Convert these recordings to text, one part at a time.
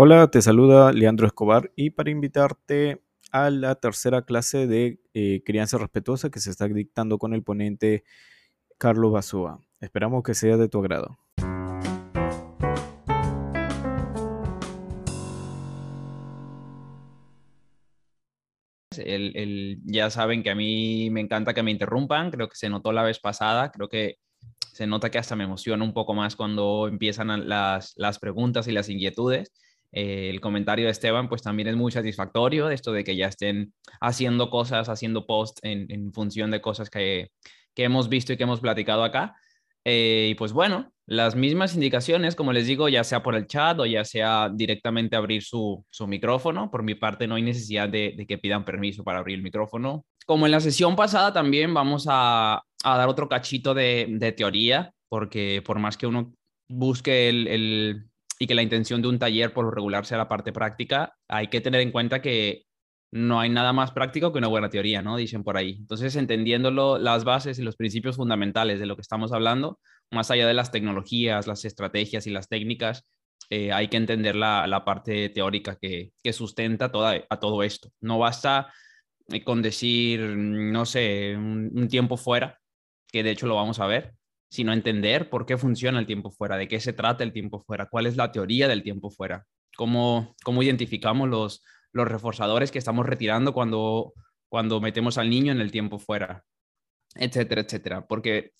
Hola, te saluda Leandro Escobar y para invitarte a la tercera clase de eh, crianza respetuosa que se está dictando con el ponente Carlos Basúa. Esperamos que sea de tu agrado. ya saben que a mí me encanta que me interrumpan, creo que se notó la vez pasada, creo que se nota que hasta me emociona un poco más cuando empiezan las, las preguntas y las inquietudes. Eh, el comentario de Esteban pues también es muy satisfactorio, esto de que ya estén haciendo cosas, haciendo post en, función de cosas que, que, hemos visto y que hemos platicado acá. Eh, y pues bueno, las mismas indicaciones, como les digo, ya sea por el chat o ya sea directamente abrir su, su micrófono. Por mi parte, no hay necesidad de, de, que pidan permiso para abrir el micrófono. Como en la sesión pasada, también vamos a, a dar otro cachito de, de, teoría, porque por más que uno busque el, el, y que la intención de un taller por lo regular sea la parte práctica, hay que tener en cuenta que no hay nada más práctico que una buena teoría, ¿no? Dicen por ahí. Entonces, entendiéndolo, las bases y los principios fundamentales de lo que estamos hablando, más allá de las tecnologías, las estrategias y las técnicas, eh, hay que entender la, la parte teórica que, que sustenta toda, a todo esto. No basta eh, con decir, no sé, un tiempo fuera, que de hecho lo vamos a ver, sino entender por qué funciona el tiempo fuera, de qué se trata el tiempo fuera, cuál es la teoría del tiempo fuera, cómo, cómo identificamos los, los reforzadores que estamos retirando cuando, cuando metemos al niño en el tiempo fuera, etcétera, etcétera. Porque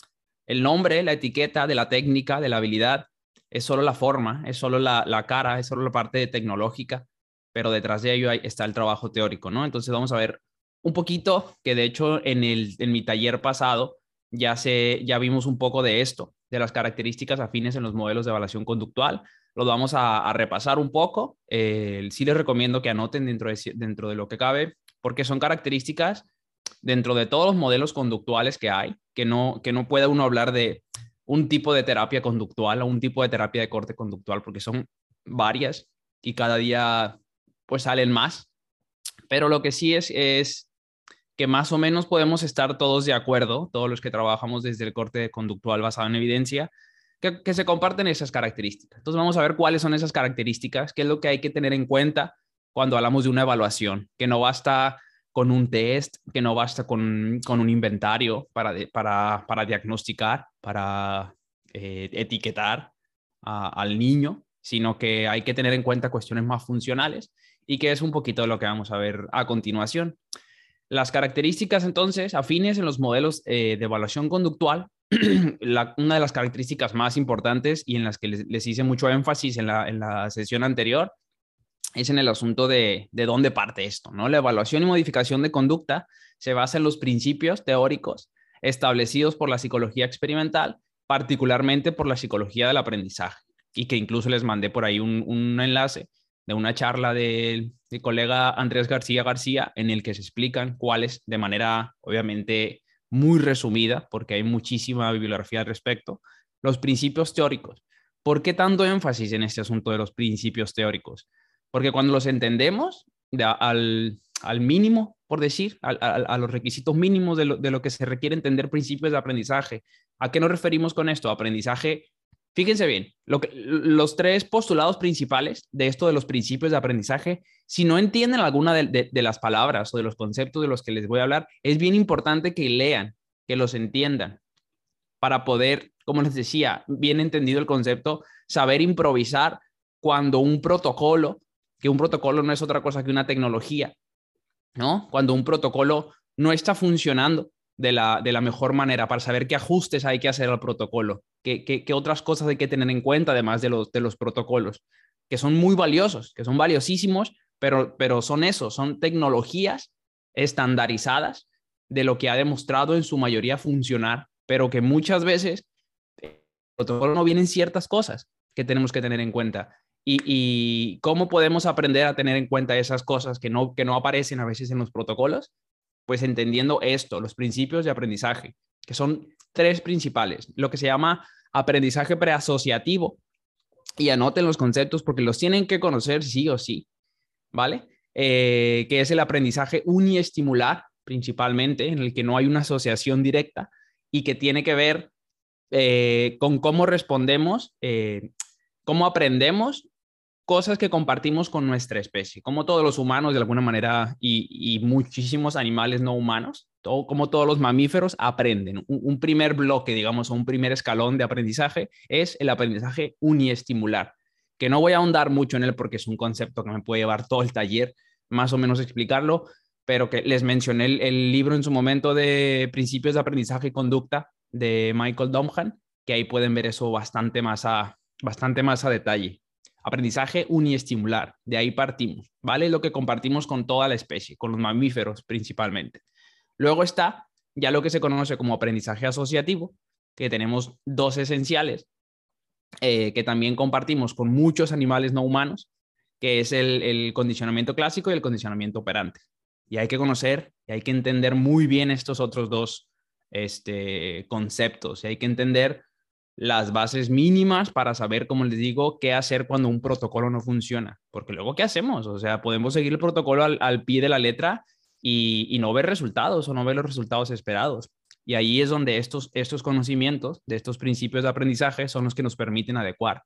el nombre, la etiqueta de la técnica, de la habilidad, es solo la forma, es solo la, la cara, es solo la parte tecnológica, pero detrás de ello está el trabajo teórico, ¿no? Entonces vamos a ver un poquito, que de hecho en, el, en mi taller pasado ya, se, ya vimos un poco de esto, de las características afines en los modelos de evaluación conductual. Lo vamos a, repasar un poco. Eh, sí les recomiendo que anoten dentro de, dentro de lo que cabe, porque son características dentro de todos los modelos conductuales que hay, que no, que no puede uno hablar de un tipo de terapia conductual o un tipo de terapia de corte conductual, porque son varias y cada día pues salen más. Pero lo que sí es, es que más o menos podemos estar todos de acuerdo, todos los que trabajamos desde el corte conductual basado en evidencia, que, se comparten esas características. Entonces vamos a ver cuáles son esas características, qué es lo que hay que tener en cuenta cuando hablamos de una evaluación, que no basta con un test, que no basta con, un inventario para, diagnosticar, para eh, etiquetar al niño, sino que hay que tener en cuenta cuestiones más funcionales y que es un poquito lo que vamos a ver a continuación. Las características entonces afines en los modelos eh, de evaluación conductual, una de las características más importantes y en las que les, hice mucho énfasis en la, sesión anterior es en el asunto de, de dónde parte esto, ¿no? La evaluación y modificación de conducta se basa en los principios teóricos establecidos por la psicología experimental, particularmente por la psicología del aprendizaje, y que incluso les mandé por ahí un, un enlace de una charla del colega Andrés García García en el que se explican cuáles, de manera obviamente muy resumida, porque hay muchísima bibliografía al respecto, los principios teóricos. ¿Por qué tanto énfasis en este asunto de los principios teóricos? Porque cuando los entendemos al, mínimo, por decir, a, los requisitos mínimos de lo, de lo que se requiere entender principios de aprendizaje, ¿a qué nos referimos con esto? Aprendizaje Fíjense bien, los tres postulados principales de esto de los principios de aprendizaje, si no entienden alguna de, las palabras o de los conceptos de los que les voy a hablar, es bien importante que lean, que los entiendan, para poder, como les decía, bien entendido el concepto, saber improvisar cuando un protocolo, que un protocolo no es otra cosa que una tecnología, ¿no? Cuando un protocolo no está funcionando, de la, de la mejor manera para saber qué ajustes hay que hacer al protocolo, qué, qué, otras cosas hay que tener en cuenta además de los, de los protocolos, que son muy valiosos, que son valiosísimos, pero, pero son eso, son tecnologías estandarizadas de lo que ha demostrado en su mayoría funcionar, pero que muchas veces el protocolo no vienen ciertas cosas que tenemos que tener en cuenta. Y, y, cómo podemos aprender a tener en cuenta esas cosas que no, que no aparecen a veces en los protocolos, pues entendiendo esto, los principios de aprendizaje, que son tres principales, lo que se llama aprendizaje preasociativo, y anoten los conceptos porque los tienen que conocer sí o sí, ¿vale? Eh, que es el aprendizaje uniestimular, principalmente, en el que no hay una asociación directa y que tiene que ver eh, con cómo respondemos, eh, cómo aprendemos cosas que compartimos con nuestra especie, como todos los humanos de alguna manera y, muchísimos animales no humanos, todo, como todos los mamíferos aprenden. Un, primer bloque, digamos, un primer escalón de aprendizaje es el aprendizaje uniestimular, que no voy a ahondar mucho en él porque es un concepto que me puede llevar todo el taller, más o menos explicarlo, pero que les mencioné el, libro en su momento de Principios de Aprendizaje y Conducta de Michael Domhan, que ahí pueden ver eso bastante más a, bastante más a detalle. Aprendizaje uniestimular, de ahí partimos, ¿vale? Lo que compartimos con toda la especie, con los mamíferos principalmente. Luego está ya lo que se conoce como aprendizaje asociativo, que tenemos dos esenciales, eh, que también compartimos con muchos animales no humanos, que es el, condicionamiento clásico y el condicionamiento operante. Y hay que conocer y hay que entender muy bien estos otros dos este, conceptos. Y hay que entender las bases mínimas para saber, como les digo, qué hacer cuando un protocolo no funciona. Porque luego, ¿qué hacemos? O sea, podemos seguir el protocolo al, pie de la letra y, no ver resultados o no ver los resultados esperados. Y ahí es donde estos, estos conocimientos de estos principios de aprendizaje son los que nos permiten adecuar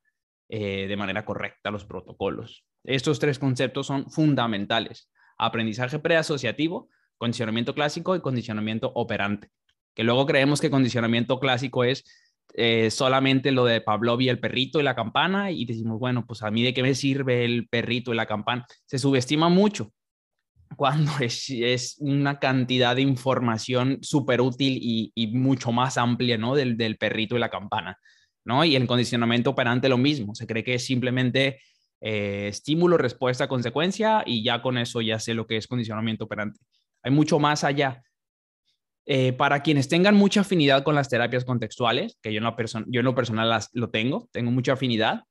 eh, de manera correcta los protocolos. Estos tres conceptos son fundamentales. Aprendizaje preasociativo, condicionamiento clásico y condicionamiento operante. Que luego creemos que condicionamiento clásico es eh, solamente lo de Pavlov y el perrito y la campana y decimos, bueno, pues a mí de qué me sirve el perrito y la campana. Se subestima mucho cuando es, una cantidad de información súper útil y, mucho más amplia, ¿no? Del, del, perrito y la campana, ¿no? Y el condicionamiento operante lo mismo, se cree que es simplemente eh, estímulo, respuesta, consecuencia y ya con eso ya sé lo que es condicionamiento operante. Hay mucho más allá eh, para quienes tengan mucha afinidad con las terapias contextuales, que yo en yo lo personal las, lo tengo, tengo mucha afinidad,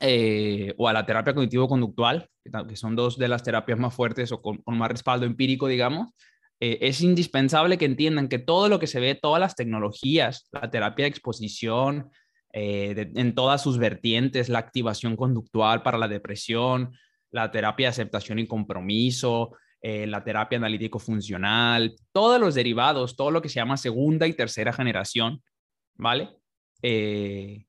eh, o a la terapia cognitivo-conductual, que son dos de las terapias más fuertes o con, más respaldo empírico, digamos, eh, es indispensable que entiendan que todo lo que se ve, todas las tecnologías, la terapia de exposición, en todas sus vertientes, la activación conductual para la depresión, la terapia de aceptación y compromiso, eh, la terapia analítico funcional, todos los derivados, todo lo que se llama segunda y tercera generación, ¿vale? Eh,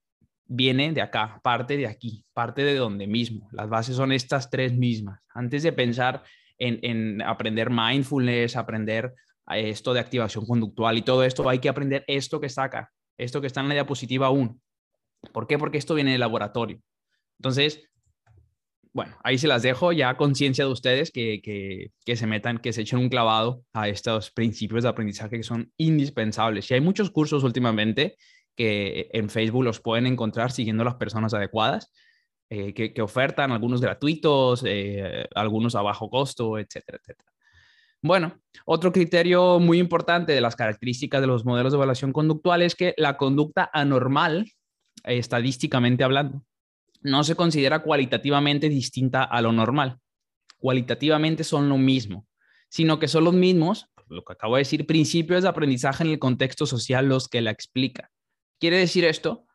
viene de acá, parte de aquí, parte de donde mismo. Las bases son estas tres mismas. Antes de pensar en, aprender mindfulness, aprender eh, esto de activación conductual y todo esto, hay que aprender esto que está acá, esto que está en la diapositiva 1. ¿Por qué? Porque esto viene del laboratorio. Entonces, bueno, ahí se las dejo ya conciencia de ustedes que, que, se metan, que se echen un clavado a estos principios de aprendizaje que son indispensables. Y hay muchos cursos últimamente que en Facebook los pueden encontrar siguiendo las personas adecuadas, eh, que, ofertan algunos gratuitos, eh, algunos a bajo costo, etcétera, etcétera. Bueno, otro criterio muy importante de las características de los modelos de evaluación conductual es que la conducta anormal, estadísticamente hablando, no se considera cualitativamente distinta a lo normal. Cualitativamente son lo mismo, sino que son los mismos, lo que acabo de decir, principios de aprendizaje en el contexto social los que la explican. Quiere decir esto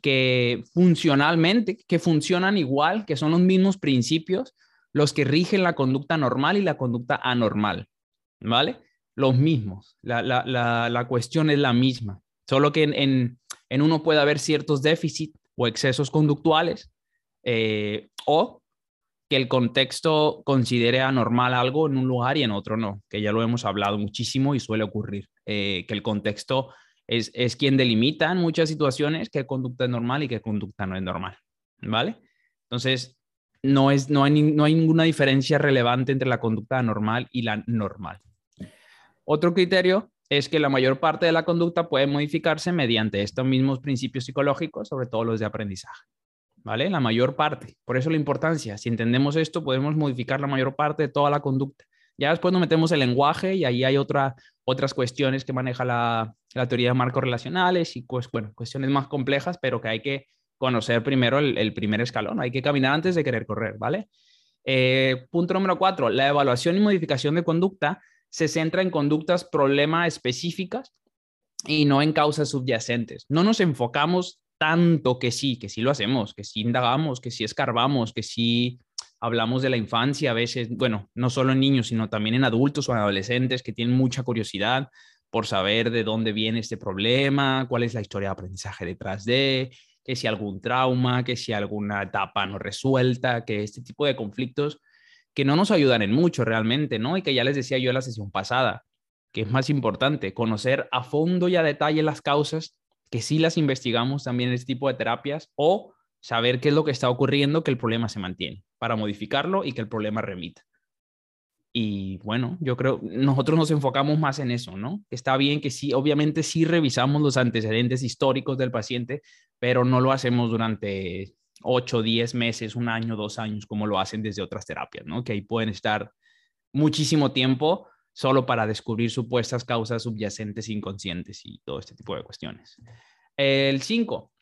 que funcionalmente, que funcionan igual, que son los mismos principios los que rigen la conducta normal y la conducta anormal, ¿vale? Los mismos, la, cuestión es la misma, solo que en, en uno puede haber ciertos déficits o excesos conductuales eh, o que el contexto considere anormal algo en un lugar y en otro no, que ya lo hemos hablado muchísimo y suele ocurrir, eh, que el contexto es, es, quien delimita en muchas situaciones qué conducta es normal y qué conducta no es normal, ¿vale? Entonces, no, es, no, hay, no hay ninguna diferencia relevante entre la conducta anormal y la normal. Otro criterio es que la mayor parte de la conducta puede modificarse mediante estos mismos principios psicológicos, sobre todo los de aprendizaje. ¿Vale? La mayor parte. Por eso la importancia. Si entendemos esto, podemos modificar la mayor parte de toda la conducta. Ya después nos metemos el lenguaje y ahí hay otra, otras cuestiones que maneja la, teoría de marcos relacionales y pues, bueno, cuestiones más complejas, pero que hay que conocer primero el, primer escalón. Hay que caminar antes de querer correr, ¿vale? Eh, punto número cuatro, la evaluación y modificación de conducta se centra en conductas problema específicas y no en causas subyacentes. No nos enfocamos tanto que sí, que sí lo hacemos, que sí indagamos, que sí escarbamos, que sí hablamos de la infancia a veces, bueno, no solo en niños, sino también en adultos o en adolescentes que tienen mucha curiosidad por saber de dónde viene este problema, cuál es la historia de aprendizaje detrás de, que si algún trauma, que si alguna etapa no resuelta, que este tipo de conflictos que no nos ayudan en mucho realmente, ¿no? Y que ya les decía yo en la sesión pasada, que es más importante conocer a fondo y a detalle las causas, que sí las investigamos también este tipo de terapias, o saber qué es lo que está ocurriendo, que el problema se mantiene, para modificarlo y que el problema remita. Y bueno, yo creo, nosotros nos enfocamos más en eso, ¿no? Está bien que sí, obviamente sí revisamos los antecedentes históricos del paciente, pero no lo hacemos durante 8, 10 meses, un año, dos años, como lo hacen desde otras terapias, ¿no? Que ahí pueden estar muchísimo tiempo solo para descubrir supuestas causas subyacentes inconscientes y todo este tipo de cuestiones. El 5.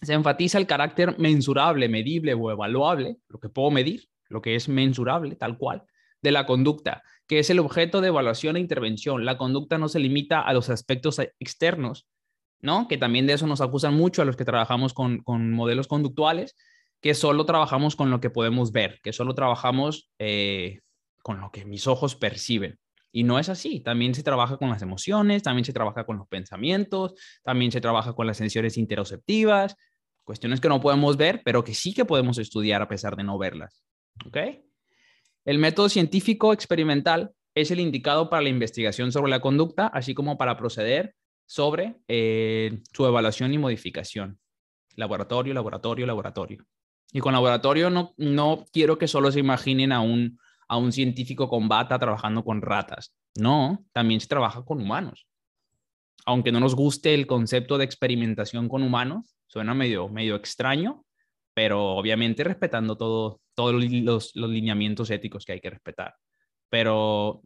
Se enfatiza el carácter mensurable, medible o evaluable, lo que puedo medir, lo que es mensurable, tal cual de la conducta, que es el objeto de evaluación e intervención. La conducta no se limita a los aspectos externos, ¿no? Que también de eso nos acusan mucho a los que trabajamos con, modelos conductuales, que solo trabajamos con lo que podemos ver, que solo trabajamos eh, con lo que mis ojos perciben. Y no es así, también se trabaja con las emociones, también se trabaja con los pensamientos, también se trabaja con las sensaciones interoceptivas, cuestiones que no podemos ver, pero que sí que podemos estudiar a pesar de no verlas. ¿Ok? El método científico experimental es el indicado para la investigación sobre la conducta, así como para proceder sobre eh, su evaluación y modificación. Laboratorio, laboratorio, laboratorio. Y con laboratorio no, no quiero que solo se imaginen a un, a un científico con bata trabajando con ratas. No, también se trabaja con humanos. Aunque no nos guste el concepto de experimentación con humanos, suena medio, medio extraño, pero obviamente respetando todo, todos los, lineamientos éticos que hay que respetar. Pero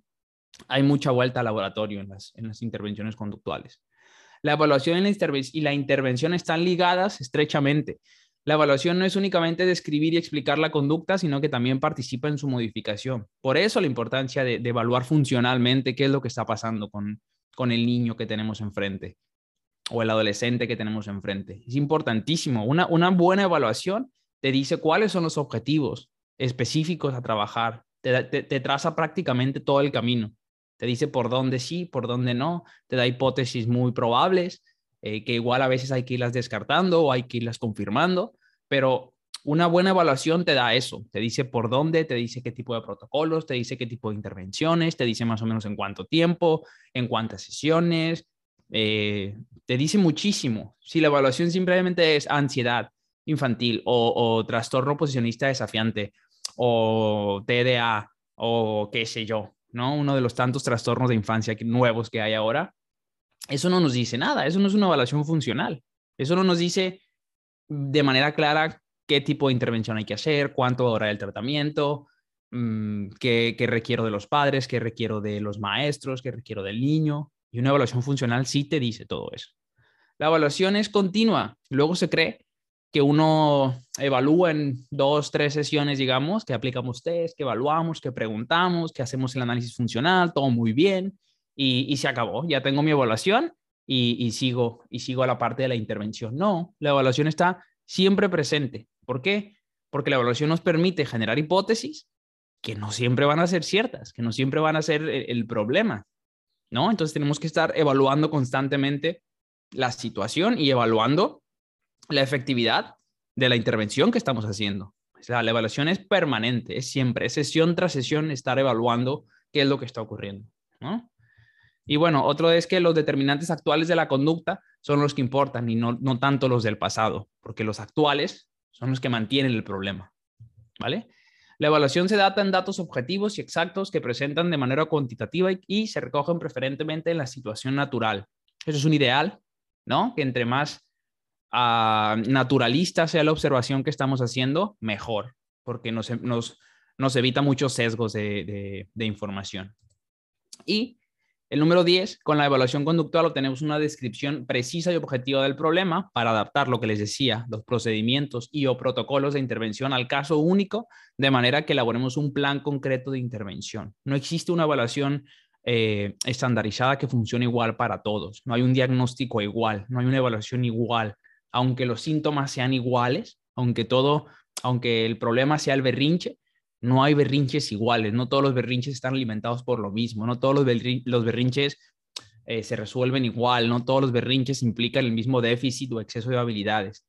hay mucha vuelta al laboratorio en las, en las intervenciones conductuales. La evaluación y la intervención están ligadas estrechamente. La evaluación no es únicamente describir y explicar la conducta, sino que también participa en su modificación. Por eso la importancia de, evaluar funcionalmente qué es lo que está pasando con, con el niño que tenemos enfrente o el adolescente que tenemos enfrente. Es importantísimo. Una, una buena evaluación te dice cuáles son los objetivos específicos a trabajar, te, te, traza prácticamente todo el camino. Te dice por dónde sí, por dónde no, te da hipótesis muy probables, eh, que igual a veces hay que irlas descartando o hay que irlas confirmando, pero una buena evaluación te da eso, te dice por dónde, te dice qué tipo de protocolos, te dice qué tipo de intervenciones, te dice más o menos en cuánto tiempo, en cuántas sesiones, eh, te dice muchísimo. Si la evaluación simplemente es ansiedad infantil o, trastorno posicionista desafiante o TDA o qué sé yo, ¿no? Uno de los tantos trastornos de infancia nuevos que hay ahora, eso no nos dice nada, eso no es una evaluación funcional, eso no nos dice de manera clara qué tipo de intervención hay que hacer, cuánto va el tratamiento, mm, qué requiero de los padres, qué requiero de los maestros, qué requiero del niño. Y una evaluación funcional sí te dice todo eso. La evaluación es continua. Luego se cree que uno evalúa en dos, tres sesiones, digamos, que aplicamos test, que evaluamos, que preguntamos, que hacemos el análisis funcional, todo muy bien, y, se acabó. Ya tengo mi evaluación y, y, sigo, y sigo a la parte de la intervención. No, la evaluación está siempre presente. ¿Por qué? Porque la evaluación nos permite generar hipótesis que no siempre van a ser ciertas, que no siempre van a ser el problema. ¿no? Entonces tenemos que estar evaluando constantemente la situación y evaluando la efectividad de la intervención que estamos haciendo. O sea, la evaluación es permanente, es siempre, es sesión tras sesión estar evaluando qué es lo que está ocurriendo, ¿no? Y bueno, otro es que los determinantes actuales de la conducta son los que importan y no, no tanto los del pasado, porque los actuales son los que mantienen el problema, ¿vale? La evaluación se data en datos objetivos y exactos que presentan de manera cuantitativa y, se recogen preferentemente en la situación natural. Eso es un ideal, ¿no? Que entre más ah, naturalista sea la observación que estamos haciendo, mejor, porque nos, evita muchos sesgos de, de información. Y el número 10, con la evaluación conductual obtenemos una descripción precisa y objetiva del problema para adaptar lo que les decía, los procedimientos y o protocolos de intervención al caso único, de manera que elaboremos un plan concreto de intervención. No existe una evaluación eh, estandarizada que funcione igual para todos. No hay un diagnóstico igual, no hay una evaluación igual. Aunque los síntomas sean iguales, aunque todo, aunque el problema sea el berrinche, no hay berrinches iguales, no todos los berrinches están alimentados por lo mismo, no todos los, berrinches eh, se resuelven igual, no todos los berrinches implican el mismo déficit o exceso de habilidades.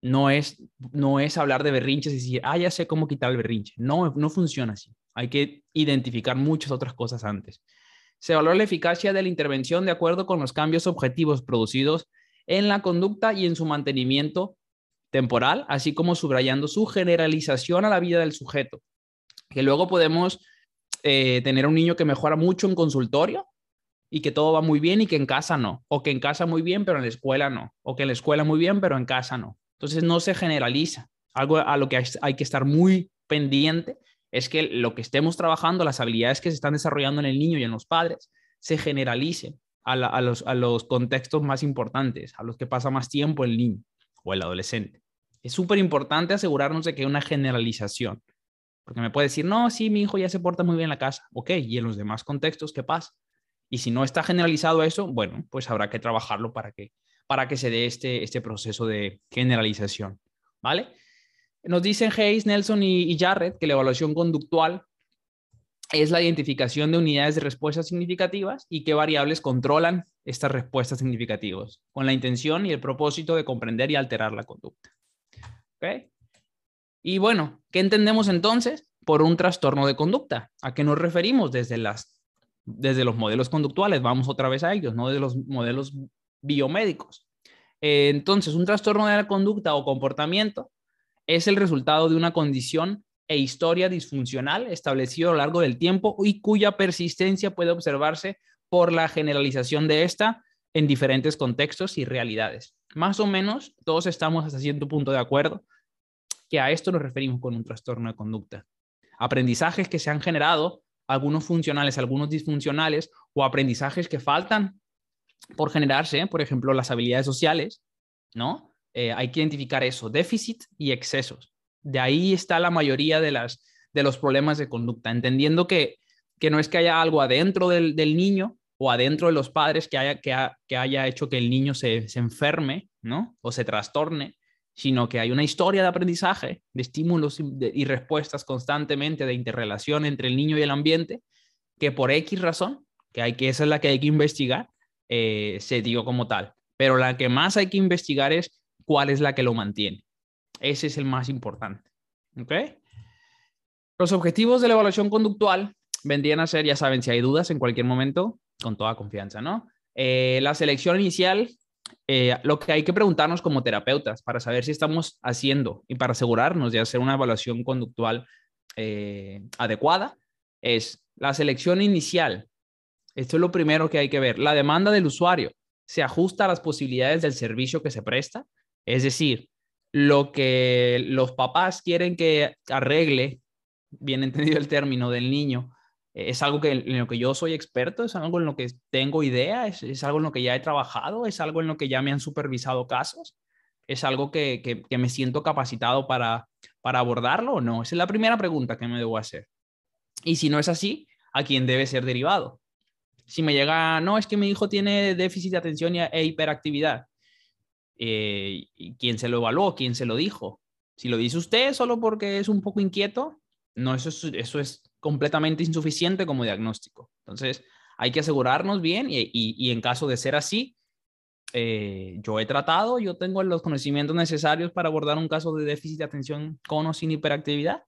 no es, no es hablar de berrinches y decir, ah, ya sé cómo quitar el berrinche. No, no funciona así. Hay que identificar muchas otras cosas antes. Se valora la eficacia de la intervención de acuerdo con los cambios objetivos producidos en la conducta y en su mantenimiento temporal, así como subrayando su generalización a la vida del sujeto. Que luego podemos eh, tener un niño que mejora mucho en consultorio y que todo va muy bien y que en casa no, o que en casa muy bien, pero en la escuela no, o que en la escuela muy bien, pero en casa no. Entonces no se generaliza. Algo a lo que hay que estar muy pendiente es que lo que estemos trabajando, las habilidades que se están desarrollando en el niño y en los padres, se generalicen a, los, a los contextos más importantes, a los que pasa más tiempo el niño o el adolescente. Es súper importante asegurarnos de que hay una generalización, porque me puede decir, no, sí, mi hijo ya se porta muy bien en la casa, ok, y en los demás contextos, ¿qué pasa? Y si no está generalizado eso, bueno, pues habrá que trabajarlo para que, para que se dé este, este proceso de generalización, ¿vale? Nos dicen Hayes, Nelson y, Jarrett que la evaluación conductual es la identificación de unidades de respuestas significativas y qué variables controlan estas respuestas significativas, con la intención y el propósito de comprender y alterar la conducta. ¿Okay? Y bueno, ¿qué entendemos entonces por un trastorno de conducta? ¿A qué nos referimos desde, las, desde los modelos conductuales? Vamos otra vez a ellos, no de los modelos biomédicos. Eh, entonces, un trastorno de la conducta o comportamiento es el resultado de una condición e historia disfuncional establecido a lo largo del tiempo y cuya persistencia puede observarse por la generalización de esta en diferentes contextos y realidades. Más o menos todos estamos hasta cierto punto de acuerdo que a esto nos referimos con un trastorno de conducta. Aprendizajes que se han generado, algunos funcionales, algunos disfuncionales, o aprendizajes que faltan por generarse, por ejemplo, las habilidades sociales, ¿no? Eh, hay que identificar eso, déficit y excesos. De ahí está la mayoría de, las, de los problemas de conducta, entendiendo que, que no es que haya algo adentro del, niño o adentro de los padres que haya, que, haya hecho que el niño se, se enferme, ¿no? O se trastorne, sino que hay una historia de aprendizaje, de estímulos y, respuestas constantemente, de interrelación entre el niño y el ambiente, que por X razón, que, hay, que esa es la que hay que investigar, eh, se dio como tal. Pero la que más hay que investigar es cuál es la que lo mantiene. Ese es el más importante. ¿Ok? Los objetivos de la evaluación conductual vendrían a ser, ya saben, si hay dudas en cualquier momento, con toda confianza, ¿no? Eh, la selección inicial, eh, lo que hay que preguntarnos como terapeutas para saber si estamos haciendo y para asegurarnos de hacer una evaluación conductual eh, adecuada, es la selección inicial. Esto es lo primero que hay que ver. La demanda del usuario se ajusta a las posibilidades del servicio que se presta. Es decir, lo que los papás quieren que arregle, bien entendido el término del niño, eh, es algo que, en lo que yo soy experto, es algo en lo que tengo idea, es, algo en lo que ya he trabajado, es algo en lo que ya me han supervisado casos, es algo que, me siento capacitado para, para abordarlo o no. Esa es la primera pregunta que me debo hacer. Y si no es así, ¿a quién debe ser derivado? Si me llega, no, es que mi hijo tiene déficit de atención e hiperactividad. Eh, quién se lo evaluó, quién se lo dijo. Si lo dice usted solo porque es un poco inquieto, no, eso es, eso es completamente insuficiente como diagnóstico. Entonces, hay que asegurarnos bien y, en caso de ser así, eh, yo he tratado, yo tengo los conocimientos necesarios para abordar un caso de déficit de atención con o sin hiperactividad.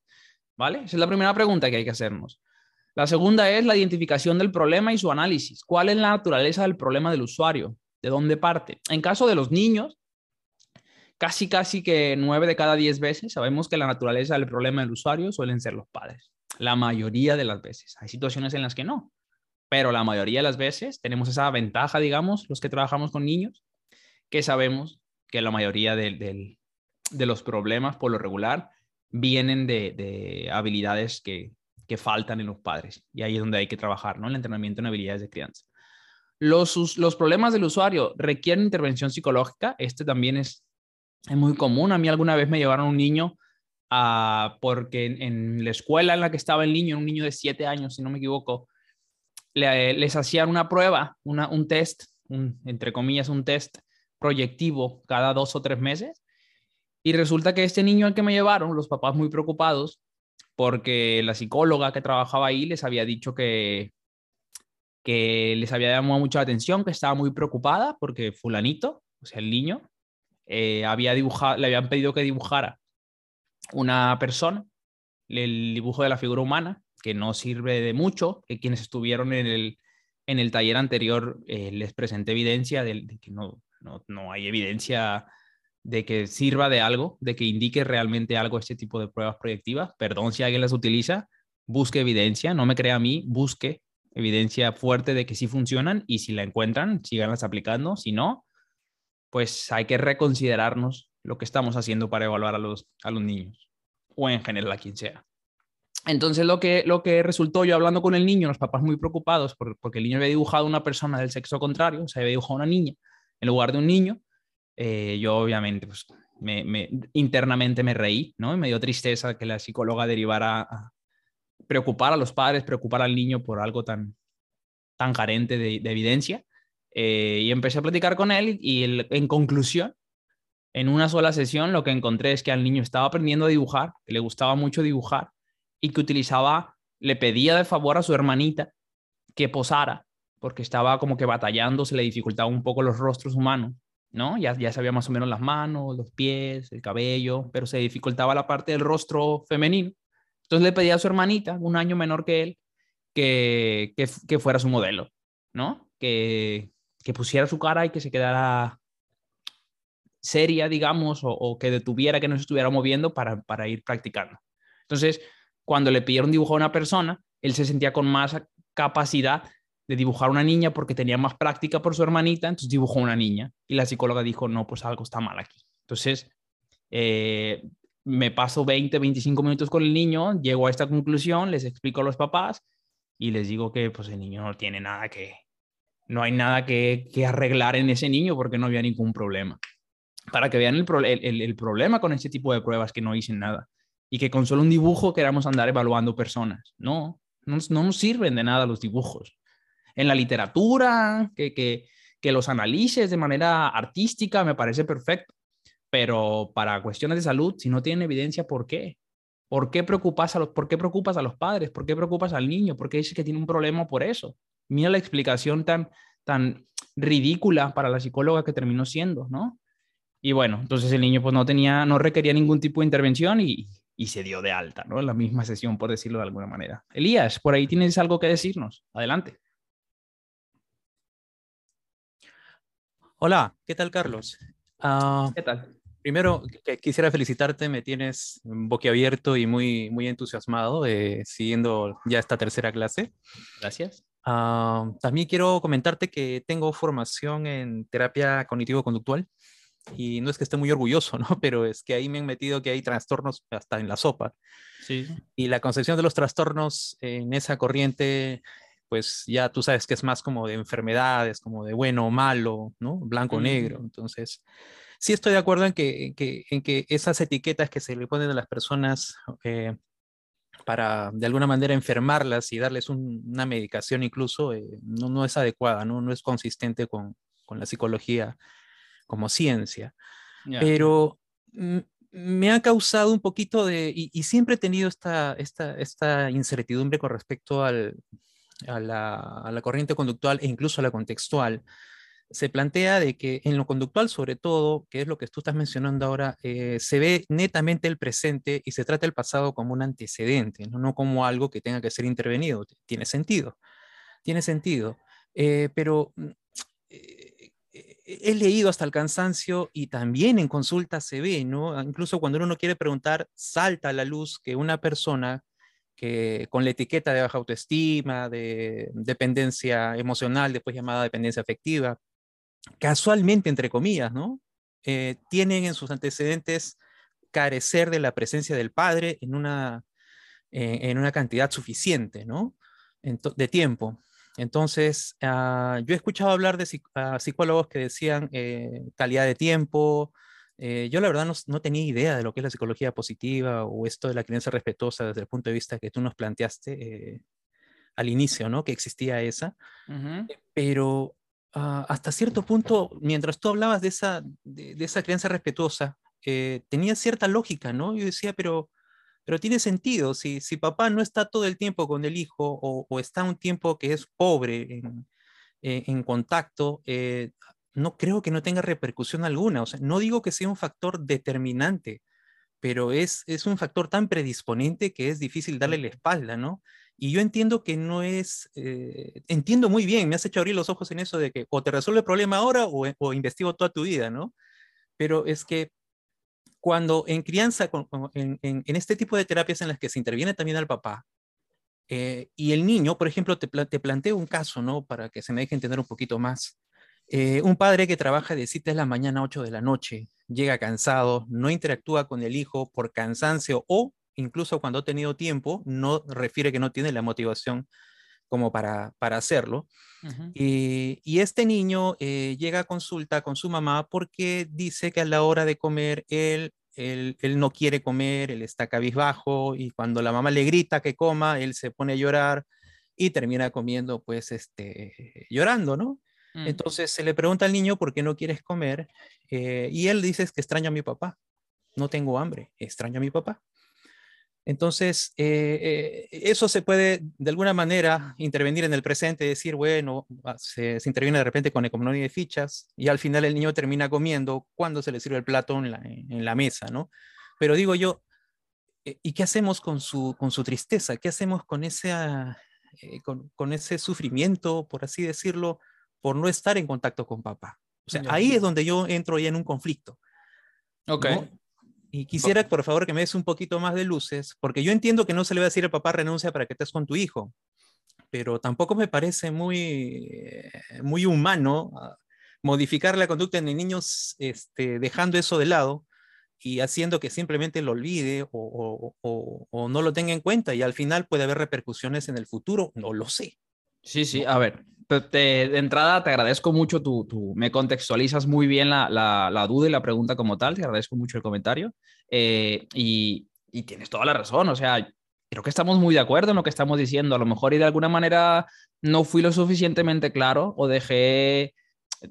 ¿Vale? Esa es la primera pregunta que hay que hacernos. La segunda es la identificación del problema y su análisis. ¿Cuál es la naturaleza del problema del usuario? ¿De dónde parte? En caso de los niños, casi, casi que nueve de cada diez veces sabemos que la naturaleza del problema del usuario suelen ser los padres. La mayoría de las veces. Hay situaciones en las que no, pero la mayoría de las veces tenemos esa ventaja, digamos, los que trabajamos con niños, que sabemos que la mayoría de, los problemas, por lo regular, vienen de, habilidades que, faltan en los padres. Y ahí es donde hay que trabajar, ¿no? El entrenamiento en habilidades de crianza. Los problemas del usuario requieren intervención psicológica. Este también es es muy común. A mí alguna vez me llevaron un niño porque en, la escuela en la que estaba el niño, un niño de siete años, si no me equivoco, les hacían una prueba, un test, entre comillas, un test proyectivo cada dos o tres meses. Y resulta que este niño al que me llevaron, los papás muy preocupados, porque la psicóloga que trabajaba ahí les había dicho que, que les había llamado mucha atención, que estaba muy preocupada porque fulanito, o sea, el niño, eh, había dibujado, le habían pedido que dibujara una persona, el dibujo de la figura humana, que no sirve de mucho, que quienes estuvieron en el, en el taller anterior eh, les presenté evidencia de, que no, no, no, hay evidencia de que sirva de algo, de que indique realmente algo este tipo de pruebas proyectivas. Perdón si alguien las utiliza, busque evidencia, no me crea a mí, busque evidencia fuerte de que sí funcionan y si la encuentran, síganlas aplicando. Si no, pues hay que reconsiderarnos lo que estamos haciendo para evaluar a los, a los niños o en general a quien sea. Entonces lo que, lo que resultó yo hablando con el niño, los papás muy preocupados porque el niño había dibujado una persona del sexo contrario, o sea, había dibujado una niña en lugar de un niño, eh, yo obviamente pues, me, internamente me reí, ¿no? Y me dio tristeza que la psicóloga derivara a preocupar a los padres, preocupar al niño por algo tan, tan carente de, evidencia. Eh, y empecé a platicar con él y en conclusión, en una sola sesión lo que encontré es que al niño estaba aprendiendo a dibujar, que le gustaba mucho dibujar y que utilizaba, le pedía de favor a su hermanita que posara, porque estaba como que batallando, se le dificultaba un poco los rostros humanos, ¿no? Ya, ya sabía más o menos las manos, los pies, el cabello, pero se dificultaba la parte del rostro femenino. Entonces le pedía a su hermanita, un año menor que él, que, que, fuera su modelo, ¿no? Que, que pusiera su cara y que se quedara seria, digamos, o, que detuviera que no se estuviera moviendo para, para ir practicando. Entonces, cuando le pidieron dibujar a una persona, él se sentía con más capacidad de dibujar a una niña porque tenía más práctica por su hermanita, entonces dibujó a una niña. Y la psicóloga dijo, no, pues algo está mal aquí. Entonces, eh, me paso 20, 25 minutos con el niño, llego a esta conclusión, les explico a los papás y les digo que pues el niño no tiene nada que, no hay nada que, arreglar en ese niño porque no había ningún problema. Para que vean el problema con este tipo de pruebas que no dicen nada y que con solo un dibujo queramos andar evaluando personas. No, no, no nos sirven de nada los dibujos. En la literatura, que, que, que los analices de manera artística me parece perfecto, pero para cuestiones de salud, si no tienen evidencia, ¿por qué? ¿Por qué preocupas a los, por qué preocupas a los padres? ¿Por qué preocupas al niño? ¿Por qué dices que tiene un problema por eso? Mira la explicación tan, tan ridícula para la psicóloga que terminó siendo, ¿no? Y bueno, entonces el niño pues no tenía, no requería ningún tipo de intervención y, y se dio de alta, ¿no? En la misma sesión, por decirlo de alguna manera. Elías, por ahí tienes algo que decirnos. Adelante. Hola, ¿qué tal, Carlos? Uh, ¿Qué tal? Primero, quisiera felicitarte, me tienes boquiabierto y muy, muy entusiasmado eh, siguiendo ya esta tercera clase. Gracias. Uh, también quiero comentarte que tengo formación en terapia cognitivo-conductual y no es que esté muy orgulloso, ¿no? Pero es que ahí me han metido que hay trastornos hasta en la sopa. Sí. Y la concepción de los trastornos en esa corriente, pues ya tú sabes que es más como de enfermedades, como de bueno o malo, ¿no? Blanco o negro. Entonces, sí estoy de acuerdo en que, en que, esas etiquetas que se le ponen a las personas eh, para de alguna manera enfermarlas y darles una medicación incluso, eh, no, no, es adecuada, ¿no? no es consistente con, con la psicología como ciencia. Pero me ha causado un poquito de, y, siempre he tenido esta, esta, esta incertidumbre con respecto al, a, la, a, la, corriente conductual e incluso a la contextual. Se plantea de que en lo conductual, sobre todo, que es lo que tú estás mencionando ahora, eh, se ve netamente el presente y se trata el pasado como un antecedente, no, no como algo que tenga que ser intervenido. Tiene sentido, tiene sentido. Eh, pero mm, he leído hasta el cansancio y también en consulta se ve, ¿no? Ah, incluso cuando uno quiere preguntar, salta a la luz que una persona que con la etiqueta de baja autoestima, de dependencia emocional, después llamada dependencia afectiva, casualmente, entre comillas, ¿no? Eh, tienen en sus antecedentes carecer de la presencia del padre en una, eh, en una cantidad suficiente, ¿no? de tiempo. Entonces, ah, yo he escuchado hablar de psicólogos que decían eh, calidad de tiempo. Eh, yo la verdad no, tenía idea de lo que es la psicología positiva o esto de la creencia respetuosa desde el punto de vista que tú nos planteaste eh, al inicio, ¿no? Que existía esa. Pero ah, hasta cierto punto, mientras tú hablabas de esa, de, esa creencia respetuosa, tenía cierta lógica, ¿no? Yo decía, pero pero tiene sentido, si, si papá no está todo el tiempo con el hijo o, está un tiempo que es pobre en, eh, en contacto, eh, no creo que no tenga repercusión alguna. O sea, no digo que sea un factor determinante, pero es, es un factor tan predisponente que es difícil darle la espalda, ¿no? Y yo entiendo que no es, eh, entiendo muy bien, me has hecho abrir los ojos en eso de que o te resuelve el problema ahora o, o investigo toda tu vida, ¿no? Pero es que cuando en crianza, en, este tipo de terapias en las que se interviene también al papá, eh, y el niño, por ejemplo, te, te, planteo un caso, ¿no? Para que se me deje entender un poquito más. Eh, un padre que trabaja de 7 de la mañana a 8 de la noche, llega cansado, no interactúa con el hijo por cansancio o incluso cuando ha tenido tiempo, no refiere que no tiene la motivación como para, para hacerlo. y, y, este niño eh, llega a consulta con su mamá porque dice que a la hora de comer él, él, él, no quiere comer, él está cabizbajo y cuando la mamá le grita que coma, él se pone a llorar y termina comiendo pues este, llorando, ¿no? Mm. Entonces se le pregunta al niño por qué no quieres comer eh, y él dice que extraña a mi papá. No tengo hambre, extraño a mi papá. Entonces, eh, eh, eso se puede de alguna manera intervenir en el presente, decir, bueno, ah, se, interviene de repente con economía de fichas y al final el niño termina comiendo cuando se le sirve el plato en la, en la mesa, ¿no? Pero digo yo, ¿y qué hacemos con su, con su tristeza? ¿Qué hacemos con ese, con, con, ese sufrimiento, por así decirlo, por no estar en contacto con papá. O sea, ahí es donde yo entro ya en un conflicto. Ok. Y quisiera, por favor, que me des un poquito más de luces, porque yo entiendo que no se le va a decir al papá renuncia para que estés con tu hijo, pero tampoco me parece muy, eh, muy humano ah, modificar la conducta de niños este, dejando eso de lado y haciendo que simplemente lo olvide o, o, o, no lo tenga en cuenta y al final puede haber repercusiones en el futuro, no lo sé. Sí, sí, a ver, de entrada te agradezco mucho, tu, me contextualizas muy bien la, duda y la pregunta como tal, te agradezco mucho el comentario eh, y, tienes toda la razón, o sea, creo que estamos muy de acuerdo en lo que estamos diciendo, a lo mejor y de alguna manera no fui lo suficientemente claro o dejé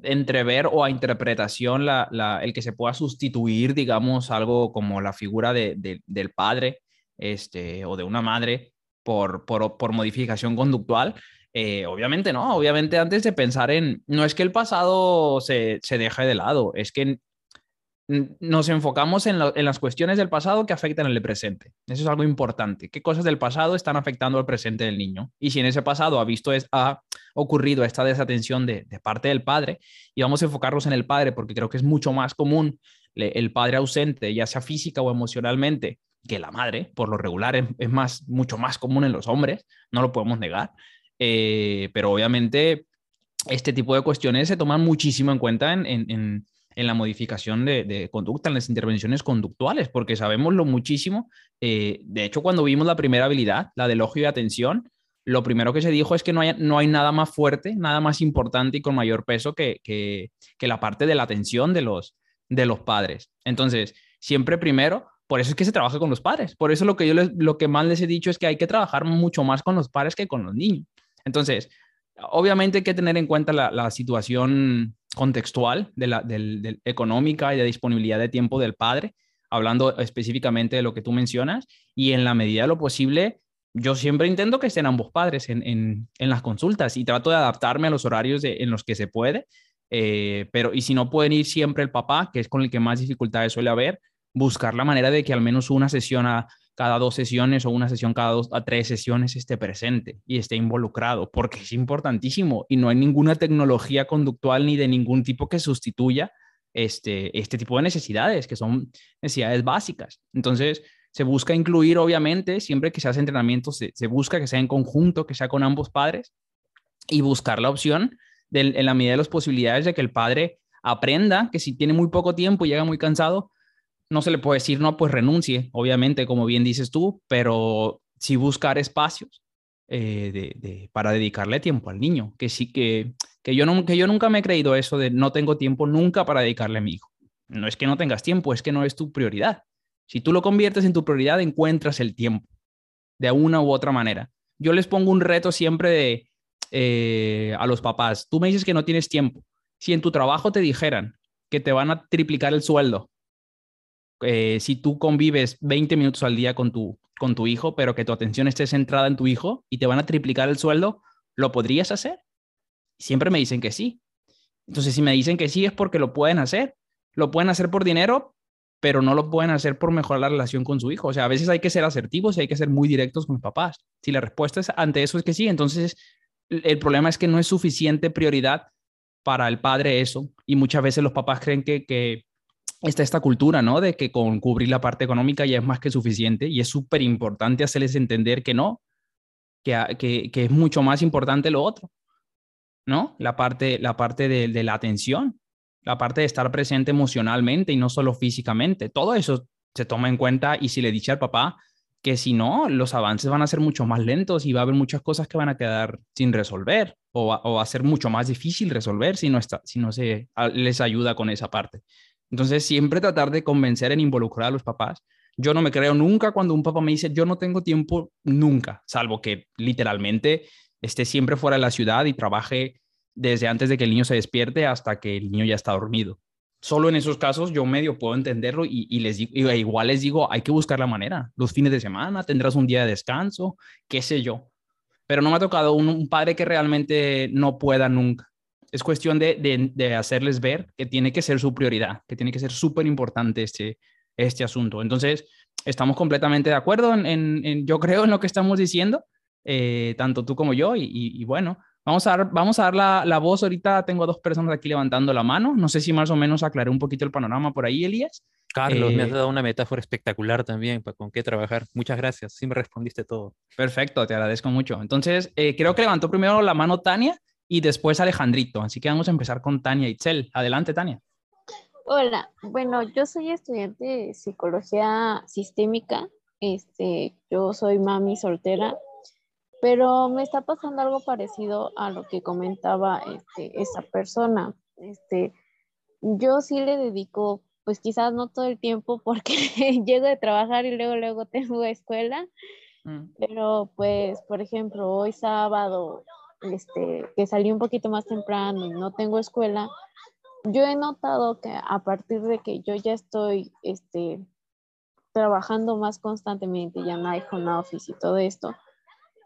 entrever o a interpretación el que se pueda sustituir, digamos, algo como la figura de, del padre este, o de una madre por, por, por modificación conductual. Eh, obviamente no, obviamente antes de pensar en, no es que el pasado se, se deje de lado, es que nos enfocamos en, las cuestiones del pasado que afectan el presente. Eso es algo importante. ¿Qué cosas del pasado están afectando al presente del niño? Y si en ese pasado ha visto, es, ha ocurrido esta desatención de, parte del padre, y vamos a enfocarnos en el padre, porque creo que es mucho más común el padre ausente, ya sea física o emocionalmente, que la madre, por lo regular, es, es más, mucho más común en los hombres, no lo podemos negar. Eh, pero obviamente este tipo de cuestiones se toman muchísimo en cuenta en, en, en, la modificación de, de, conducta, en las intervenciones conductuales, porque sabemos lo muchísimo. Eh, de hecho, cuando vimos la primera habilidad, la ojo y atención, lo primero que se dijo es que no hay, no hay nada más fuerte, nada más importante y con mayor peso que, que, que la parte de la atención de los, de los padres. Entonces, siempre primero por eso es que se trabaja con los padres. Por eso lo que yo les, lo que más les he dicho es que hay que trabajar mucho más con los padres que con los niños. Entonces, obviamente hay que tener en cuenta la, situación contextual de la económica y de disponibilidad de tiempo del padre, hablando específicamente de lo que tú mencionas, y en la medida de lo posible, yo siempre intento que estén ambos padres en, en, en las consultas y trato de adaptarme a los horarios en los que se puede, eh, pero y si no pueden ir siempre el papá, que es con el que más dificultades suele haber, buscar la manera de que al menos una sesión a, cada dos sesiones o una sesión cada dos a tres sesiones esté presente y esté involucrado, porque es importantísimo y no hay ninguna tecnología conductual ni de ningún tipo que sustituya este, este tipo de necesidades, que son necesidades básicas. Entonces, se busca incluir, obviamente, siempre que se hace entrenamiento, se, se busca que sea en conjunto, que sea con ambos padres y buscar la opción en la medida de las posibilidades de que el padre aprenda que si tiene muy poco tiempo y llega muy cansado, no se le puede decir, no, pues renuncie, obviamente, como bien dices tú, pero sí buscar espacios eh, de, para dedicarle tiempo al niño, que sí que, que, yo no, que yo nunca me he creído eso de no tengo tiempo nunca para dedicarle a mi hijo. No es que no tengas tiempo, es que no es tu prioridad. Si tú lo conviertes en tu prioridad, encuentras el tiempo, de una u otra manera. Yo les pongo un reto siempre de, eh, a los papás, tú me dices que no tienes tiempo. Si en tu trabajo te dijeran que te van a triplicar el sueldo eh, si tú convives 20 minutos al día con tu, con tu hijo, pero que tu atención esté centrada en tu hijo y te van a triplicar el sueldo, ¿lo podrías hacer? Siempre me dicen que sí. Entonces, si me dicen que sí es porque lo pueden hacer. Lo pueden hacer por dinero, pero no lo pueden hacer por mejorar la relación con su hijo. O sea, a veces hay que ser asertivos y hay que ser muy directos con los papás. Si la respuesta es ante eso es que sí, entonces el problema es que no es suficiente prioridad para el padre eso. Y muchas veces los papás creen que, que está esta cultura, ¿no? De que con cubrir la parte económica ya es más que suficiente y es súper importante hacerles entender que no, que, que, es mucho más importante lo otro, ¿no? La parte, la parte de, la atención la parte de estar presente emocionalmente y no solo físicamente. Todo eso se toma en cuenta y si le dice al papá que si no, los avances van a ser mucho más lentos y va a haber muchas cosas que van a quedar sin resolver o va, a ser mucho más difícil resolver si no, está, si no se les ayuda con esa parte. Entonces, siempre tratar de convencer en involucrar a los papás. Yo no me creo nunca cuando un papá me dice, yo no tengo tiempo nunca, salvo que literalmente esté siempre fuera de la ciudad y trabaje desde antes de que el niño se despierte hasta que el niño ya está dormido. Solo en esos casos yo medio puedo entenderlo y, les digo, igual les digo, hay que buscar la manera. Los fines de semana tendrás un día de descanso, qué sé yo. Pero no me ha tocado un, padre que realmente no pueda nunca. Es cuestión de, de, hacerles ver que tiene que ser su prioridad, que tiene que ser súper importante este, este asunto. Entonces, estamos completamente de acuerdo en, yo creo en lo que estamos diciendo, eh, tanto tú como yo, y, y bueno, Vamos a dar, vamos a dar la, la, voz. Ahorita tengo dos personas aquí levantando la mano. No sé si más o menos aclaré un poquito el panorama por ahí, Elías. Carlos, me has eh, dado una metáfora espectacular también para con qué trabajar. Muchas gracias. Sí me respondiste todo. Perfecto, te agradezco mucho. Entonces, eh, creo que levantó primero la mano Tania y después Alejandrito. Así que vamos a empezar con Tania Itzel. Adelante, Tania. Hola, bueno, yo soy estudiante de psicología sistémica. Este, yo soy mami soltera pero me está pasando algo parecido a lo que comentaba este, esa persona. Este, yo sí le dedico, pues quizás no todo el tiempo porque llego de trabajar y luego, luego tengo escuela, mm. pero pues, por ejemplo, hoy sábado, este, que salí un poquito más temprano y no tengo escuela, yo he notado que a partir de que yo ya estoy, este, trabajando más constantemente, ya no hay home office y todo esto,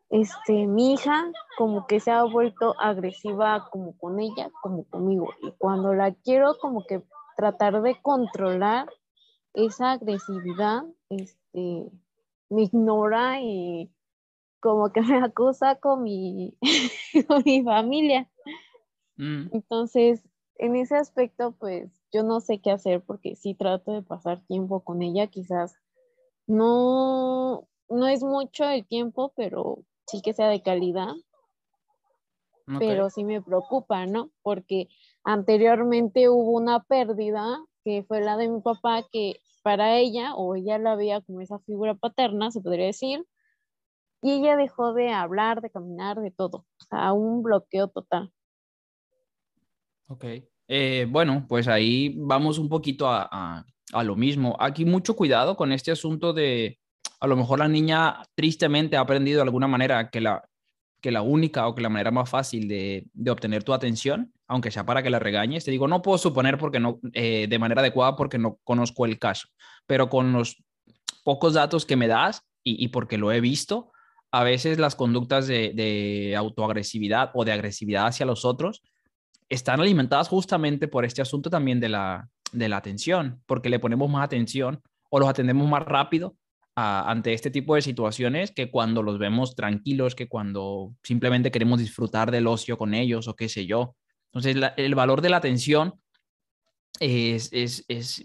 este, mi hija como que se ha vuelto agresiva como con ella, como conmigo. Y cuando la quiero como que tratar de controlar esa agresividad, este, me ignora y como que me acusa con mi, con mi familia. Mm. Entonces, en ese aspecto, pues yo no sé qué hacer porque sí trato de pasar tiempo con ella, quizás no, no es mucho el tiempo, pero sí que sea de calidad, pero sí me preocupa, ¿no? Porque anteriormente hubo una pérdida que fue la de mi papá, que para ella, o ella la veía como esa figura paterna, se podría decir, y ella dejó de hablar, de caminar, de todo, o sea, un bloqueo total. Ok, eh, bueno, pues ahí vamos un poquito a, a lo mismo. Aquí mucho cuidado con este asunto de, a lo mejor la niña tristemente ha aprendido de alguna manera que la, que la única o que la manera más fácil de, obtener tu atención, aunque sea para que la regañes, te digo, no puedo suponer porque no, eh, de manera adecuada porque no conozco el caso, pero con los pocos datos que me das y, porque lo he visto, a veces las conductas de, autoagresividad o de agresividad hacia los otros están alimentadas justamente por este asunto también de la, atención, porque le ponemos más atención o los atendemos más rápido ante este tipo de situaciones que cuando los vemos tranquilos, que cuando simplemente queremos disfrutar del ocio con ellos o qué sé yo. Entonces, el valor de la atención es,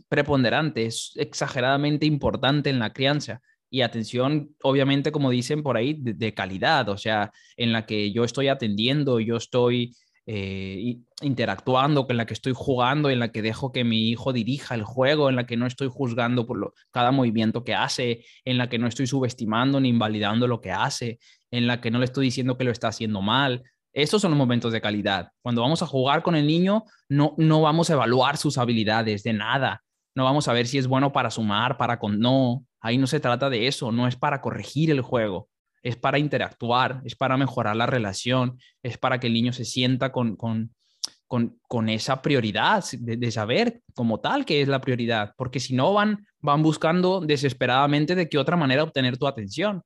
preponderante, es exageradamente importante en la crianza. Y atención, obviamente, como dicen por ahí, de calidad, o sea, en la que yo estoy atendiendo, yo estoy eh, interactuando, con la que estoy jugando, en la que dejo que mi hijo dirija el juego, en la que no estoy juzgando por cada movimiento que hace, en la que no estoy subestimando ni invalidando lo que hace, en la que no le estoy diciendo que lo está haciendo mal. Estos son los momentos de calidad. Cuando vamos a jugar con el niño, no, no vamos a evaluar sus habilidades de nada. No vamos a ver si es bueno para sumar, para con... No, ahí no se trata de eso, no es para corregir el juego es para interactuar, es para mejorar la relación, es para que el niño se sienta con, con, con, esa prioridad de, saber como tal que es la prioridad, porque si no van, van buscando desesperadamente de qué otra manera obtener tu atención.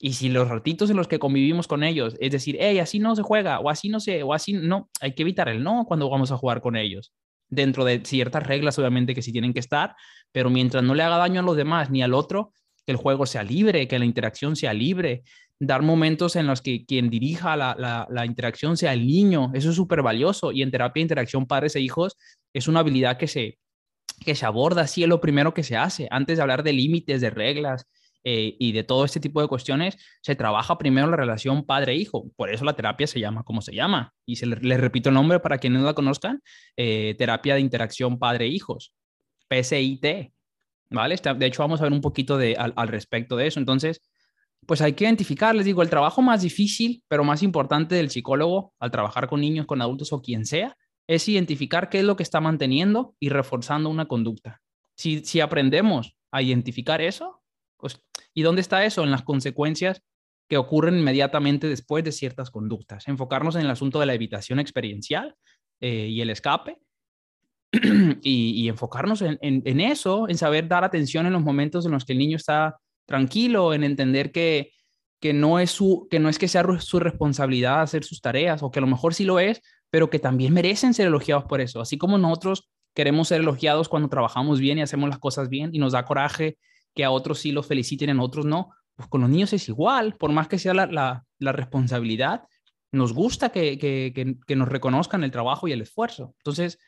Y si los ratitos en los que convivimos con ellos, es decir, hey, así no se juega, o así no se, o así no, hay que evitar el no cuando vamos a jugar con ellos. Dentro de ciertas reglas, obviamente, que sí tienen que estar, pero mientras no le haga daño a los demás ni al otro, que el juego sea libre, que la interacción sea libre, dar momentos en los que quien dirija la, la, interacción sea el niño, eso es súper valioso. Y en terapia interacción padres e hijos es una habilidad que se, que se aborda, así es lo primero que se hace. Antes de hablar de límites, de reglas, eh, y de todo este tipo de cuestiones, se trabaja primero la relación padre-hijo. Por eso la terapia se llama como se llama. Y se le, repito el nombre para quienes no la conozcan, eh, terapia de interacción padre-hijos, PCIT. ¿Vale? De hecho, vamos a ver un poquito de, al, al respecto de eso. Entonces, pues hay que identificar, les digo, el trabajo más difícil, pero más importante del psicólogo al trabajar con niños, con adultos o quien sea, es identificar qué es lo que está manteniendo y reforzando una conducta. Si, si aprendemos a identificar eso, ¿Y dónde está eso? En las consecuencias que ocurren inmediatamente después de ciertas conductas. Enfocarnos en el asunto de la evitación experiencial eh, y el escape. y, enfocarnos en, eso, en saber dar atención en los momentos en los que el niño está tranquilo, en entender que, que, no, es su, que no es que sea su responsabilidad hacer sus tareas, o que a lo mejor sí lo es, pero que también merecen ser elogiados por eso. Así como nosotros queremos ser elogiados cuando trabajamos bien y hacemos las cosas bien y nos da coraje que a otros sí los feliciten, a otros no. Pues con los niños es igual, por más que sea la, responsabilidad, nos gusta que, nos reconozcan el trabajo y el esfuerzo. Entonces,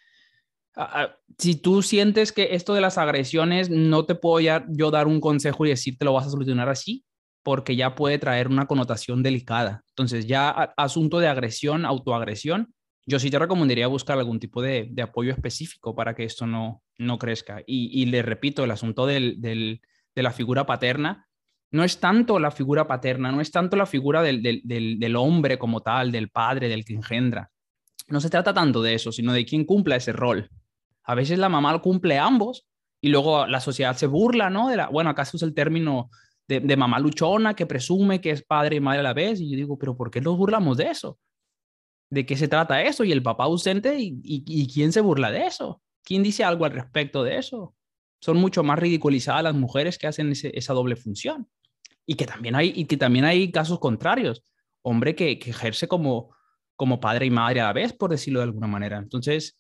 si tú sientes que esto de las agresiones no te puedo yo dar un consejo y decirte lo vas a solucionar así, porque ya puede traer una connotación delicada. Entonces, ya asunto de agresión, autoagresión, yo sí te recomendaría buscar algún tipo de, apoyo específico para que esto no, no crezca. Y, le repito, el asunto del, de la figura paterna, no es tanto la figura paterna, no es tanto la figura del, hombre como tal, del padre, del que engendra. No se trata tanto de eso, sino de quién cumpla ese rol. A veces la mamá cumple ambos y luego la sociedad se burla, ¿no? De la, bueno, acá se usa el término de, mamá luchona que presume que es padre y madre a la vez. Y yo digo, pero ¿por qué nos burlamos de eso? ¿De qué se trata eso? Y el papá ausente, y quién se burla de eso? ¿Quién dice algo al respecto de eso? Son mucho más ridiculizadas las mujeres que hacen esa doble función. Y que también hay, y que también hay casos contrarios. Hombre que, ejerce como, como padre y madre a la vez, por decirlo de alguna manera. Entonces,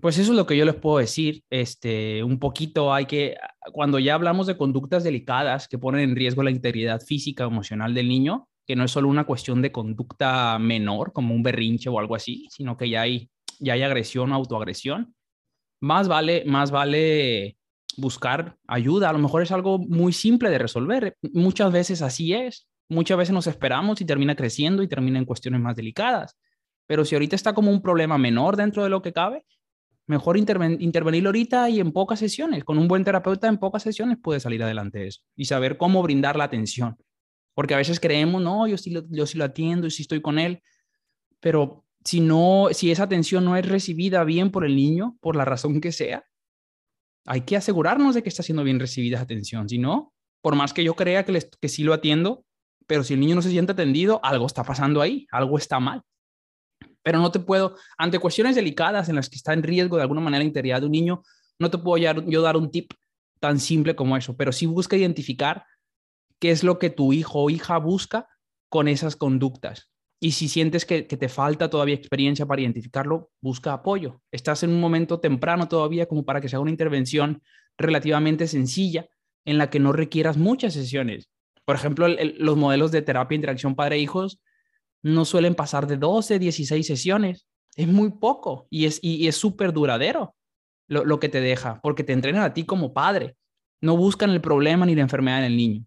pues eso es lo que yo les puedo decir. Este, un poquito hay que, cuando ya hablamos de conductas delicadas que ponen en riesgo la integridad física o emocional del niño, que no es solo una cuestión de conducta menor, como un berrinche o algo así, sino que ya hay, ya hay agresión o autoagresión, más vale, más vale buscar ayuda. A lo mejor es algo muy simple de resolver. Muchas veces así es. Muchas veces nos esperamos y termina creciendo y termina en cuestiones más delicadas. Pero si ahorita está como un problema menor dentro de lo que cabe, mejor intervenir ahorita y en pocas sesiones. Con un buen terapeuta en pocas sesiones puede salir adelante eso y saber cómo brindar la atención. Porque a veces creemos, no, yo sí lo, yo sí lo atiendo y sí estoy con él, pero si no, si esa atención no es recibida bien por el niño, por la razón que sea, hay que asegurarnos de que está siendo bien recibida esa atención. Si no, por más que yo crea que, que sí lo atiendo, pero si el niño no se siente atendido, algo está pasando ahí, algo está mal. Pero no te puedo, ante cuestiones delicadas en las que está en riesgo de alguna manera la integridad de un niño, no te puedo yo dar un tip tan simple como eso, pero sí busca identificar qué es lo que tu hijo o hija busca con esas conductas. Y si sientes que, te falta todavía experiencia para identificarlo, busca apoyo. Estás en un momento temprano todavía como para que sea una intervención relativamente sencilla en la que no requieras muchas sesiones. Por ejemplo, los modelos de terapia interacción padre-hijos no suelen pasar de 12, 16 sesiones. Es muy poco y es y, es súper duradero lo, lo que te deja, porque te entrenan a ti como padre. No buscan el problema ni la enfermedad en el niño.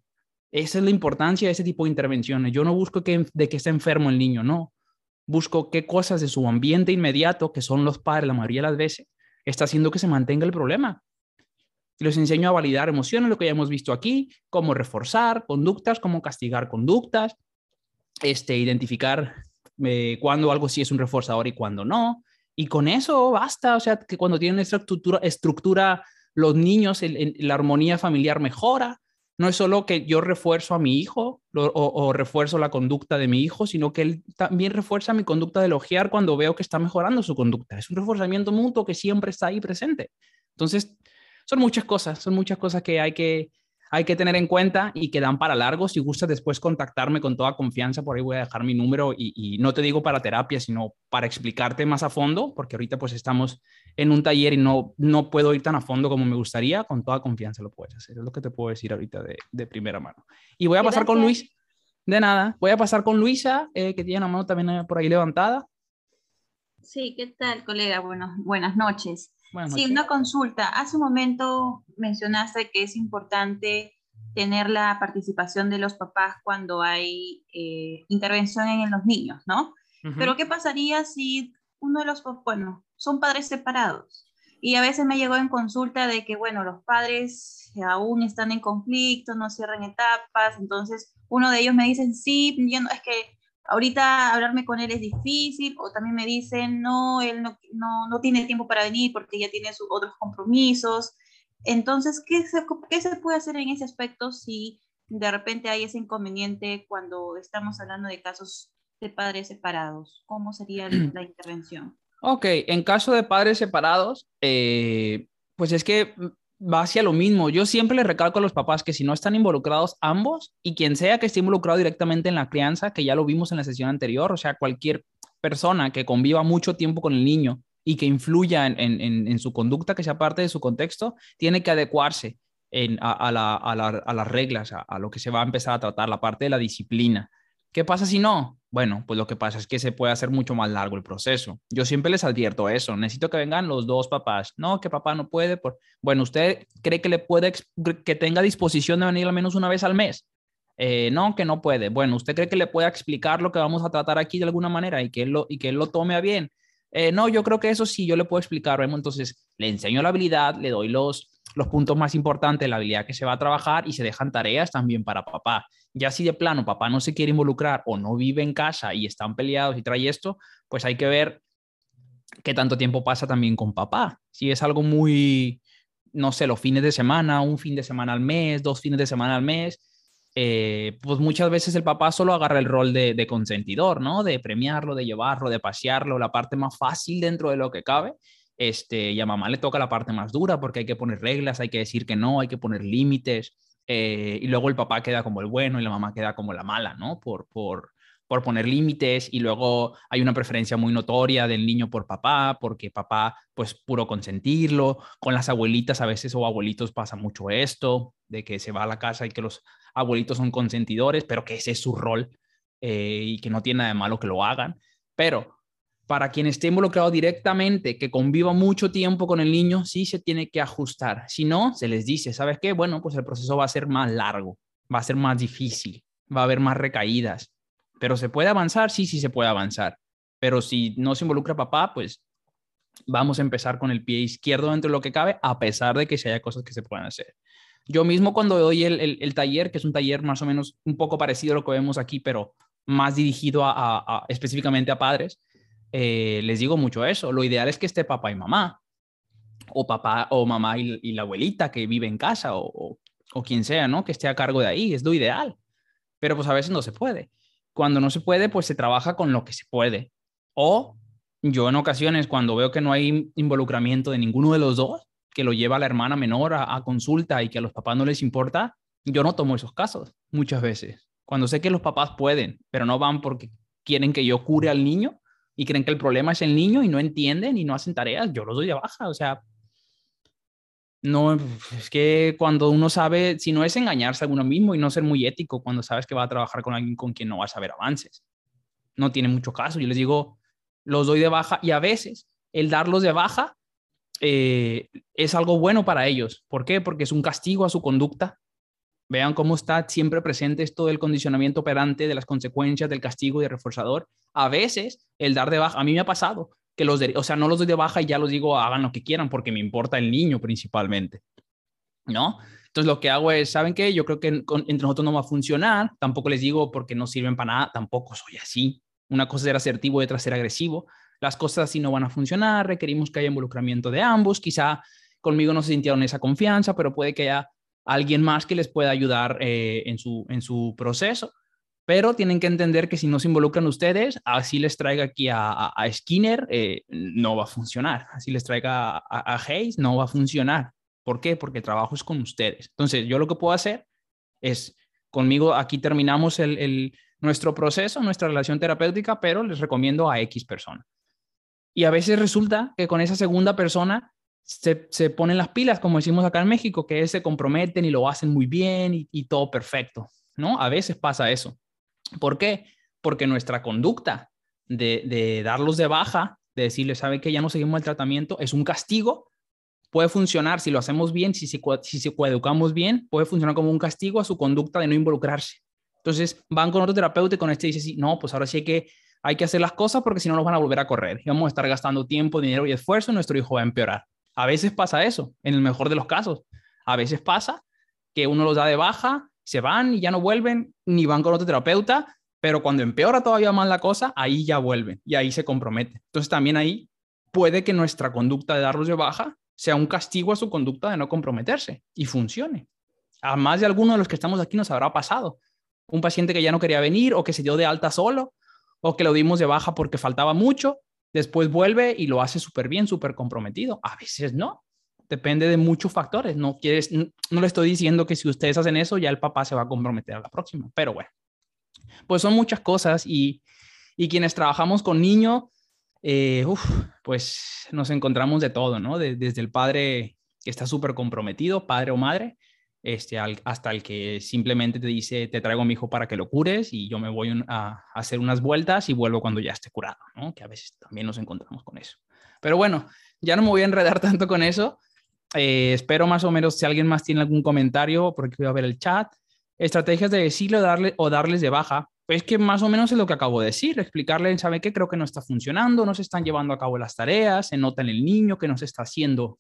Esa es la importancia de ese tipo de intervenciones. Yo no busco que, de que esté enfermo el niño, no. Busco qué cosas de su ambiente inmediato, que son los padres la mayoría de las veces, está haciendo que se mantenga el problema. Les enseño a validar emociones, lo que ya hemos visto aquí, cómo reforzar conductas, cómo castigar conductas, este, identificar eh, cuándo algo sí es un reforzador y cuándo no. Y con eso basta, o sea, que cuando tienen estructura los niños, la armonía familiar mejora, no es solo que yo refuerzo a mi hijo o, refuerzo la conducta de mi hijo, sino que él también refuerza mi conducta de elogiar cuando veo que está mejorando su conducta. Es un reforzamiento mutuo que siempre está ahí presente. Entonces, son muchas cosas, son muchas cosas que hay que, hay que tener en cuenta y que dan para largo. Si gustas después contactarme con toda confianza, por ahí voy a dejar mi número y, no te digo para terapia, sino para explicarte más a fondo, porque ahorita pues estamos en un taller y no, no puedo ir tan a fondo como me gustaría. Con toda confianza lo puedes hacer, es lo que te puedo decir ahorita de, de primera mano. Y voy a pasar con Luis. De nada, voy a pasar con Luisa, eh, que tiene la mano también por ahí levantada. Sí, ¿qué tal, colega? Bueno, buenas noches. Sí, una consulta. Hace un momento mencionaste que es importante tener la participación de los papás cuando hay eh, intervención en los niños, ¿no? Pero ¿qué pasaría si uno de los, bueno, son padres separados? Y a veces me llegó en consulta de que, bueno, los padres aún están en conflicto, no cierran etapas, entonces uno de ellos me dice, sí, es que ahorita hablarme con él es difícil, o también me dicen, no, él no, no, no tiene tiempo para venir porque ya tiene sus otros compromisos. Entonces, ¿qué se, ¿qué se puede hacer en ese aspecto si de repente hay ese inconveniente cuando estamos hablando de casos de padres separados? ¿Cómo sería la intervención? Ok, en caso de padres separados, eh, pues es que va hacia lo mismo. Yo siempre le recalco a los papás que si no están involucrados ambos y quien sea que esté involucrado directamente en la crianza, que ya lo vimos en la sesión anterior, o sea, cualquier persona que conviva mucho tiempo con el niño y que influya en, su conducta, que sea parte de su contexto, tiene que adecuarse a, las reglas, a lo que se va a empezar a tratar, la parte de la disciplina. ¿Qué pasa si no? Bueno, pues lo que pasa es que se puede hacer mucho más largo el proceso. Yo siempre les advierto eso. Necesito que vengan los dos papás. No, que papá no puede. Por... Bueno, ¿usted cree que le puede, que tenga disposición de venir al menos una vez al mes? Eh, no, que no puede. Bueno, ¿usted cree que le pueda explicar lo que vamos a tratar aquí de alguna manera y que él lo, y que lo tome a bien? Eh, no, yo creo que eso sí, yo le puedo explicar. Entonces, le enseño la habilidad, le doy los, los puntos más importantes, la habilidad que se va a trabajar y se dejan tareas también para papá. Ya si de plano papá no se quiere involucrar o no vive en casa y están peleados y trae esto, pues hay que ver qué tanto tiempo pasa también con papá. Si es algo muy, no sé, los fines de semana, un fin de semana al mes, dos fines de semana al mes, eh, pues muchas veces el papá solo agarra el rol de, de, consentidor, ¿no? De premiarlo, de llevarlo, de pasearlo, la parte más fácil dentro de lo que cabe este, y a mamá le toca la parte más dura porque hay que poner reglas, hay que decir que no, hay que poner límites, eh, y luego el papá queda como el bueno y la mamá queda como la mala, ¿no? Por, por, por poner límites y luego hay una preferencia muy notoria del niño por papá, porque papá, pues puro consentirlo. Con las abuelitas a veces o abuelitos pasa mucho esto, de que se va a la casa y que los abuelitos son consentidores, pero que ese es su rol eh, y que no tiene nada de malo que lo hagan. Pero para quien esté involucrado directamente, que conviva mucho tiempo con el niño, sí se tiene que ajustar. Si no, se les dice, ¿sabes qué? Bueno, pues el proceso va a ser más largo, va a ser más difícil, va a haber más recaídas. Pero se puede avanzar, sí, sí se puede avanzar. Pero si no se involucra papá, pues vamos a empezar con el pie izquierdo dentro de lo que cabe, a pesar de que se haya cosas que se puedan hacer. Yo mismo cuando doy el, taller, que es un taller más o menos un poco parecido a lo que vemos aquí, pero más dirigido a específicamente a padres, eh, les digo mucho eso. Lo ideal es que esté papá y mamá, o papá o mamá y, la abuelita que vive en casa, o, quien sea, ¿no? Que esté a cargo de ahí, es lo ideal. Pero pues a veces no se puede. Cuando no se puede, pues se trabaja con lo que se puede. O yo en ocasiones, cuando veo que no hay involucramiento de ninguno de los dos, que lo lleva la hermana menor a, a consulta y que a los papás no les importa, yo no tomo esos casos muchas veces. Cuando sé que los papás pueden, pero no van porque quieren que yo cure al niño, y creen que el problema es el niño y no entienden y no hacen tareas, yo los doy de baja. O sea, no, es que cuando uno sabe, si no es engañarse a uno mismo y no ser muy ético cuando sabes que va a trabajar con alguien con quien no vas a ver avances. No tiene mucho caso. Yo les digo, los doy de baja y a veces el darlos de baja eh, es algo bueno para ellos. ¿Por qué? Porque es un castigo a su conducta Vean cómo está siempre presente esto del condicionamiento operante, de las consecuencias del castigo y el reforzador. A veces el dar de baja, a mí me ha pasado que los, de, o sea, no los doy de baja y ya los digo hagan lo que quieran porque me importa el niño principalmente, ¿no? Entonces lo que hago es, ¿saben qué? Yo creo que entre nosotros no va a funcionar, tampoco les digo porque no sirven para nada, tampoco soy así. Una cosa es ser asertivo y otra ser agresivo. Las cosas así no van a funcionar, requerimos que haya involucramiento de ambos, quizá conmigo no se sintieron esa confianza, pero puede que haya alguien más que les pueda ayudar eh, en, su, en su proceso. Pero tienen que entender que si no se involucran ustedes, así les traiga aquí a, Skinner, eh, no va a funcionar. Así les traiga a, Hayes, no va a funcionar. ¿Por qué? Porque el trabajo es con ustedes. Entonces, yo lo que puedo hacer es, conmigo aquí terminamos el, nuestro proceso, nuestra relación terapéutica, pero les recomiendo a X persona. Y a veces resulta que con esa segunda persona se, se, ponen las pilas, como decimos acá en México, que se comprometen y lo hacen muy bien y, y todo perfecto, ¿no? A veces pasa eso. ¿Por qué? Porque nuestra conducta de, de darlos de baja, de decirles, ¿sabe que ya no seguimos el tratamiento? Es un castigo puede funcionar si lo hacemos bien, si si se coeducamos bien, puede funcionar como un castigo a su conducta de no involucrarse. Entonces van con otro terapeuta y con este dice, sí, no, pues ahora sí hay que, hay que hacer las cosas porque si no nos van a volver a correr y vamos a estar gastando tiempo, dinero y esfuerzo nuestro hijo va a empeorar. A veces pasa eso, en el mejor de los casos. A veces pasa que uno los da de baja, se van y ya no vuelven, ni van con otro terapeuta, pero cuando empeora todavía más la cosa, ahí ya vuelven y ahí se compromete. Entonces también ahí puede que nuestra conducta de darlos de baja sea un castigo a su conducta de no comprometerse y funcione. A más de alguno de los que estamos aquí nos habrá pasado. Un paciente que ya no quería venir o que se dio de alta solo o que lo dimos de baja porque faltaba mucho, después vuelve y lo hace súper bien, súper comprometido. A veces no. Depende de muchos factores. No, quieres, no, le estoy diciendo que si ustedes hacen eso, ya el papá se va a comprometer a la próxima. Pero bueno, pues son muchas cosas y, y quienes trabajamos con niños, eh, pues nos encontramos de todo, ¿no? desde el padre que está súper comprometido, padre o madre, este, hasta el que simplemente te dice, te traigo a mi hijo para que lo cures y yo me voy a, hacer unas vueltas y vuelvo cuando ya esté curado, ¿no? Que a veces también nos encontramos con eso. Pero bueno, ya no me voy a enredar tanto con eso. Eh, espero más o menos si alguien más tiene algún comentario, porque voy a ver el chat. Estrategias de decirle darle, o darles de baja. Pues que más o menos es lo que acabo de decir, explicarle, ¿sabe qué? Creo que no está funcionando, no se están llevando a cabo las tareas, se nota en el niño que no se está haciendo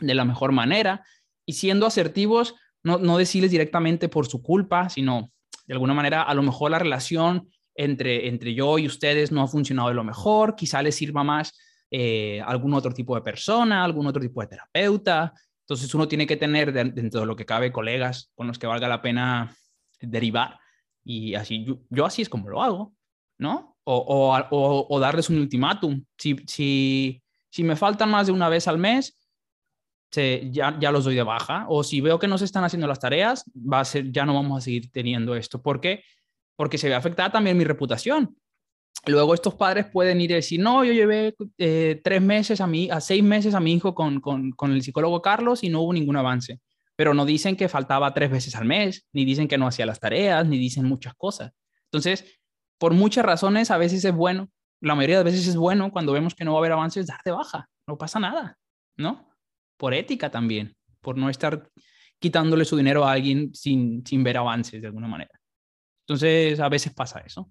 de la mejor manera y siendo asertivos, no, no decirles directamente por su culpa, sino de alguna manera a lo mejor la relación entre, entre yo y ustedes no ha funcionado de lo mejor, quizá les sirva más eh, algún otro tipo de persona, algún otro tipo de terapeuta. Entonces uno tiene que tener dentro de lo que cabe colegas con los que valga la pena derivar y así, yo, así es como lo hago, ¿no? O, o, o, darles un ultimátum. Si, si, si, me faltan más de una vez al mes, se, ya, ya los doy de baja. O si veo que no se están haciendo las tareas, va a ser, ya no vamos a seguir teniendo esto. ¿Por qué? Porque se ve afectada también mi reputación. Luego estos padres pueden ir y decir, no, yo llevé eh, tres meses a mí, a seis meses a mi hijo con, con, con el psicólogo Carlos y no hubo ningún avance pero no dicen que faltaba tres veces al mes, ni dicen que no hacía las tareas, ni dicen muchas cosas. Entonces, por muchas razones, a veces es bueno, la mayoría de veces es bueno cuando vemos que no va a haber avances, dar de baja, no pasa nada, ¿no? Por ética también, por no estar quitándole su dinero a alguien sin, sin ver avances de alguna manera. Entonces, a veces pasa eso.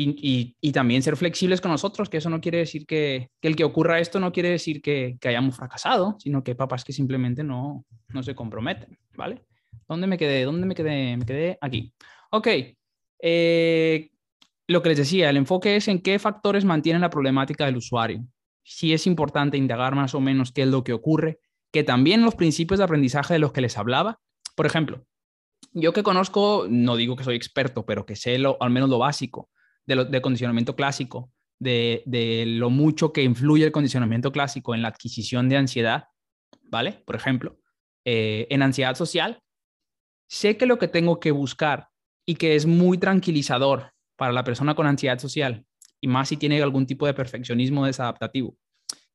Y, también ser flexibles con nosotros, que eso no quiere decir que, el que ocurra esto no quiere decir que, hayamos fracasado, sino que hay papás que simplemente no, no se comprometen, ¿vale? ¿Dónde me quedé? ¿Dónde me quedé? Me quedé aquí. Ok. Eh, lo que les decía, el enfoque es en qué factores mantienen la problemática del usuario. Si es importante indagar más o menos qué es lo que ocurre, que también los principios de aprendizaje de los que les hablaba. Por ejemplo, yo que conozco, no digo que soy experto, pero que sé lo, al menos lo básico de, condicionamiento clásico, de, lo mucho que influye el condicionamiento clásico en la adquisición de ansiedad, ¿vale? Por ejemplo, eh, en ansiedad social, sé que lo que tengo que buscar y que es muy tranquilizador para la persona con ansiedad social, y más si tiene algún tipo de perfeccionismo desadaptativo,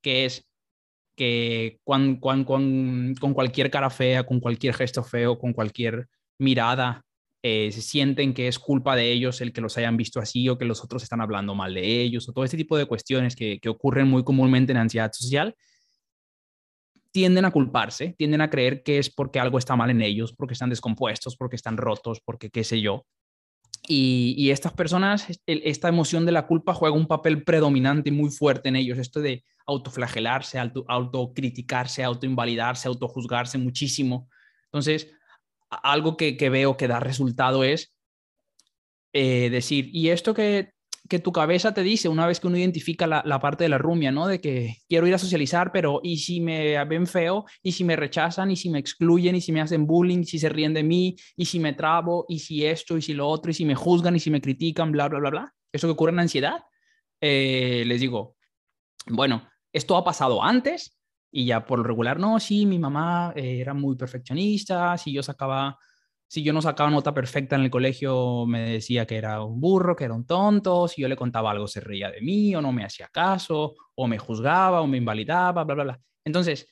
que es que con cualquier cara fea, con cualquier gesto feo, con cualquier mirada eh, se sienten que es culpa de ellos el que los hayan visto así o que los otros están hablando mal de ellos o todo este tipo de cuestiones que, que ocurren muy comúnmente en ansiedad social, tienden a culparse, tienden a creer que es porque algo está mal en ellos, porque están descompuestos, porque están rotos, porque qué sé yo. Y, y, estas personas, esta emoción de la culpa juega un papel predominante muy fuerte en ellos, esto de autoflagelarse, auto, autocriticarse, autoinvalidarse, autojuzgarse muchísimo. Entonces, algo que, veo que da resultado es eh, decir, y esto que, tu cabeza te dice una vez que uno identifica la, parte de la rumia, ¿no? De que quiero ir a socializar, pero ¿y si me ven feo? ¿Y si me rechazan? ¿Y si me excluyen? ¿Y si me hacen bullying? ¿Y si se ríen de mí? ¿Y si me trabo? ¿Y si esto? ¿Y si lo otro? ¿Y si me juzgan? ¿Y si me critican? Bla, bla, bla, bla. Eso que ocurre en la ansiedad. Eh, les digo, bueno, esto ha pasado antes, Y ya por lo regular, no, sí, mi mamá eh, era muy perfeccionista, si yo sacaba, si yo no sacaba nota perfecta en el colegio, me decía que era un burro, que era un tonto, si yo le contaba algo se reía de mí o no me hacía caso, o me juzgaba o me invalidaba, bla, bla, bla. Entonces,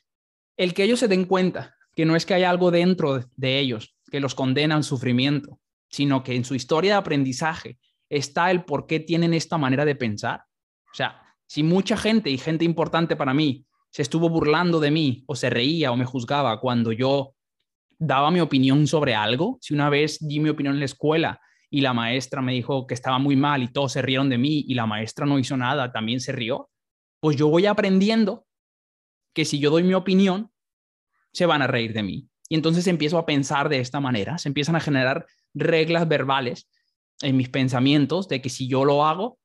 el que ellos se den cuenta que no es que haya algo dentro de ellos que los condena al sufrimiento, sino que en su historia de aprendizaje está el por qué tienen esta manera de pensar. O sea, si mucha gente y gente importante para mí se estuvo burlando de mí o se reía o me juzgaba cuando yo daba mi opinión sobre algo, si una vez di mi opinión en la escuela y la maestra me dijo que estaba muy mal y todos se rieron de mí y la maestra no hizo nada, también se rió, pues yo voy aprendiendo que si yo doy mi opinión, se van a reír de mí. Y entonces empiezo a pensar de esta manera, se empiezan a generar reglas verbales en mis pensamientos de que si yo lo hago,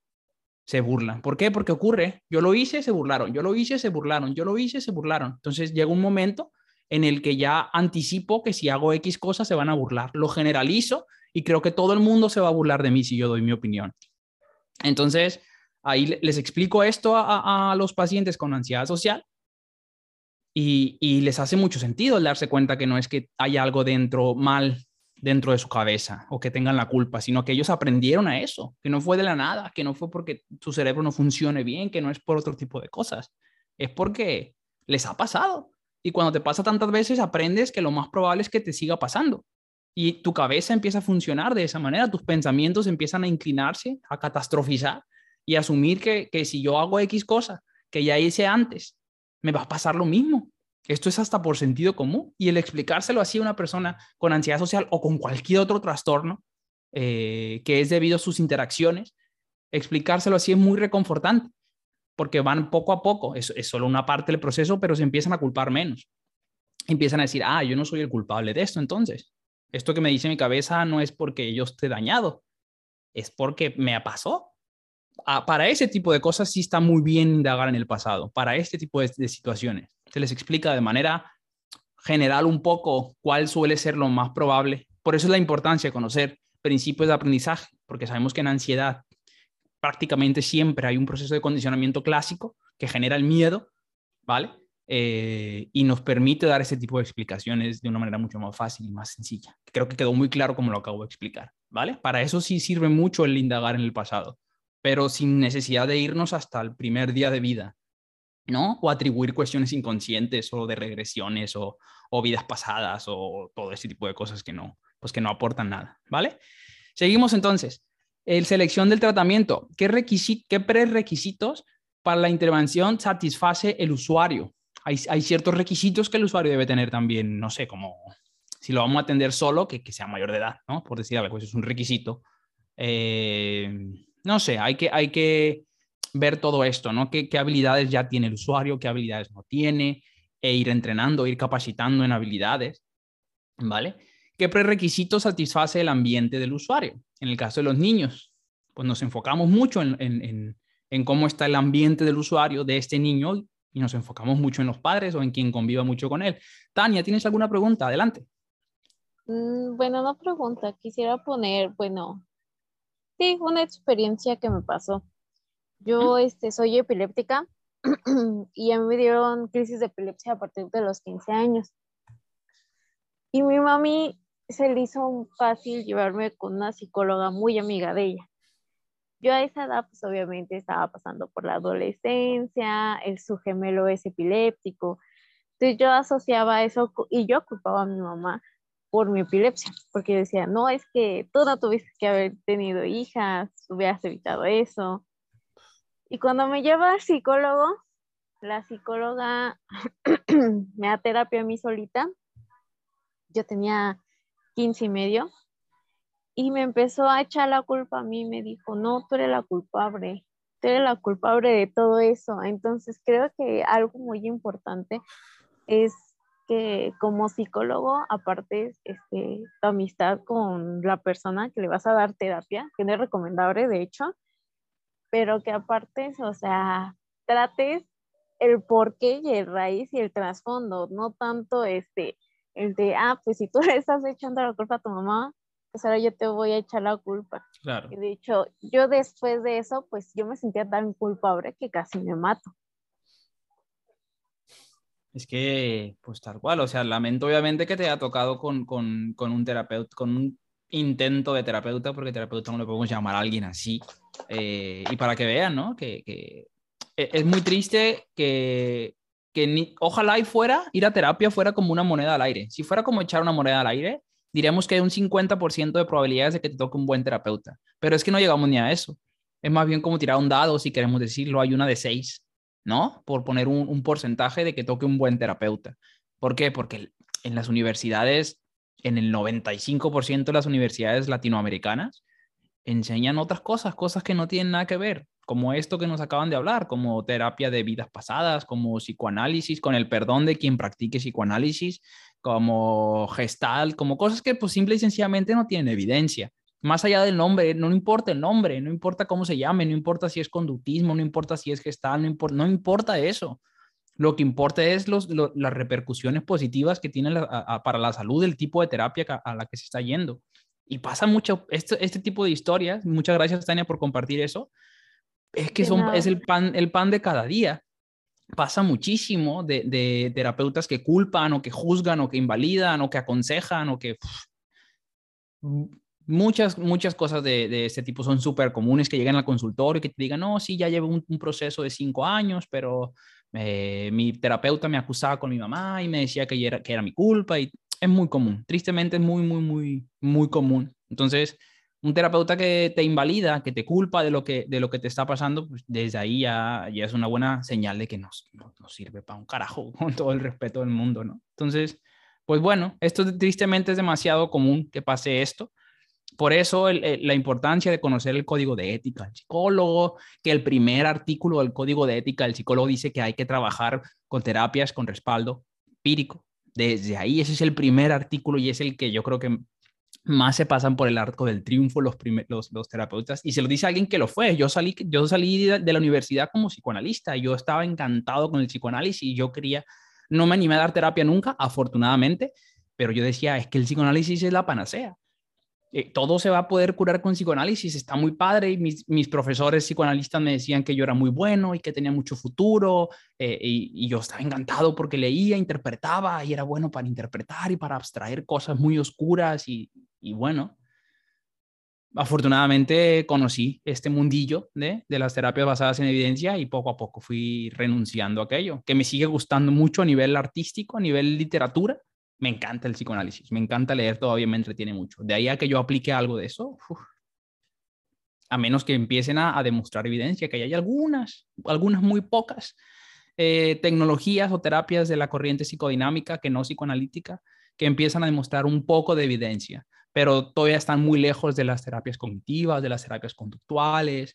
se burlan. ¿Por qué? Porque ocurre, yo lo hice, se burlaron, yo lo hice, se burlaron, yo lo hice, se burlaron. Entonces llega un momento en el que ya anticipo que si hago X cosas se van a burlar. Lo generalizo y creo que todo el mundo se va a burlar de mí si yo doy mi opinión. Entonces, ahí les explico esto a, los pacientes con ansiedad social y, les hace mucho sentido el darse cuenta que no es que haya algo dentro mal dentro de su cabeza o que tengan la culpa, sino que ellos aprendieron a eso, que no fue de la nada, que no fue porque su cerebro no funcione bien, que no es por otro tipo de cosas, es porque les ha pasado. Y cuando te pasa tantas veces, aprendes que lo más probable es que te siga pasando. Y tu cabeza empieza a funcionar de esa manera, tus pensamientos empiezan a inclinarse, a catastrofizar y asumir que, que si yo hago X cosa que ya hice antes, me va a pasar lo mismo. Esto es hasta por sentido común y el explicárselo así a una persona con ansiedad social o con cualquier otro trastorno eh, que es debido a sus interacciones, explicárselo así es muy reconfortante porque van poco a poco, es, solo una parte del proceso, pero se empiezan a culpar menos. Empiezan a decir, ah, yo no soy el culpable de esto, entonces. Esto que me dice mi cabeza no es porque yo esté dañado, es porque me pasó. Ah, para ese tipo de cosas sí está muy bien indagar en el pasado, para este tipo de situaciones se les explica de manera general un poco cuál suele ser lo más probable. Por eso es la importancia de conocer principios de aprendizaje, porque sabemos que en ansiedad prácticamente siempre hay un proceso de condicionamiento clásico que genera el miedo, ¿vale? Eh, y nos permite dar ese tipo de explicaciones de una manera mucho más fácil y más sencilla. Creo que quedó muy claro como lo acabo de explicar, ¿vale? Para eso sí sirve mucho el indagar en el pasado, pero sin necesidad de irnos hasta el primer día de vida, ¿no? O atribuir cuestiones inconscientes o de regresiones o, vidas pasadas o todo ese tipo de cosas que no, pues que no aportan nada, ¿vale? Seguimos entonces. El selección del tratamiento. ¿Qué, qué prerequisitos para la intervención satisface el usuario? Hay, ciertos requisitos que el usuario debe tener también, no sé, como si lo vamos a atender solo, que, sea mayor de edad, ¿no? Por decir algo, pues es un requisito. Eh, no sé, hay que, hay que ver todo esto, ¿no? ¿Qué, habilidades ya tiene el usuario, qué habilidades no tiene, e ir entrenando, ir capacitando en habilidades, ¿vale? ¿Qué prerequisitos satisface el ambiente del usuario? En el caso de los niños, pues nos enfocamos mucho en, cómo está el ambiente del usuario de este niño y nos enfocamos mucho en los padres o en quien conviva mucho con él. Tania, ¿tienes alguna pregunta? Adelante. Mm, bueno, no pregunta, quisiera poner, bueno, sí, una experiencia que me pasó. Yo este, soy epiléptica y a mí me dieron crisis de epilepsia a partir de los 15 años. Y mi mami se le hizo fácil llevarme con una psicóloga muy amiga de ella. Yo a esa edad, pues obviamente estaba pasando por la adolescencia, el su gemelo es epiléptico. Entonces yo asociaba eso y yo culpaba a mi mamá por mi epilepsia, porque decía, no, es que tú no tuviste que haber tenido hijas, hubieras evitado eso. Y cuando me lleva al psicólogo, la psicóloga me da terapia a mí solita. Yo tenía 15 y medio. Y me empezó a echar la culpa a mí. Me dijo, no, tú eres la culpable. Tú eres la culpable de todo eso. Entonces creo que algo muy importante es que como psicólogo, aparte, este, tu amistad con la persona que le vas a dar terapia, que no es recomendable, de hecho, pero que aparte, o sea, trates el porqué y el raíz y el trasfondo, no tanto este, el de, ah, pues si tú le estás echando la culpa a tu mamá, pues ahora yo te voy a echar la culpa. Claro. Y de hecho, yo después de eso, pues yo me sentía tan culpable que casi me mato. Es que, pues tal cual, o sea, lamento obviamente que te haya tocado con, con, con un terapeuta, con un intento de terapeuta, porque terapeuta no le podemos llamar a alguien así. Eh, y para que vean, ¿no? Que, que, e, es muy triste que, que ojalá fuera, ir a terapia fuera como una moneda al aire. Si fuera como echar una moneda al aire, diríamos que hay un 50% de probabilidades de que te toque un buen terapeuta. Pero es que no llegamos ni a eso. Es más bien como tirar un dado, si queremos decirlo, hay una de seis, ¿no? Por poner un, un porcentaje de que toque un buen terapeuta. ¿Por qué? Porque en las universidades, en el 95% de las universidades latinoamericanas, enseñan otras cosas, cosas que no tienen nada que ver, como esto que nos acaban de hablar, como terapia de vidas pasadas, como psicoanálisis, con el perdón de quien practique psicoanálisis, como gestal, como cosas que pues simple y sencillamente no tienen evidencia. Más allá del nombre, no importa el nombre, no importa cómo se llame, no importa si es conductismo, no importa si es gestal, no, importa, no importa eso. Lo que importa es los, las repercusiones positivas que tiene para la salud del tipo de terapia a, la que se está yendo. Y pasa mucho este, este tipo de historias. Muchas gracias, Tania, por compartir eso. Es que son, es el pan, el pan de cada día pasa muchísimo de, terapeutas que culpan o que juzgan o que invalidan o que aconsejan o que... muchas, muchas cosas de, este tipo son súper comunes que llegan al consultorio y que te digan, no, sí, ya llevo un, proceso de cinco años, pero eh, mi terapeuta me acusaba con mi mamá y me decía que era, que era mi culpa y es muy común. Tristemente es muy, muy, muy, muy común. Entonces, un terapeuta que te invalida, que te culpa de lo que, de lo que te está pasando, pues desde ahí ya, ya es una buena señal de que nos, nos sirve para un carajo, con todo el respeto del mundo, ¿no? Entonces, pues bueno, esto tristemente es demasiado común que pase esto. Por eso la importancia de conocer el código de ética del psicólogo, que el primer artículo del código de ética del psicólogo dice que hay que trabajar con terapias con respaldo empírico. Desde ahí, ese es el primer artículo y es el que yo creo que más se pasan por el arco del triunfo los, los, los, terapeutas. Y se lo dice alguien que lo fue. Yo salí, yo salí de, la universidad como psicoanalista. Yo estaba encantado con el psicoanálisis y yo quería, no me animé a dar terapia nunca, afortunadamente, pero yo decía, es que el psicoanálisis es la panacea. Eh, todo se va a poder curar con psicoanálisis, está muy padre. Y mis, profesores psicoanalistas me decían que yo era muy bueno y que tenía mucho futuro. Eh, y, yo estaba encantado porque leía, interpretaba y era bueno para interpretar y para abstraer cosas muy oscuras. Y, y bueno, afortunadamente conocí este mundillo de, de, las terapias basadas en evidencia y poco a poco fui renunciando a aquello, que me sigue gustando mucho a nivel artístico, a nivel literatura. Me encanta el psicoanálisis, me encanta leer, todavía me entretiene mucho. De ahí a que yo aplique algo de eso, a menos que empiecen a, demostrar evidencia, que hay algunas, algunas muy pocas eh, tecnologías o terapias de la corriente psicodinámica que no psicoanalítica que empiezan a demostrar un poco de evidencia pero todavía están muy lejos de las terapias cognitivas, de las terapias conductuales.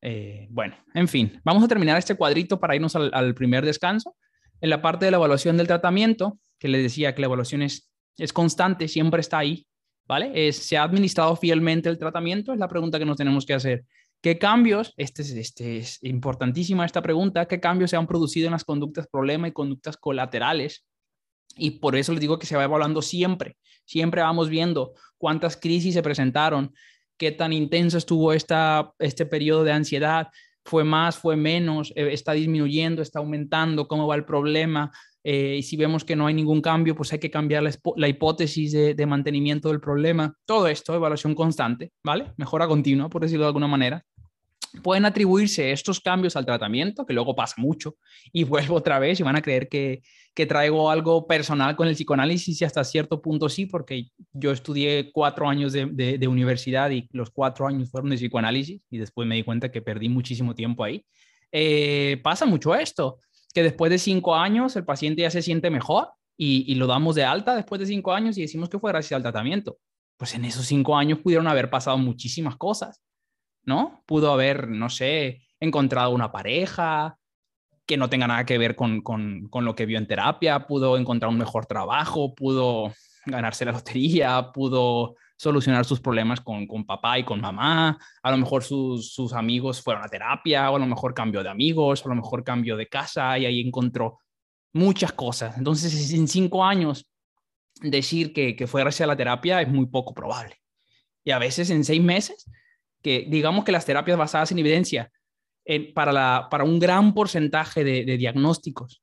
Eh, bueno, en fin, vamos a terminar este cuadrito para irnos al, primer descanso. En la parte de la evaluación del tratamiento, que les decía que la evaluación es, es constante, siempre está ahí, ¿vale? Es, ¿Se ha administrado fielmente el tratamiento? Es la pregunta que nos tenemos que hacer. ¿Qué cambios, este, este es importantísima esta pregunta, qué cambios se han producido en las conductas problema y conductas colaterales y por eso les digo que se va evaluando siempre. Siempre vamos viendo cuántas crisis se presentaron, qué tan intenso estuvo esta, este periodo de ansiedad, fue más, fue menos, eh, está disminuyendo, está aumentando, cómo va el problema. Eh, y si vemos que no hay ningún cambio, pues hay que cambiar la, hipótesis de, de, mantenimiento del problema. Todo esto, evaluación constante, ¿vale? Mejora continua, por decirlo de alguna manera pueden atribuirse estos cambios al tratamiento, que luego pasa mucho, y vuelvo otra vez y van a creer que, que traigo algo personal con el psicoanálisis y hasta cierto punto sí, porque yo estudié cuatro años de, de, universidad y los cuatro años fueron de psicoanálisis y después me di cuenta que perdí muchísimo tiempo ahí. Eh, pasa mucho esto, que después de cinco años el paciente ya se siente mejor y, lo damos de alta después de cinco años y decimos que fue gracias al tratamiento. Pues en esos cinco años pudieron haber pasado muchísimas cosas ¿no? Pudo haber, no sé, encontrado una pareja que no tenga nada que ver con, lo que vio en terapia, pudo encontrar un mejor trabajo, pudo ganarse la lotería, pudo solucionar sus problemas con, papá y con mamá, a lo mejor sus, amigos fueron a terapia, o a lo mejor cambió de amigos, a lo mejor cambió de casa y ahí encontró muchas cosas. Entonces, en cinco años, decir que, que fue gracias a la terapia es muy poco probable. Y a veces en seis meses que digamos que las terapias basadas en evidencia para, la, para un gran porcentaje de, diagnósticos,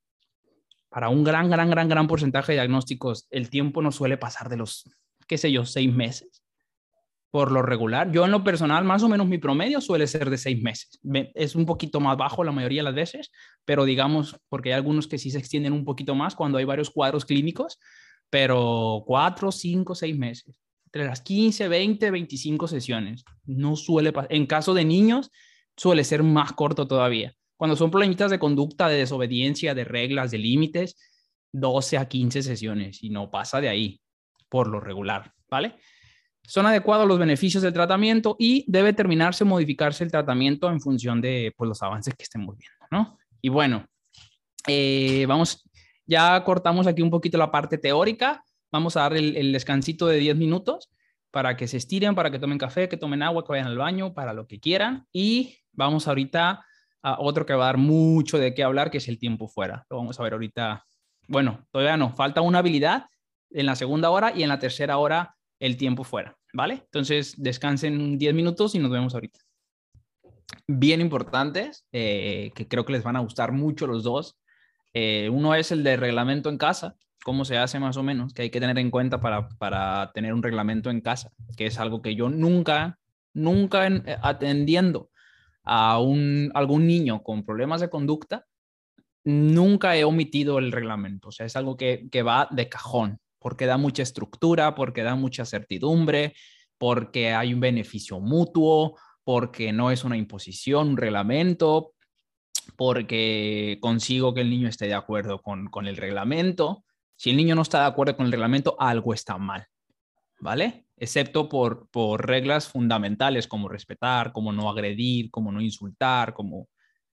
para un gran, gran, gran, gran porcentaje de diagnósticos, el tiempo no suele pasar de los, qué sé yo, seis meses. Por lo regular, yo en lo personal, más o menos mi promedio suele ser de seis meses. Es un poquito más bajo la mayoría de las veces, pero digamos, porque hay algunos que sí se extienden un poquito más cuando hay varios cuadros clínicos, pero cuatro, cinco, seis meses. Entre las 15, 20, 25 sesiones. No suele pasar. En caso de niños, suele ser más corto todavía. Cuando son problemitas de conducta, de desobediencia, de reglas, de límites, 12 a 15 sesiones y no pasa de ahí por lo regular, ¿vale? Son adecuados los beneficios del tratamiento y debe terminarse o modificarse el tratamiento en función de pues, los avances que estemos viendo, ¿no? Y bueno, eh, vamos, ya cortamos aquí un poquito la parte teórica, vamos a dar el, el descansito de 10 minutos para que se estiren, para que tomen café, que tomen agua, que vayan al baño, para lo que quieran y vamos ahorita otro que va a dar mucho de qué hablar, que es el tiempo fuera. Lo vamos a ver ahorita. Bueno, todavía no, falta una habilidad en la segunda hora y en la tercera hora el tiempo fuera, ¿vale? Entonces descansen 10 minutos y nos vemos ahorita. Bien importantes, eh, que creo que les van a gustar mucho los dos. Eh, uno es el de reglamento en casa, cómo se hace más o menos, que hay que tener en cuenta para, para tener un reglamento en casa, que es algo que yo nunca, nunca eh, atendiendo a un, algún niño con problemas de conducta, nunca he omitido el reglamento. O sea, es algo que, que va de cajón, porque da mucha estructura, porque da mucha certidumbre, porque hay un beneficio mutuo, porque no es una imposición, un reglamento, porque consigo que el niño esté de acuerdo con, con el reglamento. Si el niño no está de acuerdo con el reglamento, algo está mal. ¿Vale? excepto por, por reglas fundamentales como respetar, como no agredir, como no insultar, como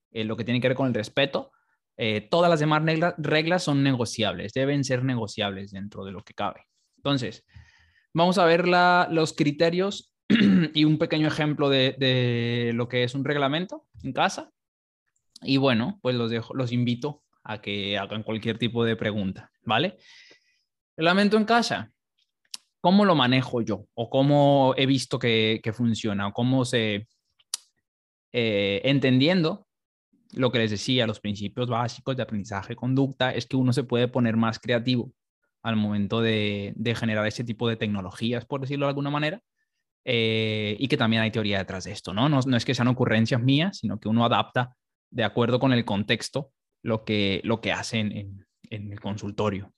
eh, lo que tiene que ver con el respeto. Eh, todas las demás reglas, son negociables, deben ser negociables dentro de lo que cabe. Entonces, vamos a ver los criterios y un pequeño ejemplo de, de, lo que es un reglamento en casa. Y bueno, pues los, dejo, los invito a que hagan cualquier tipo de pregunta, ¿vale? Reglamento en casa. ¿cómo lo manejo yo? ¿O cómo he visto que, funciona? ¿O cómo se... Eh, entendiendo lo que les decía, los principios básicos de aprendizaje conducta, es que uno se puede poner más creativo al momento de, generar ese tipo de tecnologías, por decirlo de alguna manera, eh, y que también hay teoría detrás de esto, ¿no? ¿no? es que sean ocurrencias mías, sino que uno adapta de acuerdo con el contexto lo que, lo que hacen en, en el consultorio,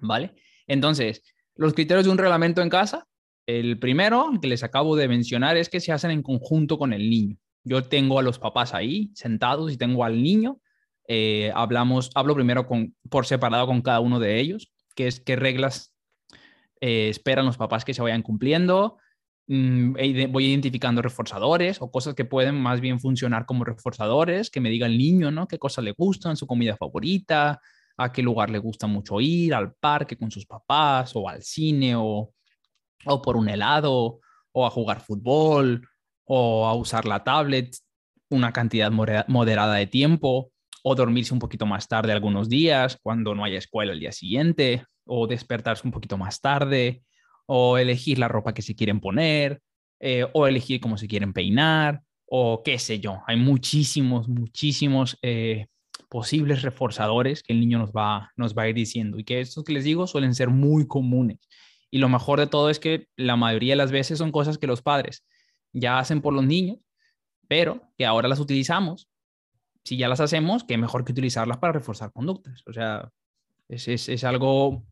¿vale? Entonces, los criterios de un reglamento en casa, el primero que les acabo de mencionar es que se hacen en conjunto con el niño. Yo tengo a los papás ahí sentados y tengo al niño. Eh, hablamos, hablo primero con, por separado con cada uno de ellos, que es qué reglas eh, esperan los papás que se vayan cumpliendo. Mm, voy identificando reforzadores o cosas que pueden más bien funcionar como reforzadores, que me diga el niño, ¿no? Qué cosas le gustan, su comida favorita, a qué lugar le gusta mucho ir, al parque con sus papás o al cine o, o por un helado o a jugar fútbol o a usar la tablet una cantidad moderada de tiempo o dormirse un poquito más tarde algunos días cuando no haya escuela el día siguiente o despertarse un poquito más tarde o elegir la ropa que se quieren poner eh, o elegir cómo se quieren peinar o qué sé yo. Hay muchísimos, muchísimos eh, posibles reforzadores que el niño nos va, nos va a ir diciendo y que estos que les digo suelen ser muy comunes. Y lo mejor de todo es que la mayoría de las veces son cosas que los padres ya hacen por los niños, pero que ahora las utilizamos. Si ya las hacemos, qué mejor que utilizarlas para reforzar conductas. O sea, es, algo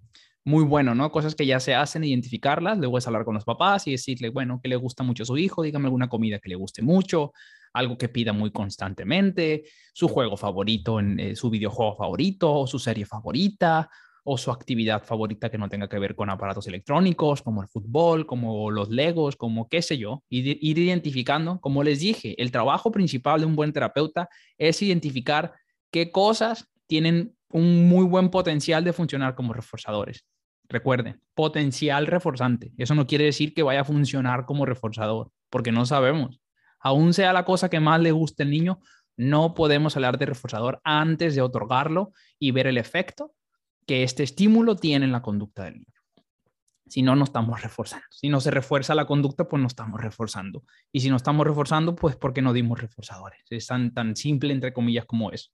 muy bueno, ¿no? Cosas que ya se hacen, identificarlas, luego es hablar con los papás y decirle, bueno, que le gusta mucho a su hijo, dígame alguna comida que le guste mucho, algo que pida muy constantemente, su juego favorito, eh, su videojuego favorito, o su serie favorita, o su actividad favorita que no tenga que ver con aparatos electrónicos, como el fútbol, como los legos, como qué sé yo, ir, ir identificando, como les dije, el trabajo principal de un buen terapeuta es identificar qué cosas tienen un muy buen potencial de funcionar como reforzadores. Recuerden, potencial reforzante. Eso no quiere decir que vaya a funcionar como reforzador, porque no sabemos aún sea la cosa que más le guste al niño, no podemos hablar de reforzador antes de otorgarlo y ver el efecto que este estímulo tiene en la conducta del niño. Si no, no estamos reforzando. Si no se refuerza la conducta, pues no estamos reforzando. Y si no estamos reforzando, pues porque no dimos reforzadores. Es tan, tan simple, entre comillas, como eso.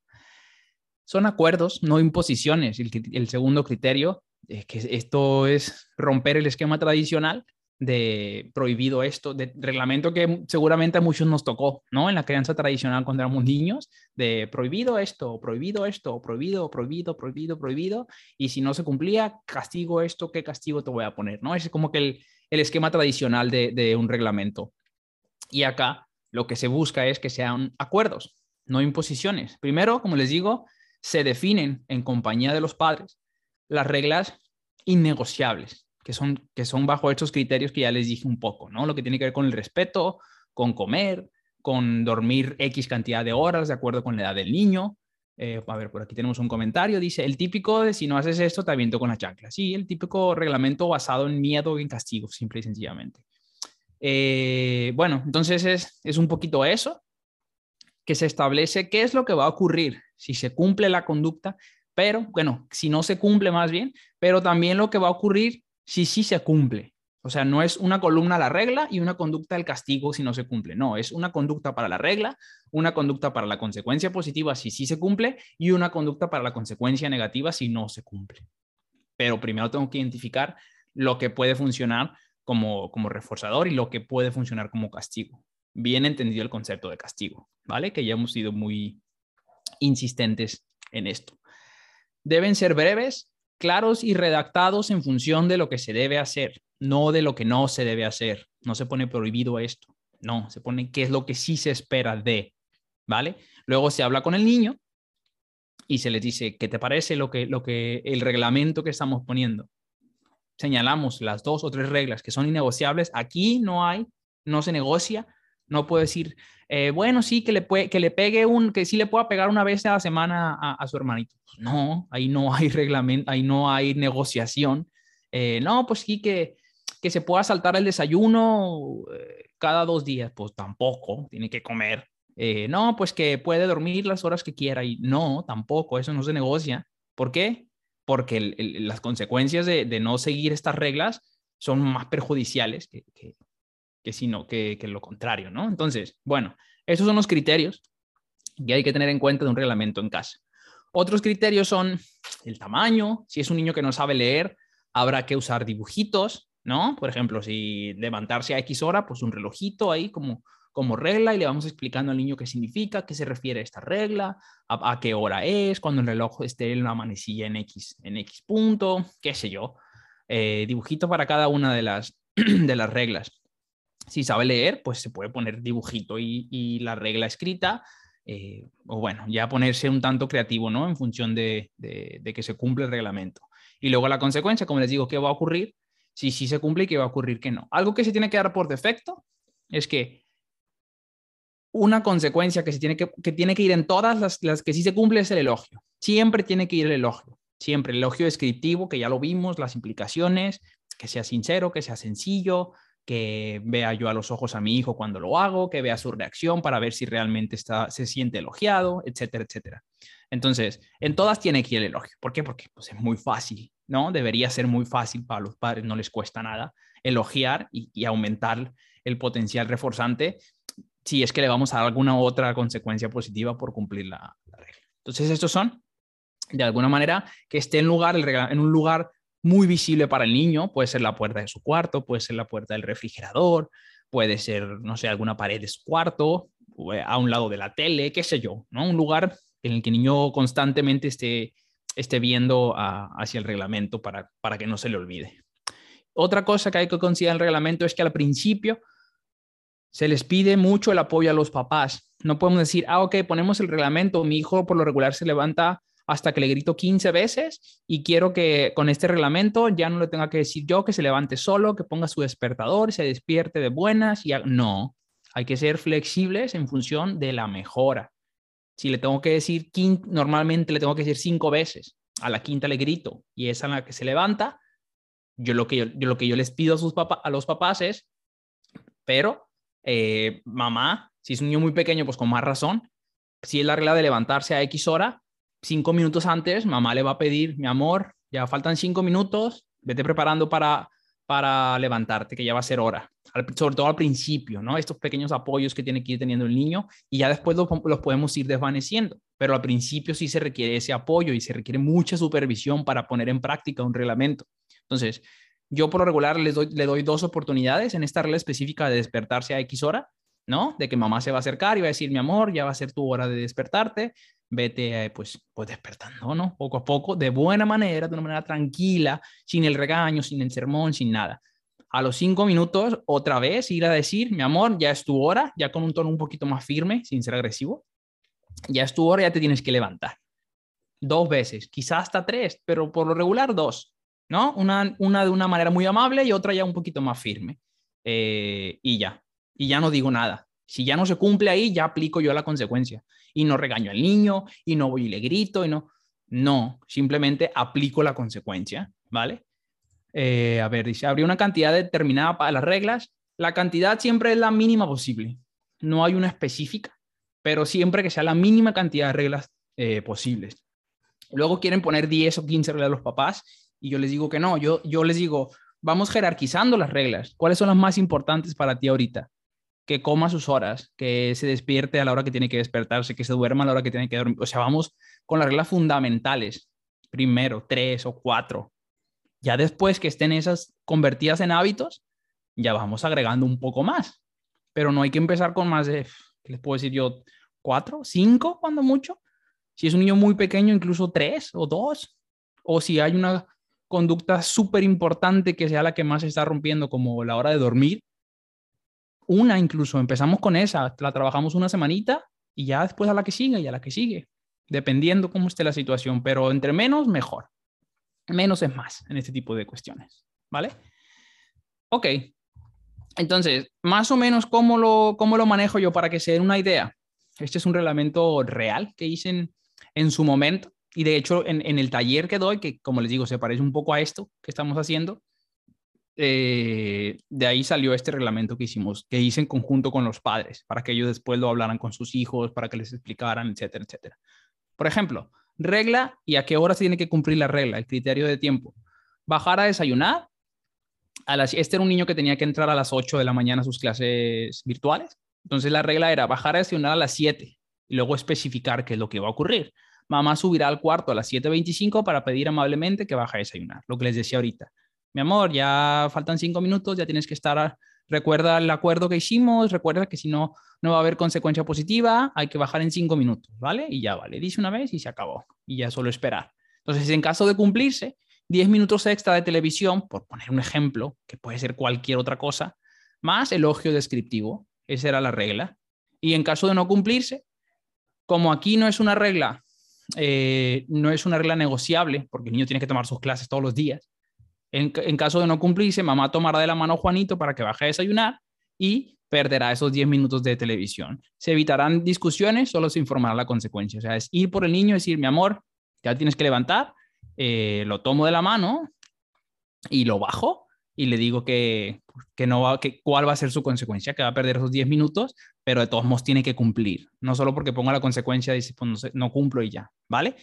son acuerdos, no imposiciones. El, segundo criterio es que esto es romper el esquema tradicional de prohibido esto, de reglamento que seguramente a muchos nos tocó, ¿no? En la crianza tradicional cuando éramos niños, de prohibido esto, prohibido esto, prohibido, prohibido, prohibido, prohibido, y si no se cumplía, castigo esto, ¿qué castigo te voy a poner? ¿No? Es como que el, el esquema tradicional de, de un reglamento. Y acá lo que se busca es que sean acuerdos, no imposiciones. Primero, como les digo, se definen en compañía de los padres las reglas innegociables, que son, que son bajo estos criterios que ya les dije un poco, ¿no? Lo que tiene que ver con el respeto, con comer, con dormir X cantidad de horas de acuerdo con la edad del niño. Eh, a ver, por aquí tenemos un comentario, dice, el típico de si no haces esto te aviento con la chancla. Sí, el típico reglamento basado en miedo y en castigo, simple y sencillamente. Eh, bueno, entonces es, es un poquito eso, que se establece qué es lo que va a ocurrir si se cumple la conducta, pero bueno, si no se cumple más bien, pero también lo que va a ocurrir si sí se cumple. O sea, no es una columna la regla y una conducta del castigo si no se cumple. No, es una conducta para la regla, una conducta para la consecuencia positiva si sí se cumple y una conducta para la consecuencia negativa si no se cumple. Pero primero tengo que identificar lo que puede funcionar como, como reforzador y lo que puede funcionar como castigo. Bien entendido el concepto de castigo, ¿vale? Que ya hemos sido muy, insistentes en esto. Deben ser breves, claros y redactados en función de lo que se debe hacer, no de lo que no se debe hacer. No se pone prohibido esto, no, se pone qué es lo que sí se espera de, ¿vale? Luego se habla con el niño y se les dice, ¿qué te parece lo que, lo que el reglamento que estamos poniendo? Señalamos las dos o tres reglas que son innegociables. Aquí no hay, no se negocia, no puedo decir, eh, bueno, sí, que le, puede, que le pegue un, que sí le pueda pegar una vez a la semana a, su hermanito. Pues no, ahí no hay reglamento, ahí no hay negociación. Eh, no, pues sí, que, que se pueda saltar el desayuno eh, cada dos días. Pues tampoco, tiene que comer. no, pues que puede dormir las horas que quiera y no, tampoco, eso no se negocia. ¿Por qué? Porque las consecuencias de, de, no seguir estas reglas son más perjudiciales que, que sino que, que lo contrario, ¿no? Entonces, bueno, esos son los criterios que hay que tener en cuenta de un reglamento en casa. Otros criterios son el tamaño, si es un niño que no sabe leer, habrá que usar dibujitos, ¿no? Por ejemplo, si levantarse a X hora, pues un relojito ahí como, como regla y le vamos explicando al niño qué significa, qué se refiere a esta regla, a, qué hora es, cuando el reloj esté en la manecilla en X, en X punto, qué sé yo. Eh, dibujito para cada una de las, de las reglas si sabe leer, pues se puede poner dibujito y, la regla escrita, eh, o bueno, ya ponerse un tanto creativo, ¿no? En función de, que se cumple el reglamento. Y luego la consecuencia, como les digo, ¿qué va a ocurrir? Si sí se cumple y qué va a ocurrir que no. Algo que se tiene que dar por defecto es que una consecuencia que, se tiene que, que tiene que ir en todas las, las que sí se cumple es el elogio. Siempre tiene que ir el elogio. Siempre el elogio descriptivo, que ya lo vimos, las implicaciones, que sea sincero, que sea sencillo, que vea yo a los ojos a mi hijo cuando lo hago, que vea su reacción para ver si realmente está, se siente elogiado, etcétera, etcétera. Entonces, en todas tiene que ir el elogio. ¿Por qué? Porque pues, es muy fácil, ¿no? Debería ser muy fácil para los padres, no les cuesta nada elogiar y, aumentar el potencial reforzante si es que le vamos a dar alguna otra consecuencia positiva por cumplir la, regla. Entonces, estos son, de alguna manera, que esté en, lugar, en un lugar muy visible para el niño, puede ser la puerta de su cuarto, puede ser la puerta del refrigerador, puede ser, no sé, alguna pared de su cuarto, a un lado de la tele, qué sé yo, ¿no? Un lugar en el que el niño constantemente esté, esté viendo hacia el reglamento para, para que no se le olvide. Otra cosa que hay que considerar en el reglamento es que al principio se les pide mucho el apoyo a los papás. No podemos decir, ah, ok, ponemos el reglamento, mi hijo por lo regular se levanta hasta que le grito 15 veces y quiero que con este reglamento ya no le tenga que decir yo que se levante solo, que ponga su despertador, se despierte de buenas y no, hay que ser flexibles en función de la mejora. Si le tengo que decir, normalmente le tengo que decir cinco veces, a la quinta le grito y es a la que se levanta, yo lo que yo, lo que yo les pido a, sus papás, a los papás es, pero eh, mamá, si es un niño muy pequeño, pues con más razón, si es la regla de levantarse a X hora, cinco minutos antes, mamá le va a pedir, mi amor, ya faltan cinco minutos, vete preparando para, para levantarte, que ya va a ser hora. sobre todo al principio, ¿no? Estos pequeños apoyos que tiene que ir teniendo el niño y ya después los, podemos ir desvaneciendo. pero al principio sí se requiere ese apoyo y se requiere mucha supervisión para poner en práctica un reglamento. Entonces, yo por lo regular les doy, le doy dos oportunidades en esta regla específica de despertarse a X hora, ¿no? De que mamá se va a acercar y va a decir, mi amor, ya va a ser tu hora de despertarte, vete pues, pues despertando, ¿no? Poco a poco, de buena manera, de una manera tranquila, sin el regaño, sin el sermón, sin nada. A los cinco minutos, otra vez ir a decir, mi amor, ya es tu hora, ya con un tono un poquito más firme, sin ser agresivo. Ya es tu hora, ya te tienes que levantar. Dos veces, quizás hasta tres, pero por lo regular dos, ¿no? Una, una de una manera muy amable y otra ya un poquito más firme. Eh, y ya, y ya no digo nada. Si ya no se cumple ahí, ya aplico yo la consecuencia. Y no regaño al niño, y no voy y le grito, y no. No, simplemente aplico la consecuencia, ¿vale? Eh, a ver, dice, habría una cantidad determinada para las reglas. La cantidad siempre es la mínima posible. No hay una específica, pero siempre que sea la mínima cantidad de reglas eh, posibles. Luego quieren poner 10 o 15 reglas a los papás y yo les digo que no. Yo, yo les digo, vamos jerarquizando las reglas. ¿Cuáles son las más importantes para ti ahorita? Que coma sus horas, que se despierte a la hora que tiene que despertarse, que se duerma a la hora que tiene que dormir. O sea, vamos con las reglas fundamentales. Primero, tres o cuatro. Ya después que estén esas convertidas en hábitos, ya vamos agregando un poco más. Pero no hay que empezar con más de, ¿qué les puedo decir yo? ¿Cuatro? ¿Cinco cuando mucho? Si es un niño muy pequeño, incluso tres o dos. O si hay una conducta súper importante que sea la que más se está rompiendo, como la hora de dormir, una incluso, empezamos con esa, la trabajamos una semanita y ya después a la que sigue y a la que sigue, dependiendo cómo esté la situación, pero entre menos, mejor. Menos es más en este tipo de cuestiones, ¿vale? Ok, entonces, más o menos, ¿cómo lo, cómo lo manejo yo para que se den una idea? Este es un reglamento real que hice en, su momento y de hecho en, en, el taller que doy, que como les digo, se parece un poco a esto que estamos haciendo, eh, de ahí salió este reglamento que hicimos, que hice en conjunto con los padres, para que ellos después lo hablaran con sus hijos, para que les explicaran, etcétera, etcétera. Por ejemplo, regla y a qué hora se tiene que cumplir la regla, el criterio de tiempo. Bajar a desayunar. A las, este era un niño que tenía que entrar a las 8 de la mañana a sus clases virtuales. Entonces la regla era bajar a desayunar a las 7 y luego especificar qué es lo que va a ocurrir. Mamá subirá al cuarto a las 7.25 para pedir amablemente que baje a desayunar, lo que les decía ahorita mi amor, ya faltan cinco minutos, ya tienes que estar, recuerda el acuerdo que hicimos, recuerda que si no, no va a haber consecuencia positiva, hay que bajar en cinco minutos, ¿vale? Y ya vale, dice una vez y se acabó, y ya solo esperar. Entonces, en caso de cumplirse, 10 minutos extra de televisión, por poner un ejemplo, que puede ser cualquier otra cosa, más elogio descriptivo, esa era la regla. Y en caso de no cumplirse, como aquí no es una regla, eh, no es una regla negociable, porque el niño tiene que tomar sus clases todos los días, en, caso de no cumplirse, mamá tomará de la mano a Juanito para que baje a desayunar y perderá esos 10 minutos de televisión. Se evitarán discusiones, solo se informará la consecuencia. O sea, es ir por el niño y decir, mi amor, ya tienes que levantar, eh, lo tomo de la mano y lo bajo y le digo que, que no va, que cuál va a ser su consecuencia, que va a perder esos 10 minutos, pero de todos modos tiene que cumplir. No solo porque ponga la consecuencia y dice, pues no, cumplo y ya, ¿vale?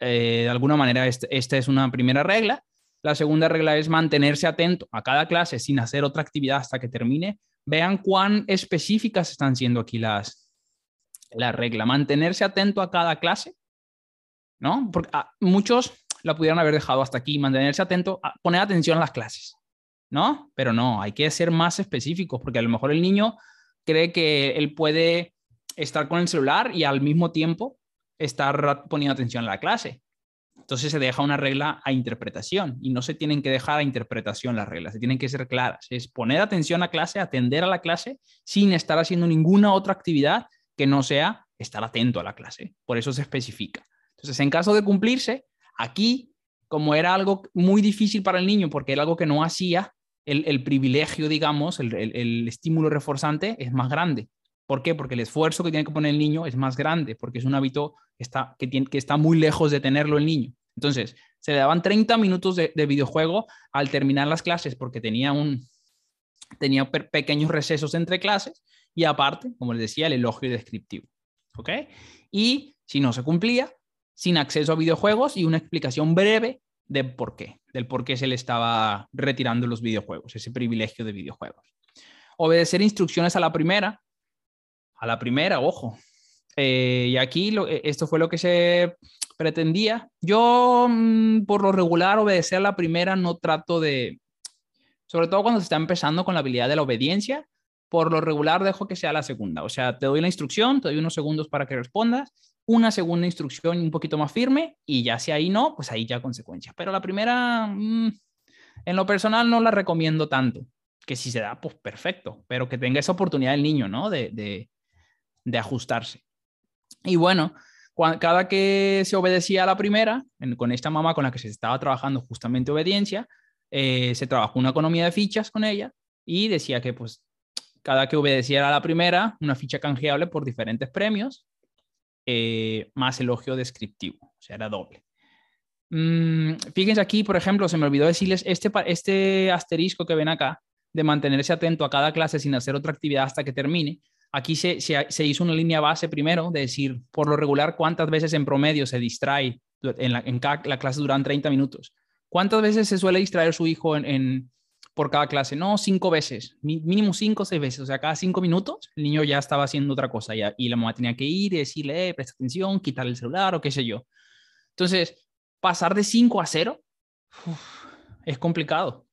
Eh, de alguna manera, este, esta es una primera regla. La segunda regla es mantenerse atento a cada clase sin hacer otra actividad hasta que termine. Vean cuán específicas están siendo aquí las, la regla. Mantenerse atento a cada clase, ¿no? Porque ah, muchos la pudieran haber dejado hasta aquí. Mantenerse atento, poner atención a las clases, ¿no? Pero no, hay que ser más específicos porque a lo mejor el niño cree que él puede estar con el celular y al mismo tiempo estar poniendo atención a la clase. Entonces se deja una regla a interpretación y no se tienen que dejar a interpretación las reglas, se tienen que ser claras. Es poner atención a clase, atender a la clase sin estar haciendo ninguna otra actividad que no sea estar atento a la clase. Por eso se especifica. Entonces, en caso de cumplirse, aquí, como era algo muy difícil para el niño porque era algo que no hacía, el, privilegio, digamos, el, estímulo reforzante es más grande. ¿Por qué? Porque el esfuerzo que tiene que poner el niño es más grande, porque es un hábito está, que, tiene, que está muy lejos de tenerlo el niño. Entonces, se le daban 30 minutos de, videojuego al terminar las clases porque tenía, un, tenía pequeños recesos entre clases y aparte, como les decía, el elogio descriptivo. ¿Ok? Y si no se cumplía, sin acceso a videojuegos y una explicación breve de por qué, del por qué se le estaba retirando los videojuegos, ese privilegio de videojuegos. Obedecer instrucciones a la primera, a la primera, ojo, Eh, y aquí e, esto fue lo que se pretendía. Yo, mm, por lo regular, obedecer la primera no trato de, sobre todo cuando se está empezando con la habilidad de la obediencia, por lo regular dejo que sea la segunda. O sea, te doy la instrucción, te doy unos segundos para que respondas, una segunda instrucción un poquito más firme y ya si ahí no, pues ahí ya consecuencia. Pero la primera, mm, en lo personal no la recomiendo tanto. Que si se da, pues perfecto, pero que tenga esa oportunidad el niño, ¿no? De, de ajustarse. Y bueno, cada que se obedecía a la primera, con esta mamá con la que se estaba trabajando justamente obediencia, eh, se trabajó una economía de fichas con ella y decía que pues cada que obedeciera a la primera, una ficha canjeable por diferentes premios, eh, más elogio descriptivo, o sea, era doble. Mm, fíjense aquí, por ejemplo, se me olvidó decirles este, este asterisco que ven acá, de mantenerse atento a cada clase sin hacer otra actividad hasta que termine, Aquí se, hizo una línea base primero, de decir, por lo regular, cuántas veces en promedio se distrae en la, clase duran 30 minutos. ¿Cuántas veces se suele distraer su hijo en, por cada clase? No, cinco veces, mínimo cinco o seis veces. O sea, cada cinco minutos el niño ya estaba haciendo otra cosa ya, y la mamá tenía que ir y decirle, eh, presta atención, quitarle el celular o qué sé yo. Entonces, pasar de cinco a cero es complicado,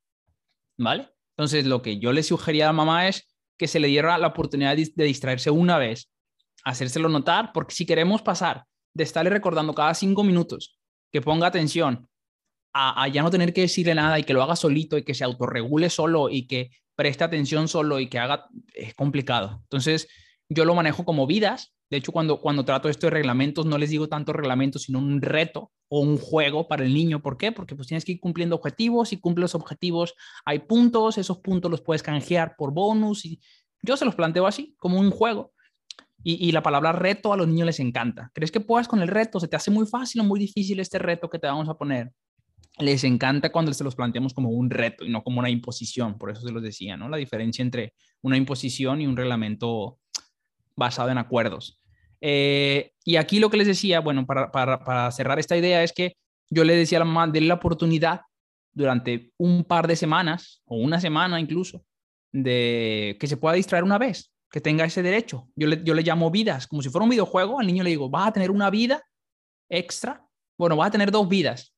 ¿vale? Entonces, lo que yo le sugería a la mamá es que se le diera la oportunidad de distraerse una vez, hacérselo notar, porque si queremos pasar de estarle recordando cada cinco minutos que ponga atención a, ya no tener que decirle nada y que lo haga solito y que se autorregule solo y que preste atención solo y que haga, es complicado. Entonces, yo lo manejo como vidas. De hecho, cuando, cuando trato esto de reglamentos, no les digo tanto reglamentos, sino un reto o un juego para el niño. ¿Por qué? Porque pues tienes que ir cumpliendo objetivos y cumple los objetivos. Hay puntos, esos puntos los puedes canjear por bonus y yo se los planteo así, como un juego. Y, la palabra reto a los niños les encanta. ¿Crees que puedas con el reto? ¿Se te hace muy fácil o muy difícil este reto que te vamos a poner? Les encanta cuando se los planteamos como un reto y no como una imposición. Por eso se los decía, ¿no? La diferencia entre una imposición y un reglamento basado en acuerdos. Eh, y aquí lo que les decía, bueno, para, cerrar esta idea es que yo le decía a la mamá, denle la oportunidad durante un par de semanas o una semana incluso de que se pueda distraer una vez, que tenga ese derecho. Yo le, yo le llamo vidas, como si fuera un videojuego, al niño le digo, vas a tener una vida extra, bueno, vas a tener dos vidas.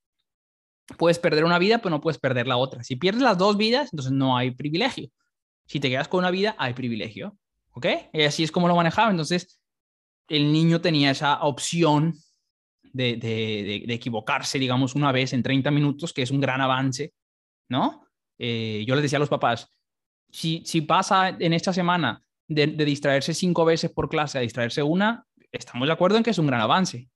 Puedes perder una vida, pero no puedes perder la otra. Si pierdes las dos vidas, entonces no hay privilegio. Si te quedas con una vida, hay privilegio. ¿Ok? Y así es como lo manejaba. Entonces, el niño tenía esa opción de, equivocarse, digamos, una vez en 30 minutos, que es un gran avance, ¿no? Eh, yo les decía a los papás, si, si pasa en esta semana de, distraerse cinco veces por clase a distraerse una, estamos de acuerdo en que es un gran avance.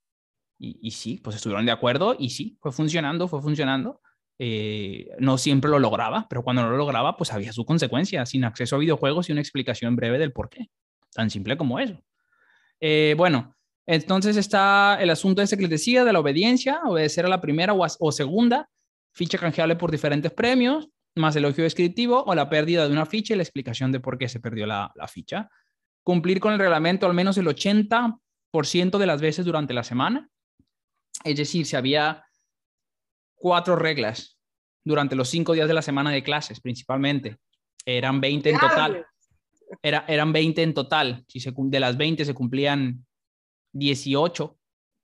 Y, y sí, pues estuvieron de acuerdo y sí, fue funcionando, fue funcionando. Eh, no siempre lo lograba, pero cuando no lo lograba, pues había su consecuencia, sin acceso a videojuegos y una explicación breve del por qué. Tan simple como eso. Eh, bueno, entonces está el asunto ese que les de la obediencia, obedecer a la primera o, o segunda, ficha canjeable por diferentes premios, más elogio descriptivo o la pérdida de una ficha y la explicación de por qué se perdió la, ficha. Cumplir con el reglamento al menos el 80% de las veces durante la semana. Es decir, si había cuatro reglas durante los cinco días de la semana de clases, principalmente, eran 20 en total. Era, eran 20 en total. Si se, de las 20 se cumplían 18,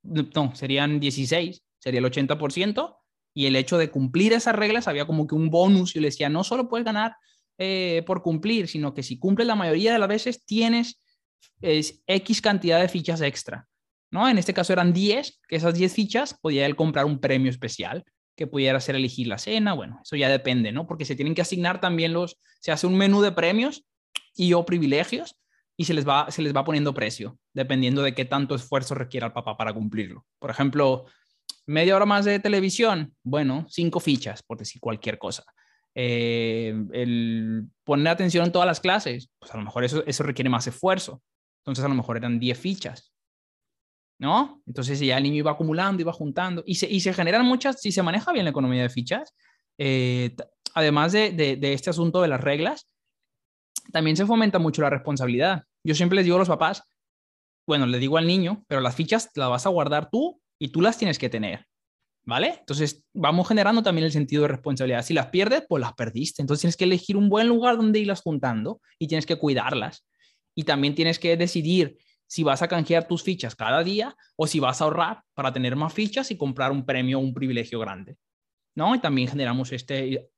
no, serían 16, sería el 80% y el hecho de cumplir esas reglas había como que un bonus. Yo le decía, no solo puedes ganar eh, por cumplir, sino que si cumples la mayoría de las veces tienes X cantidad de fichas extra. ¿no? En este caso eran 10, que esas 10 fichas podía él comprar un premio especial que pudiera ser elegir la cena, bueno, eso ya depende, ¿no? Porque se tienen que asignar también los, se hace un menú de premios y o privilegios y se les va, se les va poniendo precio, dependiendo de qué tanto esfuerzo requiera el papá para cumplirlo. Por ejemplo, media hora más de televisión, bueno, cinco fichas, por decir cualquier cosa. Eh, el poner atención en todas las clases, pues a lo mejor eso, eso requiere más esfuerzo. Entonces a lo mejor eran 10 fichas. ¿No? Entonces ya el niño iba acumulando, iba juntando y se, y se generan muchas, si se maneja bien la economía de fichas, eh, además de, de, de este asunto de las reglas, también se fomenta mucho la responsabilidad. Yo siempre les digo a los papás, bueno, le digo al niño, pero las fichas las vas a guardar tú y tú las tienes que tener. ¿Vale? Entonces vamos generando también el sentido de responsabilidad. Si las pierdes, pues las perdiste. Entonces tienes que elegir un buen lugar donde irlas juntando y tienes que cuidarlas. Y también tienes que decidir si vas a canjear tus fichas cada día o si vas a ahorrar para tener más fichas y comprar un premio o un privilegio grande. ¿no? Y también generamos este,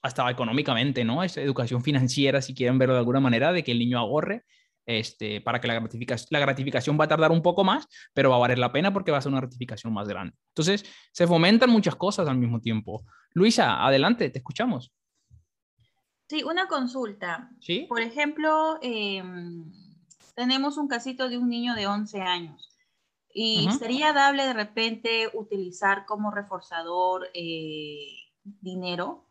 hasta económicamente, ¿no? Esta educación financiera, si quieren verlo de alguna manera, de que el niño ahorre este, para que la gratificación, la gratificación va a tardar un poco más, pero va a valer la pena porque va a ser una gratificación más grande. Entonces, se fomentan muchas cosas al mismo tiempo. Luisa, adelante, te escuchamos. Sí, una consulta. ¿Sí? Por ejemplo, em, tenemos un casito de un niño de 11 años. Y sería dable de repente utilizar como reforzador eh, dinero.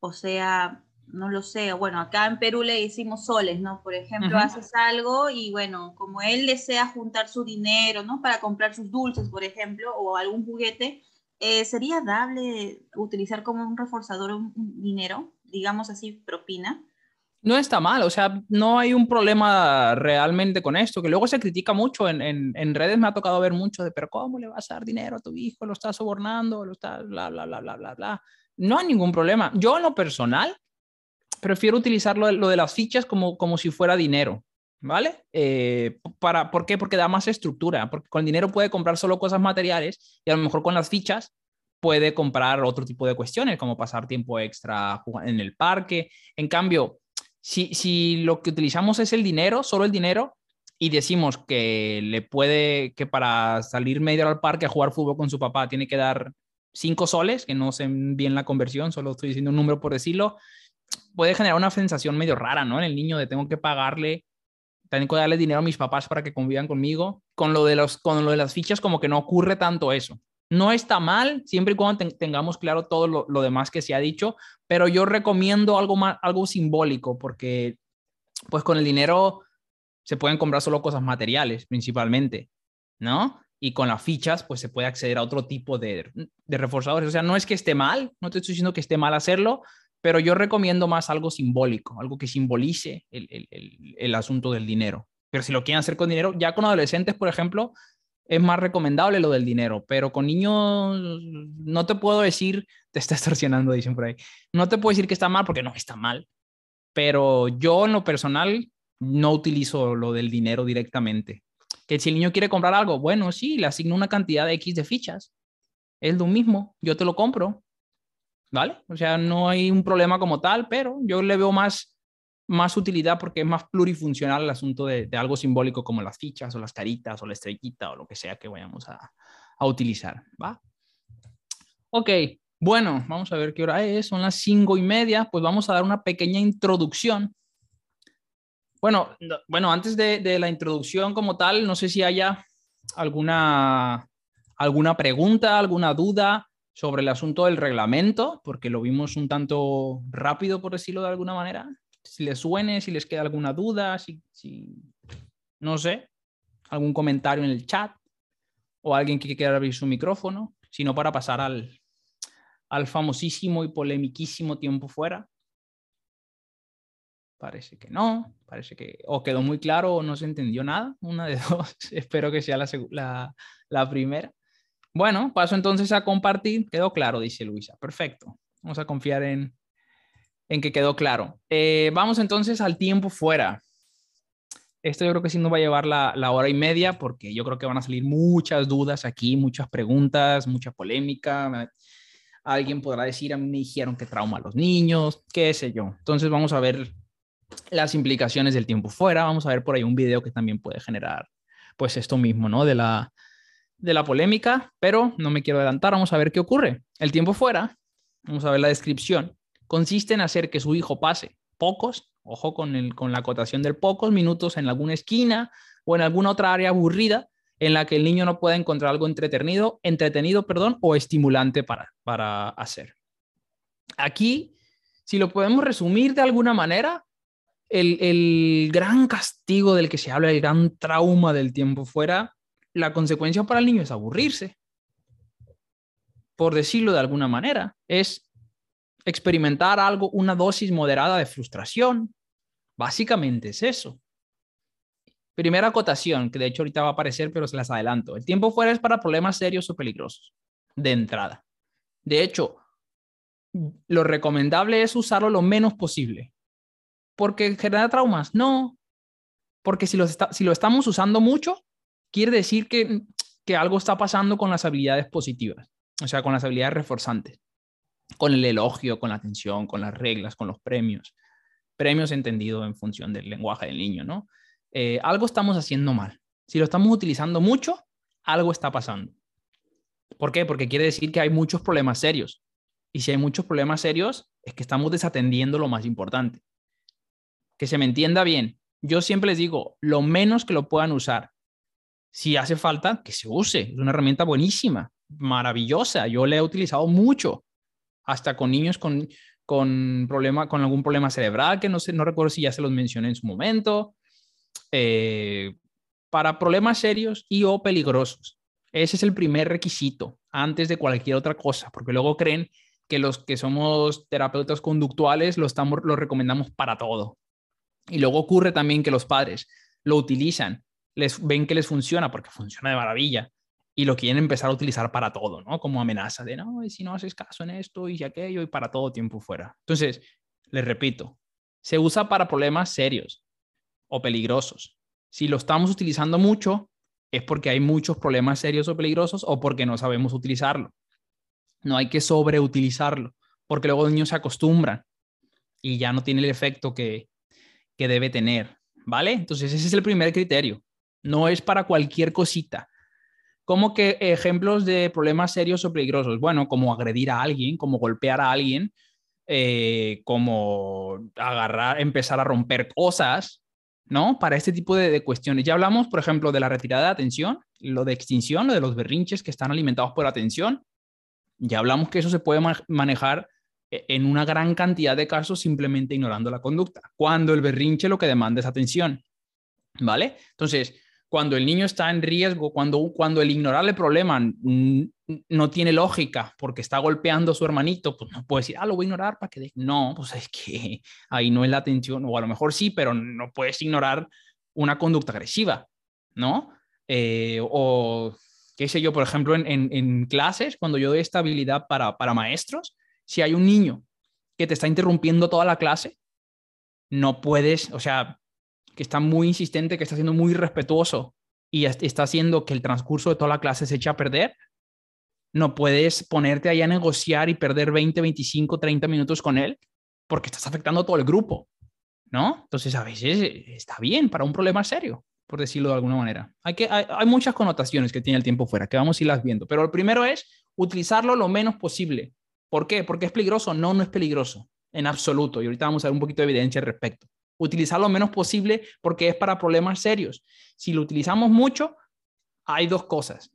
O sea, no lo sé, bueno, acá en Perú le decimos soles, ¿no? Por ejemplo, haces algo y bueno, como él desea juntar su dinero, ¿no? Para comprar sus dulces, por ejemplo, o algún juguete, eh, ¿sería dable utilizar como un reforzador un dinero, digamos así, propina? No está mal, o sea, no hay un problema realmente con esto, que luego se critica mucho en, en, redes, me ha tocado ver mucho de, pero ¿cómo le vas a dar dinero a tu hijo? Lo estás sobornando, lo estás, bla, bla, bla, bla, bla, bla. No hay ningún problema. Yo en lo personal prefiero utilizar lo, de las fichas como, como si fuera dinero, ¿vale? Eh, para, ¿Por qué? Porque da más estructura, porque con el dinero puede comprar solo cosas materiales y a lo mejor con las fichas puede comprar otro tipo de cuestiones, como pasar tiempo extra en el parque. En cambio, si, lo que utilizamos es el dinero, solo el dinero, y decimos que le puede, que para salir medio al parque a jugar fútbol con su papá tiene que dar cinco soles, que no sé bien la conversión, solo estoy diciendo un número por decirlo, puede generar una sensación medio rara, ¿no? En el niño de tengo que pagarle, tengo que darle dinero a mis papás para que convivan conmigo. Con lo de, los, con lo de las fichas como que no ocurre tanto eso. No está mal, siempre y cuando tengamos claro todo lo, demás que se ha dicho, pero yo recomiendo algo, más, algo simbólico, porque pues con el dinero se pueden comprar solo cosas materiales principalmente, ¿no? Y con las fichas pues se puede acceder a otro tipo de, reforzadores. O sea, no es que esté mal, no te estoy diciendo que esté mal hacerlo, pero yo recomiendo más algo simbólico, algo que simbolice el, asunto del dinero. Pero si lo quieren hacer con dinero, ya con adolescentes, por ejemplo, es más recomendable lo del dinero, pero con niños no te puedo decir, te está extorsionando, dicen por ahí, no te puedo decir que está mal porque no está mal, pero yo en lo personal no utilizo lo del dinero directamente. Que si el niño quiere comprar algo, bueno, sí, le asigno una cantidad de X de fichas, es lo mismo, yo te lo compro, ¿vale? O sea, no hay un problema como tal, pero yo le veo más más utilidad porque es más plurifuncional el asunto de, algo simbólico como las fichas o las caritas o la estrellita o lo que sea que vayamos a, utilizar, ¿va? Ok, bueno, vamos a ver qué hora es, son las cinco y media, pues vamos a dar una pequeña introducción. Bueno, bueno antes de, la introducción como tal, no sé si haya alguna, alguna pregunta, alguna duda sobre el asunto del reglamento, porque lo vimos un tanto rápido, por decirlo de alguna manera si les suene, si les queda alguna duda, si, no sé, algún comentario en el chat o alguien que quiera abrir su micrófono, sino para pasar al, al famosísimo y polemiquísimo tiempo fuera. Parece que no, parece que o quedó muy claro o no se entendió nada, una de dos, espero que sea la, la, la primera. Bueno, paso entonces a compartir, quedó claro, dice Luisa, perfecto, vamos a confiar en, en que quedó claro. Eh, vamos entonces al tiempo fuera. Esto yo creo que sí nos va a llevar la, la, hora y media porque yo creo que van a salir muchas dudas aquí, muchas preguntas, mucha polémica. Alguien podrá decir, a mí me dijeron que trauma a los niños, qué sé yo. Entonces vamos a ver las implicaciones del tiempo fuera. Vamos a ver por ahí un video que también puede generar pues esto mismo, ¿no? De la, de la polémica, pero no me quiero adelantar. Vamos a ver qué ocurre. El tiempo fuera, vamos a ver la descripción consiste en hacer que su hijo pase pocos, ojo con, el, con la acotación del pocos minutos en alguna esquina o en alguna otra área aburrida en la que el niño no pueda encontrar algo entretenido, entretenido perdón, o estimulante para, para hacer. Aquí, si lo podemos resumir de alguna manera, el, el gran castigo del que se habla, el gran trauma del tiempo fuera, la consecuencia para el niño es aburrirse. Por decirlo de alguna manera, es experimentar algo, una dosis moderada de frustración. Básicamente es eso. Primera acotación, que de hecho ahorita va a aparecer, pero se las adelanto. El tiempo fuera es para problemas serios o peligrosos, de entrada. De hecho, lo recomendable es usarlo lo menos posible. Porque genera traumas. No. Porque si lo, si lo estamos usando mucho, quiere decir que, que algo está pasando con las habilidades positivas, o sea, con las habilidades reforzantes, con el elogio, con la atención, con las reglas, con los premios. Premios entendido en función del lenguaje del niño, ¿no? Eh, algo estamos haciendo mal. Si lo estamos utilizando mucho, algo está pasando. ¿Por qué? Porque quiere decir que hay muchos problemas serios. Y si hay muchos problemas serios, es que estamos desatendiendo lo más importante. Que se me entienda bien. Yo siempre les digo, lo menos que lo puedan usar. Si hace falta, que se use. Es una herramienta buenísima, maravillosa. Yo la he utilizado mucho, hasta con niños con, con, problema, con algún problema cerebral, que no, sé, no recuerdo si ya se los mencioné en su momento. Eh, para problemas serios y o peligrosos. Ese es el primer requisito antes de cualquier otra cosa, porque luego creen que los que somos terapeutas conductuales lo, estamos, lo recomendamos para todo. Y luego ocurre también que los padres lo utilizan, les ven que les funciona porque funciona de maravilla y lo quieren empezar a utilizar para todo, ¿no? Como amenaza de, no, y si no haces caso en esto y aquello y para todo tiempo fuera. Entonces, les repito, se usa para problemas serios o peligrosos. Si lo estamos utilizando mucho, es porque hay muchos problemas serios o peligrosos o porque no sabemos utilizarlo. No hay que sobreutilizarlo, porque luego los niños se acostumbran y ya no tiene el efecto que, que debe tener, ¿vale? Entonces ese es el primer criterio. No es para cualquier cosita. ¿Cómo que ejemplos de problemas serios o peligrosos? Bueno, como agredir a alguien, como golpear a alguien, eh, como agarrar, empezar a romper cosas, ¿no? Para este tipo de, cuestiones. Ya hablamos, por ejemplo, de la retirada de atención, lo de extinción, lo de los berrinches que están alimentados por atención. Ya hablamos que eso se puede manejar e, en una gran cantidad de casos simplemente ignorando la conducta, cuando el berrinche lo que demanda es atención. ¿Vale? Entonces, cuando el niño está en riesgo, cuando, cuando el ignorar el problema no tiene lógica porque está golpeando a su hermanito, pues no puede decir, ah, lo voy a ignorar para que... No, pues es que ahí no es la atención, o a lo mejor sí, pero no puedes ignorar una conducta agresiva, ¿no? Eh, o qué sé yo, por ejemplo, en, en, clases, cuando yo doy estabilidad para, para maestros, si hay un niño que te está interrumpiendo toda la clase, no puedes, o sea, que está muy insistente, que está siendo muy respetuoso y está haciendo que el transcurso de toda la clase se eche a perder, no puedes ponerte ahí a negociar y perder 20, 25, 30 minutos con él porque estás afectando a todo el grupo, ¿no? Entonces, a veces eh, está bien para un problema serio, por decirlo de alguna manera. Hay, que, hay, hay muchas connotaciones que tiene el tiempo fuera, que vamos a irlas viendo, pero el primero es utilizarlo lo menos posible. ¿Por qué? ¿Porque es peligroso? No, no es peligroso, en absoluto. Y ahorita vamos a ver un poquito de evidencia al respecto utilizar lo menos posible porque es para problemas serios. Si lo utilizamos mucho, hay dos cosas.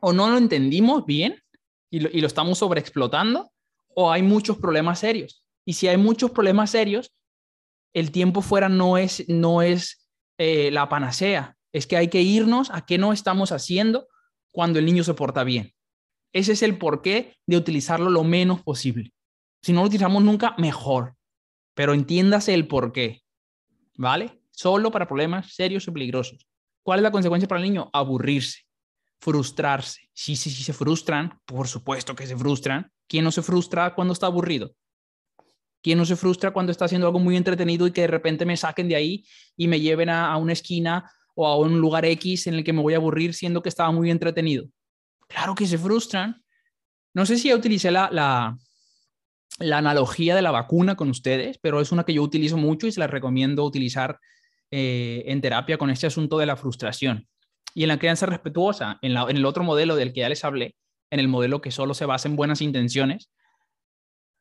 O no lo entendimos bien y lo, y lo estamos sobreexplotando, o hay muchos problemas serios. Y si hay muchos problemas serios, el tiempo fuera no es, no es eh, la panacea. Es que hay que irnos a qué no estamos haciendo cuando el niño se porta bien. Ese es el porqué de utilizarlo lo menos posible. Si no lo utilizamos nunca, mejor pero entiéndase el por qué, ¿vale? Solo para problemas serios y peligrosos. ¿Cuál es la consecuencia para el niño? Aburrirse, frustrarse. Sí, sí, sí, se frustran, por supuesto que se frustran. ¿Quién no se frustra cuando está aburrido? ¿Quién no se frustra cuando está haciendo algo muy entretenido y que de repente me saquen de ahí y me lleven a, una esquina o a un lugar X en el que me voy a aburrir siendo que estaba muy entretenido? Claro que se frustran. No sé si ya utilicé la, la analogía de la vacuna con ustedes, pero es una que yo utilizo mucho y se la recomiendo utilizar eh, en terapia con este asunto de la frustración. Y en la crianza respetuosa, en, en, el otro modelo del que ya les hablé, en el modelo que solo se basa en buenas intenciones,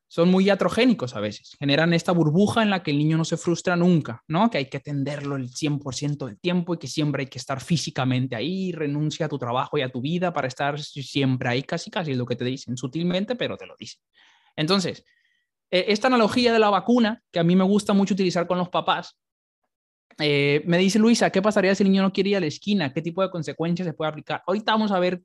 son muy atrogénicos a veces, generan esta burbuja en la que el niño no se frustra nunca, ¿no? Que hay que atenderlo el 100% del tiempo y que siempre hay que estar físicamente ahí, renuncia a tu trabajo y a tu vida para estar siempre ahí, casi casi es lo que te dicen, sutilmente, pero te lo dicen. Entonces, eh, esta analogía de la vacuna, que a mí me gusta mucho utilizar con los papás, eh, me dice Luisa, ¿qué pasaría si el niño no quiere ir a la esquina? ¿Qué tipo de consecuencias se puede aplicar? Ahorita vamos a ver,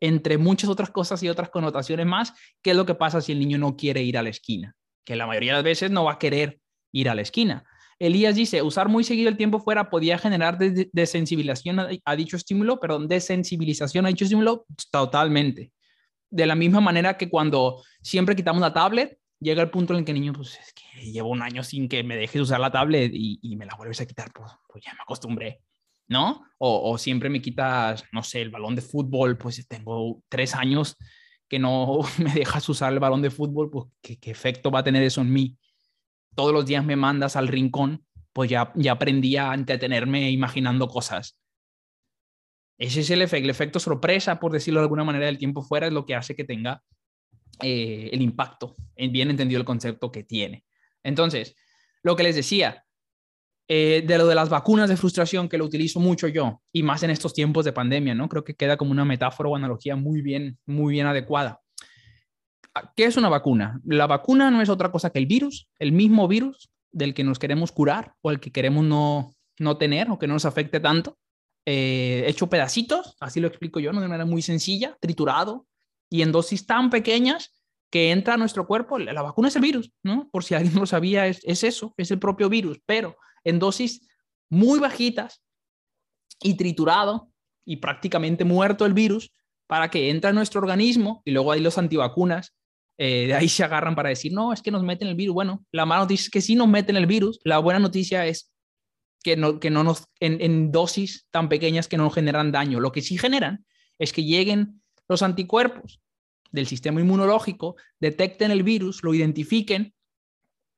entre muchas otras cosas y otras connotaciones más, qué es lo que pasa si el niño no quiere ir a la esquina, que la mayoría de las veces no va a querer ir a la esquina. Elías dice, usar muy seguido el tiempo fuera podía generar desensibilización a, dicho estímulo, perdón, desensibilización a dicho estímulo, totalmente de la misma manera que cuando siempre quitamos la tablet, llega el punto en el que el niño, pues es que llevo un año sin que me dejes usar la tablet y, me la vuelves a quitar, pues, pues ya me acostumbré, ¿no? O, siempre me quitas, no sé, el balón de fútbol, pues tengo tres años que no me dejas usar el balón de fútbol, pues ¿qué, qué efecto va a tener eso en mí? Todos los días me mandas al rincón, pues ya, ya aprendí a entretenerme imaginando cosas. Ese es el efecto, sorpresa, por decirlo de alguna manera, del tiempo fuera es lo que hace que tenga eh, el impacto, bien entendido el concepto que tiene. Entonces, lo que les decía, eh, de lo de las vacunas de frustración, que lo utilizo mucho yo, y más en estos tiempos de pandemia, ¿no? Creo que queda como una metáfora o analogía muy bien, muy bien adecuada. ¿Qué es una vacuna? La vacuna no es otra cosa que el virus, el mismo virus del que nos queremos curar o el que queremos no, no tener o que no nos afecte tanto, eh, hecho pedacitos, así lo explico yo, de manera muy sencilla, triturado, y en dosis tan pequeñas que entra a nuestro cuerpo. La vacuna es el virus, ¿no? Por si alguien no lo sabía, es, eso, es el propio virus, pero en dosis muy bajitas y triturado y prácticamente muerto el virus para que entre a nuestro organismo y luego hay los antivacunas. Eh, de ahí se agarran para decir, no, es que nos meten el virus. Bueno, la mala noticia es que sí nos meten el virus. La buena noticia es que no, que no nos, en, en dosis tan pequeñas que no generan daño. Lo que sí generan es que lleguen los anticuerpos del sistema inmunológico detecten el virus, lo identifiquen,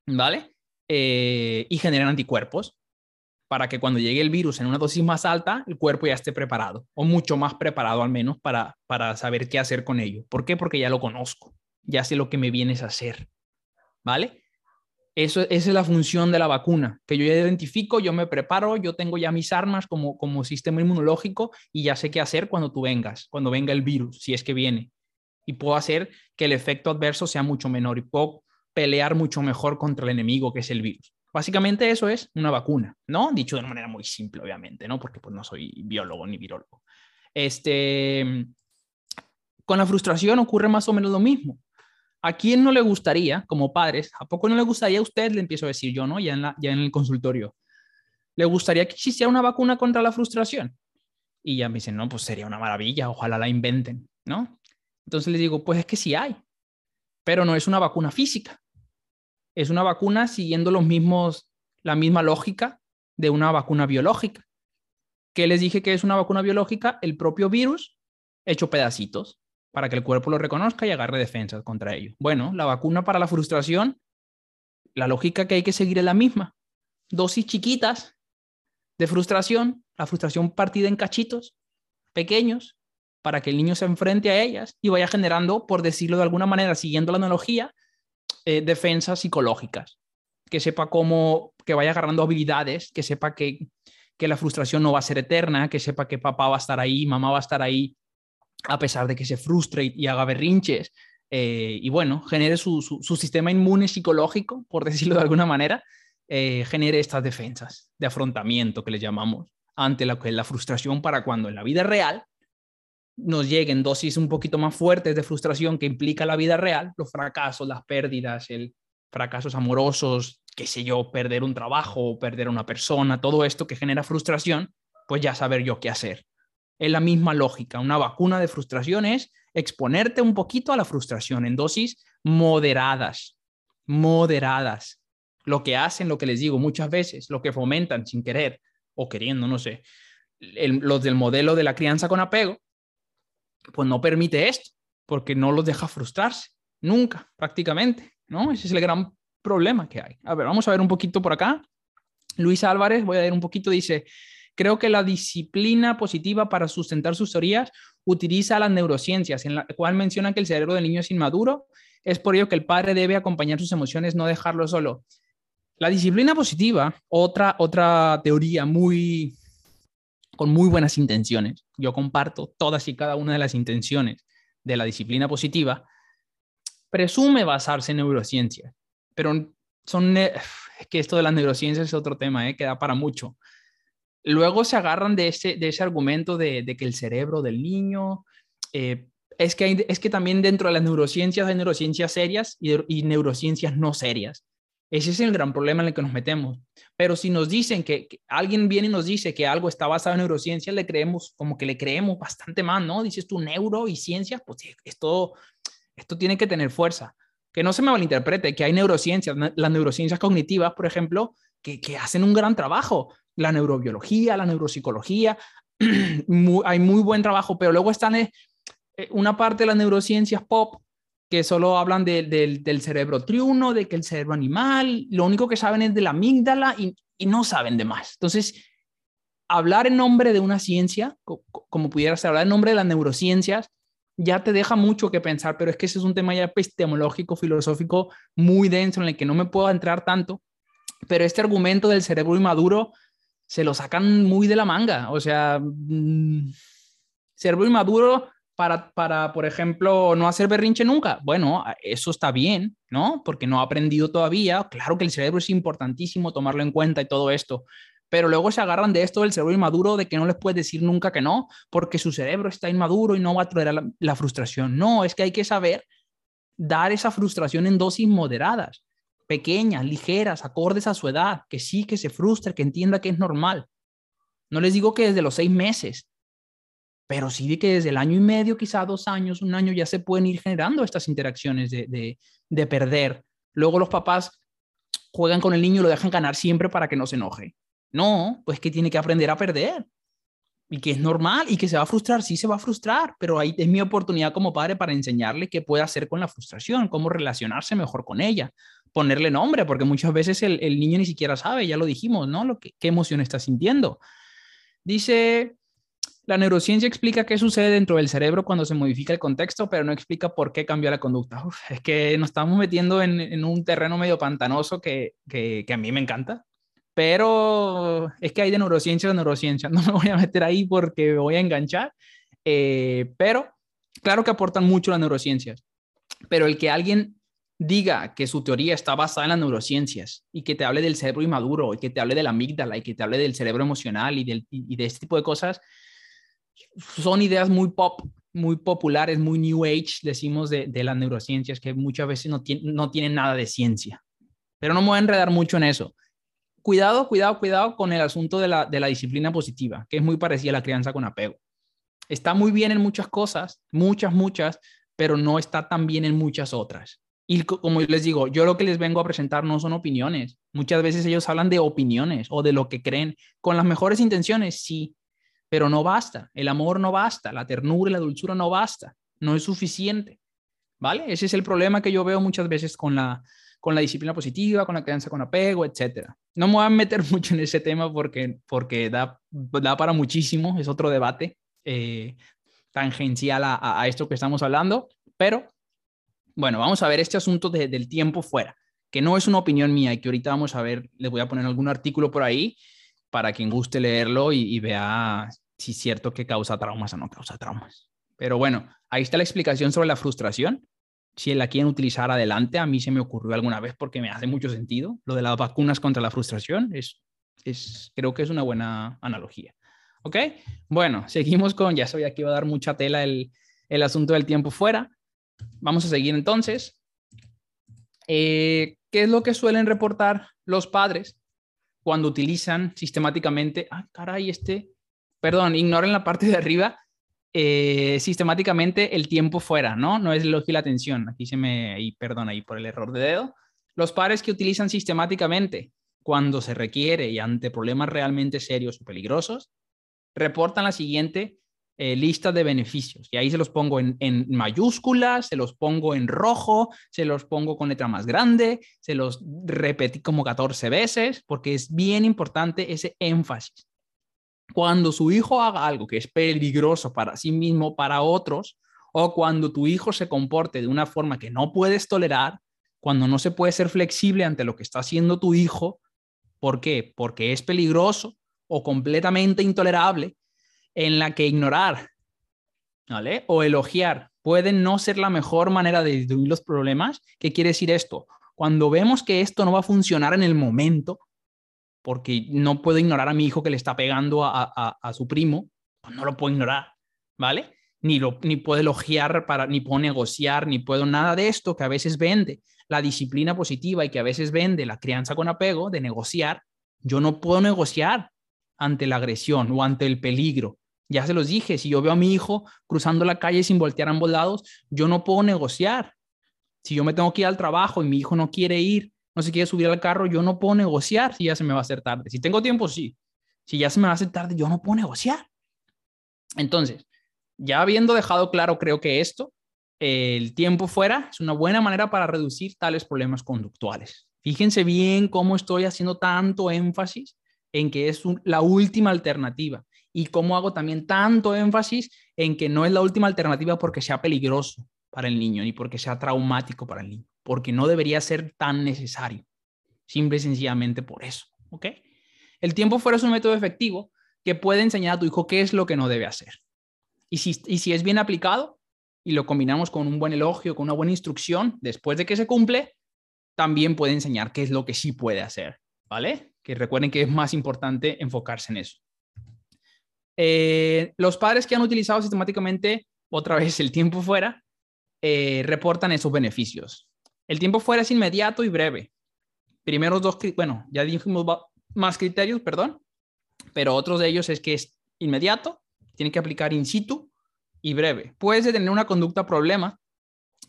¿vale? Eh, y generen anticuerpos para que cuando llegue el virus en una dosis más alta, el cuerpo ya esté preparado, o mucho más preparado al menos para, para saber qué hacer con ello. ¿Por qué? Porque ya lo conozco, ya sé lo que me vienes a hacer, ¿vale? Eso, esa es la función de la vacuna, que yo ya identifico, yo me preparo, yo tengo ya mis armas como, como sistema inmunológico y ya sé qué hacer cuando tú vengas, cuando venga el virus, si es que viene y puedo hacer que el efecto adverso sea mucho menor y puedo pelear mucho mejor contra el enemigo que es el virus. Básicamente eso es una vacuna, ¿no? Dicho de una manera muy simple, obviamente, ¿no? Porque pues no soy biólogo ni virólogo. Este, con la frustración ocurre más o menos lo mismo. ¿A quién no le gustaría, como padres, a poco no le gustaría a usted, le empiezo a decir yo, ¿no? Ya en, el consultorio, ¿le gustaría que existiera una vacuna contra la frustración? Y ya me dicen, no, pues sería una maravilla, ojalá la inventen, ¿no? Entonces les digo, pues es que sí hay, pero no es una vacuna física. Es una vacuna siguiendo los mismos, la misma lógica de una vacuna biológica. ¿Qué les dije que es una vacuna biológica? El propio virus hecho pedacitos para que el cuerpo lo reconozca y agarre defensas contra ello. Bueno, la vacuna para la frustración, la lógica que hay que seguir es la misma. Dosis chiquitas de frustración, la frustración partida en cachitos pequeños, para que el niño se enfrente a ellas y vaya generando, por decirlo de alguna manera, siguiendo la analogía, eh, defensas psicológicas, que sepa cómo, que vaya agarrando habilidades, que sepa que, que la frustración no va a ser eterna, que sepa que papá va a estar ahí, mamá va a estar ahí, a pesar de que se frustre y, haga berrinches. Eh, y bueno, genere su, su, sistema inmune psicológico, por decirlo de alguna manera, eh, genere estas defensas de afrontamiento que le llamamos ante la, la frustración para cuando en la vida real nos lleguen dosis un poquito más fuertes de frustración que implica la vida real, los fracasos, las pérdidas, el fracasos amorosos, qué sé yo, perder un trabajo, perder una persona, todo esto que genera frustración, pues ya saber yo qué hacer. Es la misma lógica. Una vacuna de frustración es exponerte un poquito a la frustración en dosis moderadas, moderadas. Lo que hacen, lo que les digo muchas veces, lo que fomentan sin querer o queriendo, no sé, los del modelo de la crianza con apego, pues no permite esto, porque no los deja frustrarse, nunca, prácticamente, ¿no? Ese es el gran problema que hay. A ver, vamos a ver un poquito por acá. Luis Álvarez, voy a ver un poquito, dice, creo que la disciplina positiva para sustentar sus teorías utiliza las neurociencias, en la cual menciona que el cerebro del niño es inmaduro, es por ello que el padre debe acompañar sus emociones, no dejarlo solo. La disciplina positiva, otra, otra teoría muy, con muy buenas intenciones. Yo comparto todas y cada una de las intenciones de la disciplina positiva. Presume basarse en neurociencia, pero son que esto de las neurociencias es otro tema, ¿eh? que da para mucho. Luego se agarran de ese, de ese argumento de, que el cerebro del niño, eh, es, que es que también dentro de las neurociencias hay neurociencias serias y neurociencias no serias. Ese es el gran problema en el que nos metemos. Pero si nos dicen que, alguien viene y nos dice que algo está basado en neurociencia, le creemos, como que le creemos bastante más, ¿no? Dices tú neuro y ciencia, pues esto, esto tiene que tener fuerza. que no se me malinterprete, que hay neurociencias, las neurociencias cognitivas, por ejemplo, que, que hacen un gran trabajo, la neurobiología, la neuropsicología, hay muy buen trabajo, pero luego están eh, eh, una parte de las neurociencias pop que solo hablan del cerebro triuno, de que el cerebro animal, lo único que saben es de la amígdala y, no saben de más. Entonces, hablar en nombre de una ciencia, como pudiera ser hablar en nombre de las neurociencias, ya te deja mucho que pensar, pero es que ese es un tema ya epistemológico, filosófico muy denso en el que no me puedo entrar tanto, pero este argumento del cerebro inmaduro se lo sacan muy de la manga, o sea, mm, cerebro inmaduro para, para, por ejemplo, no hacer berrinche nunca. Bueno, eso está bien, ¿no? Porque no ha aprendido todavía. Claro que el cerebro es importantísimo tomarlo en cuenta y todo esto, pero luego se agarran de esto del cerebro inmaduro, de que no les puedes decir nunca que no, porque su cerebro está inmaduro y no va a tolerar la, frustración. No, es que hay que saber dar esa frustración en dosis moderadas, pequeñas, ligeras, acordes a su edad, que sí, que se frustre, que entienda que es normal. No les digo que desde los seis meses, pero sí de que desde el año y medio, quizá dos años, un año, ya se pueden ir generando estas interacciones de, de, de perder. Luego los papás juegan con el niño y lo dejan ganar siempre para que no se enoje. No, pues que tiene que aprender a perder y que es normal y que se va a frustrar, sí se va a frustrar, pero ahí es mi oportunidad como padre para enseñarle qué puede hacer con la frustración, cómo relacionarse mejor con ella, ponerle nombre, porque muchas veces el, niño ni siquiera sabe, ya lo dijimos, ¿no? Lo que, qué emoción está sintiendo. Dice, la neurociencia explica qué sucede dentro del cerebro cuando se modifica el contexto, pero no explica por qué cambia la conducta. es que nos estamos metiendo en, un terreno medio pantanoso que, que, que a mí me encanta, pero es que hay de neurociencia a neurociencia. No me voy a meter ahí porque me voy a enganchar. Eh, pero claro que aportan mucho las neurociencias. Pero el que alguien diga que su teoría está basada en las neurociencias y que te hable del cerebro inmaduro y que te hable de la amígdala y que te hable del cerebro emocional y, de este tipo de cosas, son ideas muy pop, muy populares, muy new age, decimos, de, de las neurociencias, que muchas veces no, no tienen nada de ciencia. Pero no me voy a enredar mucho en eso cuidado, cuidado, cuidado con el asunto de la, disciplina positiva, que es muy parecida a la crianza con apego. Está muy bien en muchas cosas, muchas, muchas, pero no está tan bien en muchas otras. Y como les digo, yo lo que les vengo a presentar no son opiniones. Muchas veces ellos hablan de opiniones o de lo que creen con las mejores intenciones, sí, pero no basta. El amor no basta, la ternura y la dulzura no basta, no es suficiente. ¿Vale? Ese es el problema que yo veo muchas veces con la, con la disciplina positiva, con la crianza con apego, etcétera. No me voy a meter mucho en ese tema porque, porque da, da para muchísimo, es otro debate eh, tangencial a, esto que estamos hablando, pero bueno, vamos a ver este asunto del tiempo fuera, que no es una opinión mía y que ahorita vamos a ver, les voy a poner algún artículo por ahí para quien guste leerlo y, y vea si es cierto que causa traumas o no causa traumas. Pero bueno, ahí está la explicación sobre la frustración si la quieren utilizar adelante, a mí se me ocurrió alguna vez porque me hace mucho sentido. Lo de las vacunas contra la frustración es, es creo que es una buena analogía. ¿Ok? Bueno, seguimos con, ya sabía que iba a dar mucha tela el, el asunto del tiempo fuera. Vamos a seguir entonces. Eh, ¿Qué es lo que suelen reportar los padres cuando utilizan sistemáticamente, ah, caray, este, perdón, ignoren la parte de arriba, eh, sistemáticamente el tiempo fuera, ¿no? No es el y la atención. Aquí se me, y perdón ahí por el error de dedo. Los pares que utilizan sistemáticamente cuando se requiere y ante problemas realmente serios o peligrosos, reportan la siguiente eh, lista de beneficios. Y ahí se los pongo en, en mayúsculas, se los pongo en rojo, se los pongo con letra más grande, se los repetí como 14 veces, porque es bien importante ese énfasis. Cuando su hijo haga algo que es peligroso para sí mismo, para otros, o cuando tu hijo se comporte de una forma que no puedes tolerar, cuando no se puede ser flexible ante lo que está haciendo tu hijo, ¿por qué? Porque es peligroso o completamente intolerable, en la que ignorar. O elogiar puede no ser la mejor manera de disminuir los problemas. ¿Qué quiere decir esto? Cuando vemos que esto no va a funcionar en el momento, porque no puedo ignorar a mi hijo que le está pegando a, su primo, pues no lo puedo ignorar, ¿vale? Ni, lo, ni puedo elogiar, para, ni puedo negociar, ni puedo nada de esto que a veces vende la disciplina positiva y que a veces vende la crianza con apego, de negociar. Yo no puedo negociar ante la agresión o ante el peligro. Ya se los dije, si yo veo a mi hijo cruzando la calle sin voltear a ambos lados, yo no puedo negociar. Si yo me tengo que ir al trabajo y mi hijo no quiere ir, no se quiere subir al carro, yo no puedo negociar si ya se me va a hacer tarde. Si tengo tiempo, sí. Si ya se me va a hacer tarde, yo no puedo negociar. Entonces, ya habiendo dejado claro, creo que esto, el tiempo fuera es una buena manera para reducir tales problemas conductuales. Fíjense bien cómo estoy haciendo tanto énfasis en que es la última alternativa y cómo hago también tanto énfasis en que no es la última alternativa porque sea peligroso para el niño ni porque sea traumático para el niño, porque no debería ser tan necesario, simple y sencillamente por eso, ¿ok? El tiempo fuera es un método efectivo que puede enseñar a tu hijo qué es lo que no debe hacer. Y si, y si es bien aplicado y lo combinamos con un buen elogio, con una buena instrucción, después de que se cumple, también puede enseñar qué es lo que sí puede hacer, ¿vale? Que recuerden que es más importante enfocarse en eso. Eh, los padres que han utilizado sistemáticamente otra vez el tiempo fuera eh, reportan esos beneficios. El tiempo fuera es inmediato y breve. Primeros dos, bueno, ya dijimos más criterios, perdón, pero otros de ellos es que es inmediato, tiene que aplicar in situ y breve. Puedes detener una conducta problema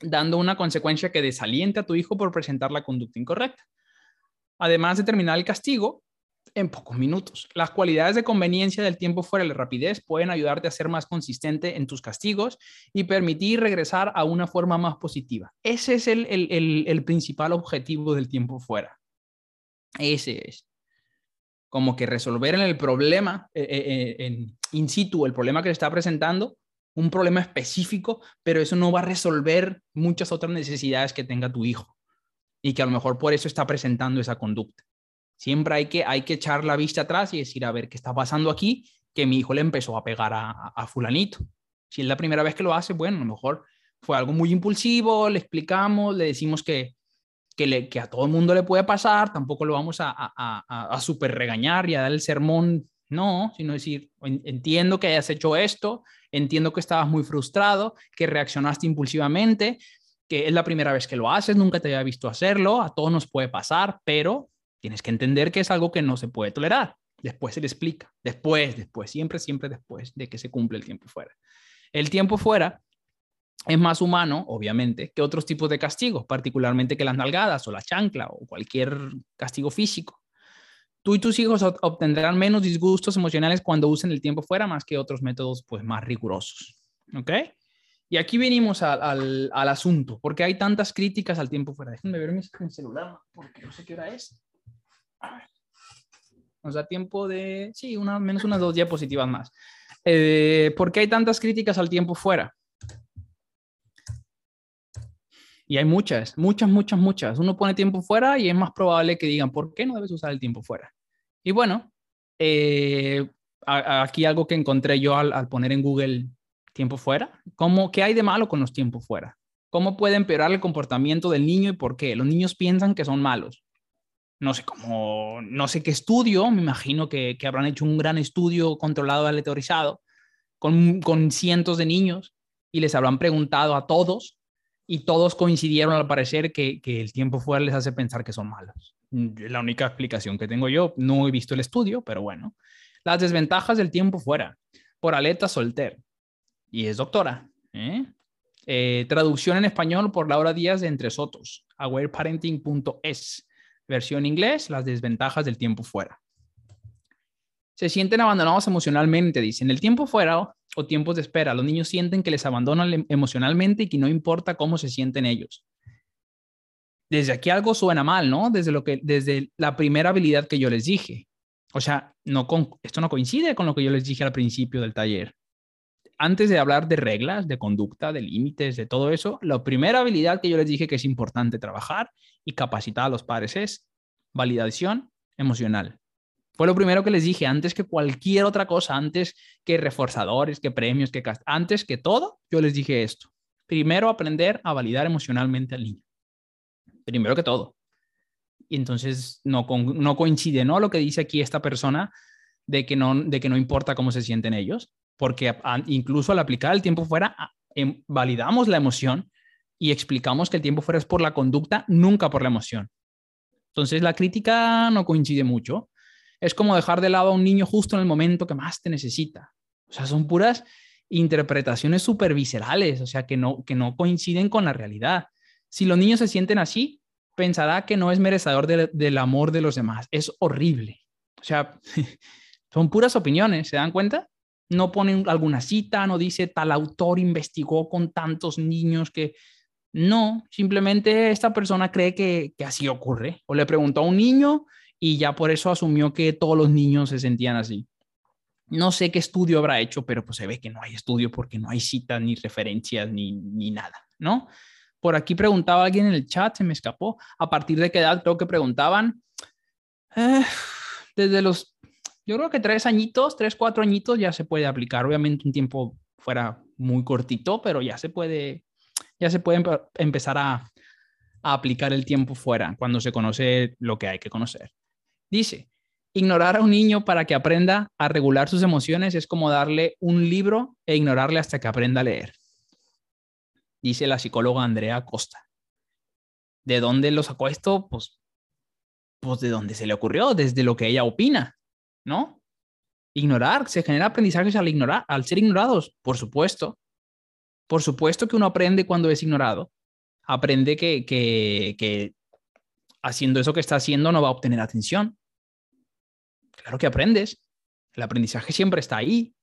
dando una consecuencia que desaliente a tu hijo por presentar la conducta incorrecta. Además de terminar el castigo en pocos minutos. Las cualidades de conveniencia del tiempo fuera de la rapidez pueden ayudarte a ser más consistente en tus castigos y permitir regresar a una forma más positiva. Ese es el, el principal objetivo del tiempo fuera. Ese es. Como que resolver en el problema, eh, eh, eh, en in situ, el problema que le está presentando, un problema específico, pero eso no va a resolver muchas otras necesidades que tenga tu hijo y que a lo mejor por eso está presentando esa conducta. Siempre hay que, hay que echar la vista atrás y decir, a ver, ¿qué está pasando aquí? Que mi hijo le empezó a pegar a, a fulanito. Si es la primera vez que lo hace, bueno, a lo mejor fue algo muy impulsivo, le explicamos, le decimos que, que, le, que a todo el mundo le puede pasar, tampoco lo vamos a, a, a, super regañar y a dar el sermón, no, sino decir, entiendo que hayas hecho esto, entiendo que estabas muy frustrado, que reaccionaste impulsivamente, que es la primera vez que lo haces, nunca te había visto hacerlo, a todos nos puede pasar, pero tienes que entender que es algo que no se puede tolerar. Después se le explica, después, después, siempre, siempre después de que se cumple el tiempo fuera. El tiempo fuera es más humano, obviamente, que otros tipos de castigos, particularmente que las nalgadas o la chancla o cualquier castigo físico. Tú y tus hijos obtendrán menos disgustos emocionales cuando usen el tiempo fuera más que otros métodos pues más rigurosos. ¿Ok? Y aquí venimos al, al, asunto, porque hay tantas críticas al tiempo fuera. Déjenme ver mi celular, porque no sé qué hora es. Nos da tiempo de, sí, una, menos unas dos diapositivas más. Eh, ¿Por qué hay tantas críticas al tiempo fuera? Y hay muchas, muchas, muchas, muchas. Uno pone tiempo fuera y es más probable que digan, ¿por qué no debes usar el tiempo fuera? Y bueno, eh, aquí algo que encontré yo al, poner en Google tiempo fuera. ¿Cómo, ¿Qué hay de malo con los tiempos fuera? ¿Cómo puede empeorar el comportamiento del niño y por qué? Los niños piensan que son malos. No sé cómo, no sé qué estudio, me imagino que, que habrán hecho un gran estudio controlado, aleatorizado, con, con cientos de niños y les habrán preguntado a todos y todos coincidieron al parecer que, que, el tiempo fuera les hace pensar que son malos. La única explicación que tengo yo, no he visto el estudio, pero bueno. Las desventajas del tiempo fuera, por Aleta Solter, y es doctora. ¿eh? Eh, traducción en español por Laura Díaz de Entre Sotos, awareparenting.es. Versión inglés, las desventajas del tiempo fuera. Se sienten abandonados emocionalmente, dicen. El tiempo fuera o tiempos de espera. Los niños sienten que les abandonan em, emocionalmente y que no importa cómo se sienten ellos. Desde aquí algo suena mal, ¿no? Desde, lo que, desde la primera habilidad que yo les dije. O sea, no con, esto no coincide con lo que yo les dije al principio del taller. Antes de hablar de reglas, de conducta, de límites, de todo eso, la primera habilidad que yo les dije que es importante trabajar y capacitar a los padres es validación emocional. Fue lo primero que les dije, antes que cualquier otra cosa, antes que reforzadores, que premios, que antes que todo, yo les dije esto. Primero aprender a validar emocionalmente al niño. Primero que todo. Y entonces no, no coincide, ¿no? Lo que dice aquí esta persona de que, no, de que no importa cómo se sienten ellos, porque incluso al aplicar el tiempo fuera, em, validamos la emoción y explicamos que el tiempo fuera es por la conducta, nunca por la emoción. Entonces la crítica no coincide mucho es como dejar de lado a un niño justo en el momento que más te necesita. O sea, son puras interpretaciones súper viscerales, o sea, que no, que no coinciden con la realidad. Si los niños se sienten así, pensará que no es merecedor del amor de los demás. Es horrible. O sea, son puras opiniones, ¿se dan cuenta? No ponen alguna cita, no dice tal autor investigó con tantos niños que... No, simplemente esta persona cree que, que así ocurre. O le preguntó a un niño y ya por eso asumió que todos los niños se sentían así. No sé qué estudio habrá hecho, pero pues se ve que no hay estudio porque no hay citas ni referencias ni, ni nada, ¿no? Por aquí preguntaba alguien en el chat, se me escapó. ¿A partir de qué edad creo que preguntaban? Eh, desde los, yo creo que tres añitos, tres, cuatro añitos ya se puede aplicar. Obviamente un tiempo fuera muy cortito, pero ya se puede, ya se puede empezar a, aplicar el tiempo fuera cuando se conoce lo que hay que conocer. Dice, ignorar a un niño para que aprenda a regular sus emociones es como darle un libro e ignorarle hasta que aprenda a leer dice la psicóloga Andrea Costa. ¿De dónde lo sacó esto? Pues, pues de dónde se le ocurrió, desde lo que ella opina, ¿no? Ignorar, se genera aprendizajes al ignorar, al ser ignorados, por supuesto. Por supuesto que uno aprende cuando es ignorado. Aprende que, que, que haciendo eso que está haciendo no va a obtener atención. Claro que aprendes. El aprendizaje siempre está ahí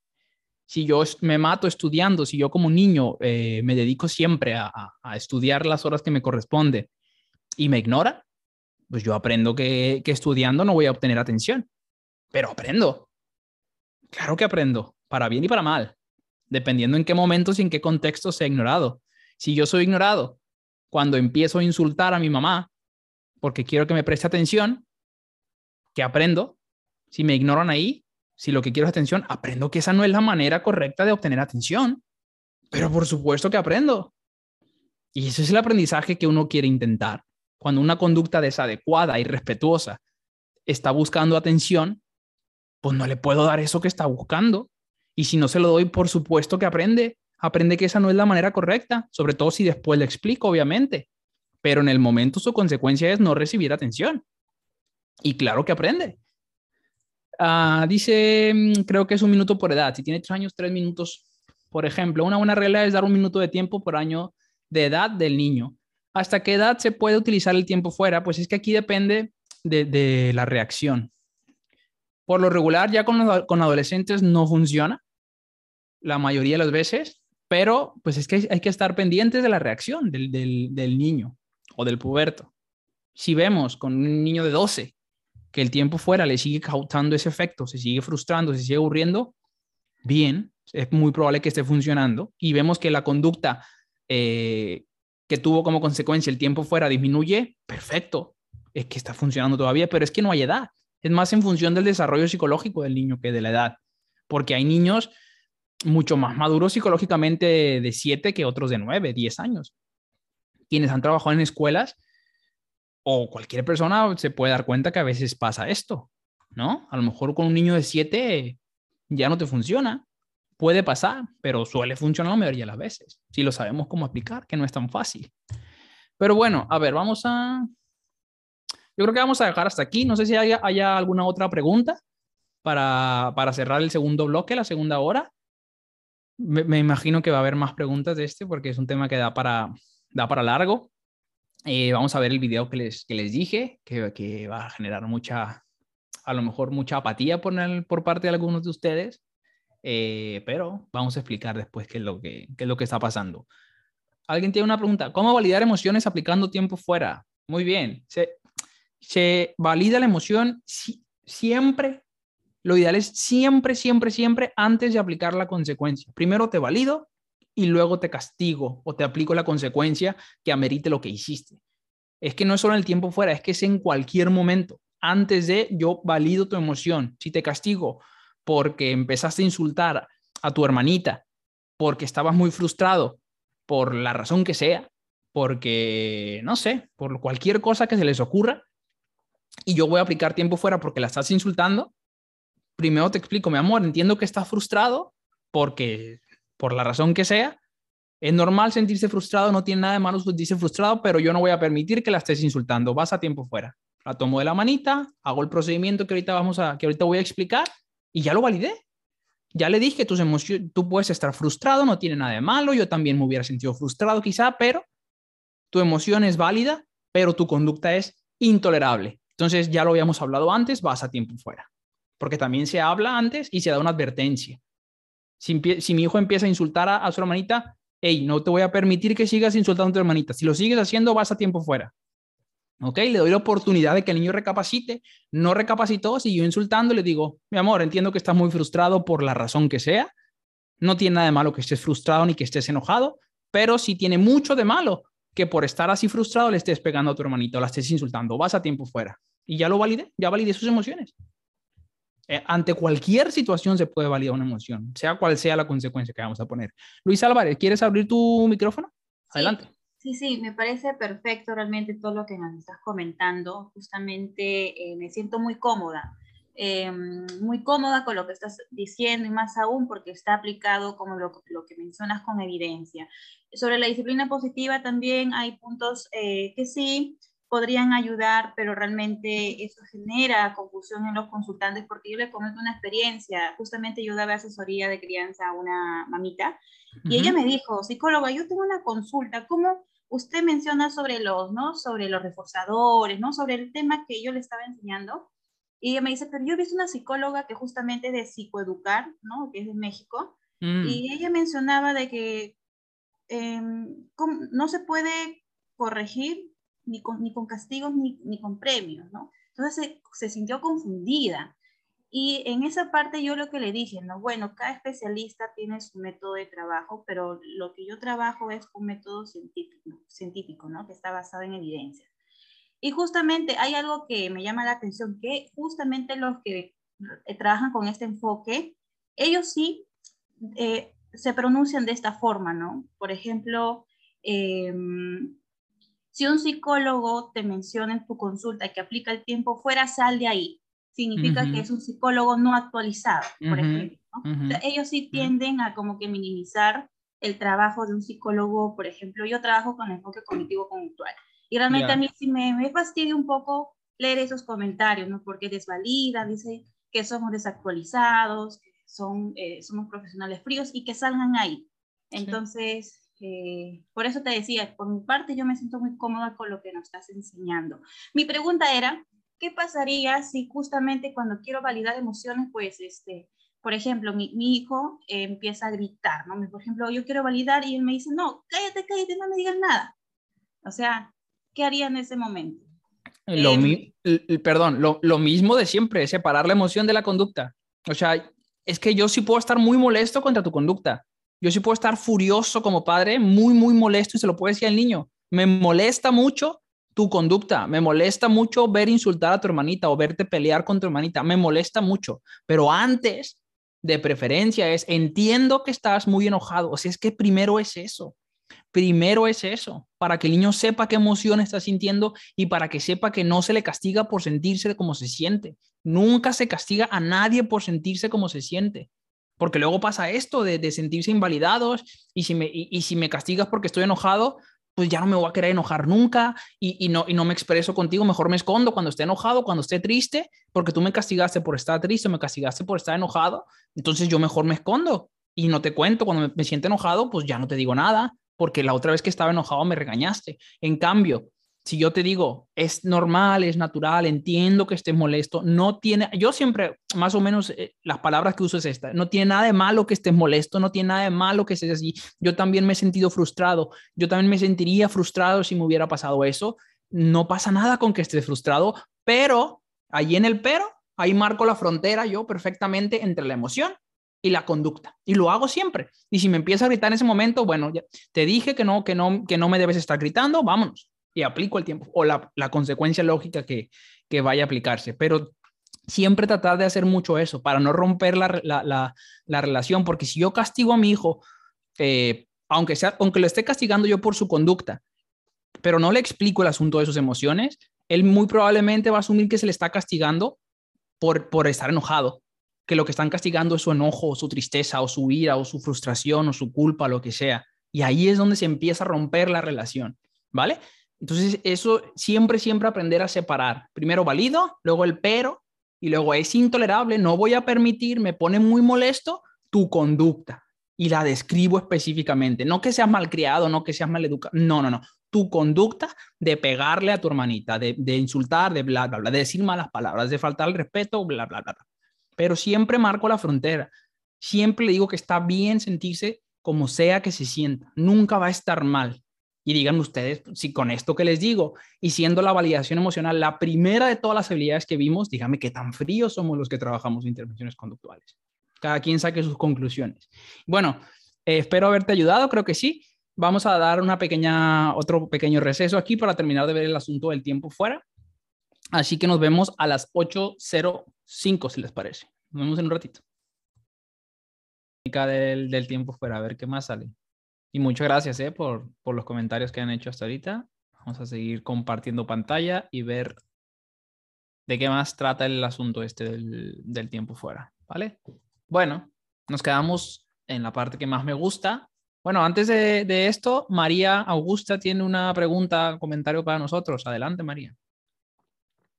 si yo me mato estudiando, si yo como niño eh, me dedico siempre a, estudiar las horas que me corresponde y me ignora, pues yo aprendo que, que estudiando no voy a obtener atención, pero aprendo. Claro que aprendo, para bien y para mal, dependiendo en qué momentos y en qué contexto sea ignorado. Si yo soy ignorado cuando empiezo a insultar a mi mamá porque quiero que me preste atención, que aprendo. Si me ignoran ahí, si lo que quiero es atención, aprendo que esa no es la manera correcta de obtener atención. Pero por supuesto que aprendo. Y ese es el aprendizaje que uno quiere intentar. Cuando una conducta desadecuada y respetuosa está buscando atención, pues no le puedo dar eso que está buscando. Y si no se lo doy, por supuesto que aprende. Aprende que esa no es la manera correcta, sobre todo si después le explico, obviamente. Pero en el momento su consecuencia es no recibir atención. Y claro que aprende. Ah, dice, mm, creo que es un minuto por edad. Si tiene tres años, tres minutos. Por ejemplo, una buena regla es dar un minuto de tiempo por año de edad del niño. ¿Hasta qué edad se puede utilizar el tiempo fuera? Pues es que aquí depende de, la reacción. Por lo regular, ya con, adolescentes no funciona la mayoría de las veces, pero pues es que hay, que estar pendientes de la reacción del, del niño o del puberto. Si vemos con un niño de 12 que el tiempo fuera le sigue causando ese efecto, se sigue frustrando, se sigue aburriendo, bien, es muy probable que esté funcionando y vemos que la conducta eh, que tuvo como consecuencia el tiempo fuera disminuye, perfecto, es que está funcionando todavía, pero es que no hay edad. Es más en función del desarrollo psicológico del niño que de la edad, porque hay niños mucho más maduros psicológicamente de 7 que otros de 9, 10 años, quienes han trabajado en escuelas o cualquier persona se puede dar cuenta que a veces pasa esto, ¿no? A lo mejor con un niño de 7 ya no te funciona. Puede pasar, pero suele funcionar la mayoría de las veces. Si lo sabemos cómo aplicar, que no es tan fácil. Pero bueno, a ver, vamos a... Yo creo que vamos a dejar hasta aquí. No sé si haya, haya alguna otra pregunta para, para, cerrar el segundo bloque, la segunda hora. Me, me, imagino que va a haber más preguntas de este porque es un tema que da para, da para largo. Eh, vamos a ver el video que les, que les dije, que, que, va a generar mucha, a lo mejor mucha apatía por, el, por parte de algunos de ustedes, eh, pero vamos a explicar después qué es, lo que, qué es lo que está pasando. ¿Alguien tiene una pregunta? ¿Cómo validar emociones aplicando tiempo fuera? Muy bien. Se, se valida la emoción siempre, lo ideal es siempre, siempre, siempre antes de aplicar la consecuencia. Primero te valido y luego te castigo o te aplico la consecuencia que amerite lo que hiciste. Es que no es solo en el tiempo fuera, es que es en cualquier momento. Antes de yo valido tu emoción. Si te castigo porque empezaste a insultar a tu hermanita, porque estabas muy frustrado, por la razón que sea, porque, no sé, por cualquier cosa que se les ocurra, y yo voy a aplicar tiempo fuera porque la estás insultando, primero te explico, mi amor, entiendo que estás frustrado porque por la razón que sea. Es normal sentirse frustrado, no tiene nada de malo sentirse frustrado, pero yo no voy a permitir que la estés insultando. Vas a tiempo fuera. La tomo de la manita, hago el procedimiento que ahorita vamos a que ahorita voy a explicar y ya lo validé. Ya le dije tus emociones, tú puedes estar frustrado, no tiene nada de malo, yo también me hubiera sentido frustrado quizá, pero tu emoción es válida, pero tu conducta es intolerable. Entonces, ya lo habíamos hablado antes, vas a tiempo fuera. Porque también se habla antes y se da una advertencia. Si, mi hijo empieza a insultar a, su hermanita, hey, no te voy a permitir que sigas insultando a tu hermanita. Si lo sigues haciendo, vas a tiempo fuera. ¿Ok? Le doy la oportunidad de que el niño recapacite. No recapacitó, siguió insultando. Le digo, mi amor, entiendo que estás muy frustrado por la razón que sea. No tiene nada de malo que estés frustrado ni que estés enojado, pero sí tiene mucho de malo que por estar así frustrado le estés pegando a tu hermanito, la estés insultando, vas a tiempo fuera. Y ya lo valide, ya valide sus emociones. Eh, ante cualquier situación se puede validar una emoción, sea cual sea la consecuencia que vamos a poner. Luis Álvarez, ¿quieres abrir tu micrófono? Adelante. Sí, sí, me parece perfecto realmente todo lo que nos estás comentando. Justamente eh, me siento muy cómoda Em, muy cómoda con lo que estás diciendo y más aún porque está aplicado como lo, lo, que mencionas con evidencia. Sobre la disciplina positiva también hay puntos eh, que sí podrían ayudar, pero realmente eso genera confusión en los consultantes porque yo le comento una experiencia, justamente yo daba asesoría de crianza a una mamita y ella me dijo, psicóloga, yo tengo una consulta, ¿cómo usted menciona sobre los, ¿no? sobre los reforzadores, ¿no? sobre el tema que yo le estaba enseñando? Y ella me dice, pero yo he visto una psicóloga que justamente de psicoeducar, ¿no? Que es de México, mm. y ella mencionaba de que em, no se puede corregir ni con, ni con castigos ni, ni con premios, ¿no? Entonces se, se, sintió confundida. Y en esa parte yo lo que le dije, ¿no? Bueno, cada especialista tiene su método de trabajo, pero lo que yo trabajo es un método científico, científico ¿no? Que está basado en evidencia. Y justamente hay algo que me llama la atención, que justamente los que eh, trabajan con este enfoque, ellos sí eh, se pronuncian de esta forma, ¿no? Por ejemplo, em, si un psicólogo te menciona en tu consulta que aplica el tiempo fuera, sal de ahí. Significa que es un psicólogo no actualizado, por ejemplo. ellos sí tienden a como que minimizar el trabajo de un psicólogo, por ejemplo, yo trabajo con enfoque cognitivo-conductual. Y realmente a mí sí me, me fastidia un poco leer esos comentarios, ¿no? Porque desvalida, dice que somos desactualizados, que son, eh, somos profesionales fríos y que salgan ahí. Entonces, eh, por eso te decía, por mi parte yo me siento muy cómoda con lo que nos estás enseñando. Mi pregunta era, ¿qué pasaría si justamente cuando quiero validar emociones, pues, este, por ejemplo, mi, mi hijo empieza a gritar, ¿no? Por ejemplo, yo quiero validar y él me dice, no, cállate, cállate, no me digas nada. O sea, ¿qué haría en ese momento? Lo em, perdón, lo, lo, mismo de siempre, separar la emoción de la conducta. O sea, es que yo sí puedo estar muy molesto contra tu conducta. Yo sí puedo estar furioso como padre, muy, muy molesto y se lo puede decir al niño. Me molesta mucho tu conducta, me molesta mucho ver insultar a tu hermanita o verte pelear con tu hermanita, me molesta mucho. Pero antes, de preferencia, es entiendo que estás muy enojado. O sea, es que primero es eso. Primero es eso, para que el niño sepa qué emoción está sintiendo y para que sepa que no se le castiga por sentirse como se siente. Nunca se castiga a nadie por sentirse como se siente. Porque luego pasa esto de, sentirse invalidados y si, me, y, si me castigas porque estoy enojado, pues ya no me voy a querer enojar nunca y, no, y no me expreso contigo, mejor me escondo cuando esté enojado, cuando esté triste, porque tú me castigaste por estar triste, me castigaste por estar enojado, entonces yo mejor me escondo y no te cuento, cuando me, me siento enojado, pues ya no te digo nada, porque la otra vez que estaba enojado me regañaste. En cambio, si yo te digo, es normal, es natural, entiendo que estés molesto, no tiene, yo siempre, más o menos, eh, las palabras que uso es esta, no tiene nada de malo que estés molesto, no tiene nada de malo que estés así. Yo también me he sentido frustrado, yo también me sentiría frustrado si me hubiera pasado eso. No pasa nada con que estés frustrado, pero ahí en el pero, ahí marco la frontera yo perfectamente entre la emoción y la conducta. Y lo hago siempre. Y si me empieza a gritar en ese momento, bueno, ya te dije que no, que no, que no me debes estar gritando, vámonos. Y aplico el tiempo o la, la consecuencia lógica que, que vaya a aplicarse. Pero siempre tratar de hacer mucho eso para no romper la, la, la, relación, porque si yo castigo a mi hijo, eh, aunque, sea, aunque lo esté castigando yo por su conducta, pero no le explico el asunto de sus emociones, él muy probablemente va a asumir que se le está castigando por, por estar enojado que lo que están castigando es su enojo, o su tristeza, o su ira, o su frustración, o su culpa, lo que sea. Y ahí es donde se empieza a romper la relación, ¿vale? Entonces, eso siempre, siempre aprender a separar. Primero valido, luego el pero, y luego es intolerable, no voy a permitir, me pone muy molesto tu conducta. Y la describo específicamente. No que seas malcriado, no que seas maleducado. No, no, no. tu conducta de pegarle a tu hermanita, de, insultar, de bla, bla, bla, de decir malas palabras, de faltar el respeto, bla, bla, bla. Pero siempre marco la frontera. Siempre le digo que está bien sentirse como sea que se sienta. Nunca va a estar mal. Y digan ustedes, si con esto que les digo, y siendo la validación emocional la primera de todas las habilidades que vimos, dígame qué tan fríos somos los que trabajamos en intervenciones conductuales. Cada quien saque sus conclusiones. Bueno, eh, espero haberte ayudado, creo que sí. Vamos a dar una pequeña, otro pequeño receso aquí para terminar de ver el asunto del tiempo fuera. Así que nos vemos a las 8.05, si les parece. Nos vemos en un ratito. Del, del tiempo fuera, a ver qué más sale. Y muchas gracias eh, por, por los comentarios que han hecho hasta ahorita. Vamos a seguir compartiendo pantalla y ver de qué más trata el asunto este del, del tiempo fuera, ¿vale? Bueno, nos quedamos en la parte que más me gusta. Bueno, antes de, esto, María Augusta tiene una pregunta, comentario para nosotros. Adelante, María.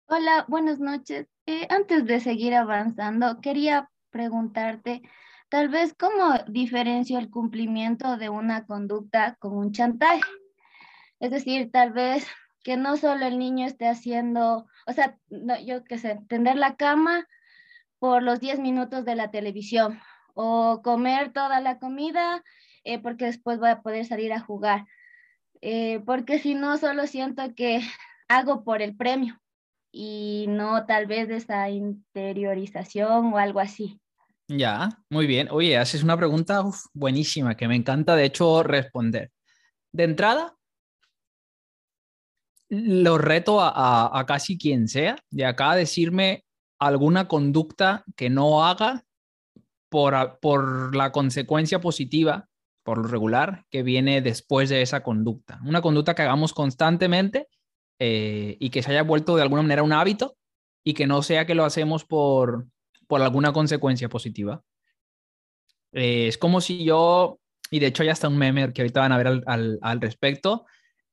Hola, buenas noches. Eh, antes de seguir avanzando, quería preguntarte, tal vez, ¿cómo diferencio el cumplimiento de una conducta con un chantaje? Es decir, tal vez que no solo el niño esté haciendo, o sea, yo qué sé, tender la cama por los 10 minutos de la televisión o comer toda la comida eh, porque después voy a poder salir a jugar. Eh, porque si no, solo siento que hago por el premio y no tal vez esa interiorización o algo así. Ya, muy bien. Oye, haces una pregunta buenísima que me encanta, de hecho, responder. De entrada, lo reto a, a casi quien sea de acá a decirme alguna conducta que no haga por, por la consecuencia positiva, por lo regular, que viene después de esa conducta. Una conducta que hagamos constantemente eh, y que se haya vuelto de alguna manera un hábito y que no sea que lo hacemos por, por alguna consecuencia positiva. Eh, es como si yo, y de hecho ya está un meme que ahorita van a ver al, al, al respecto,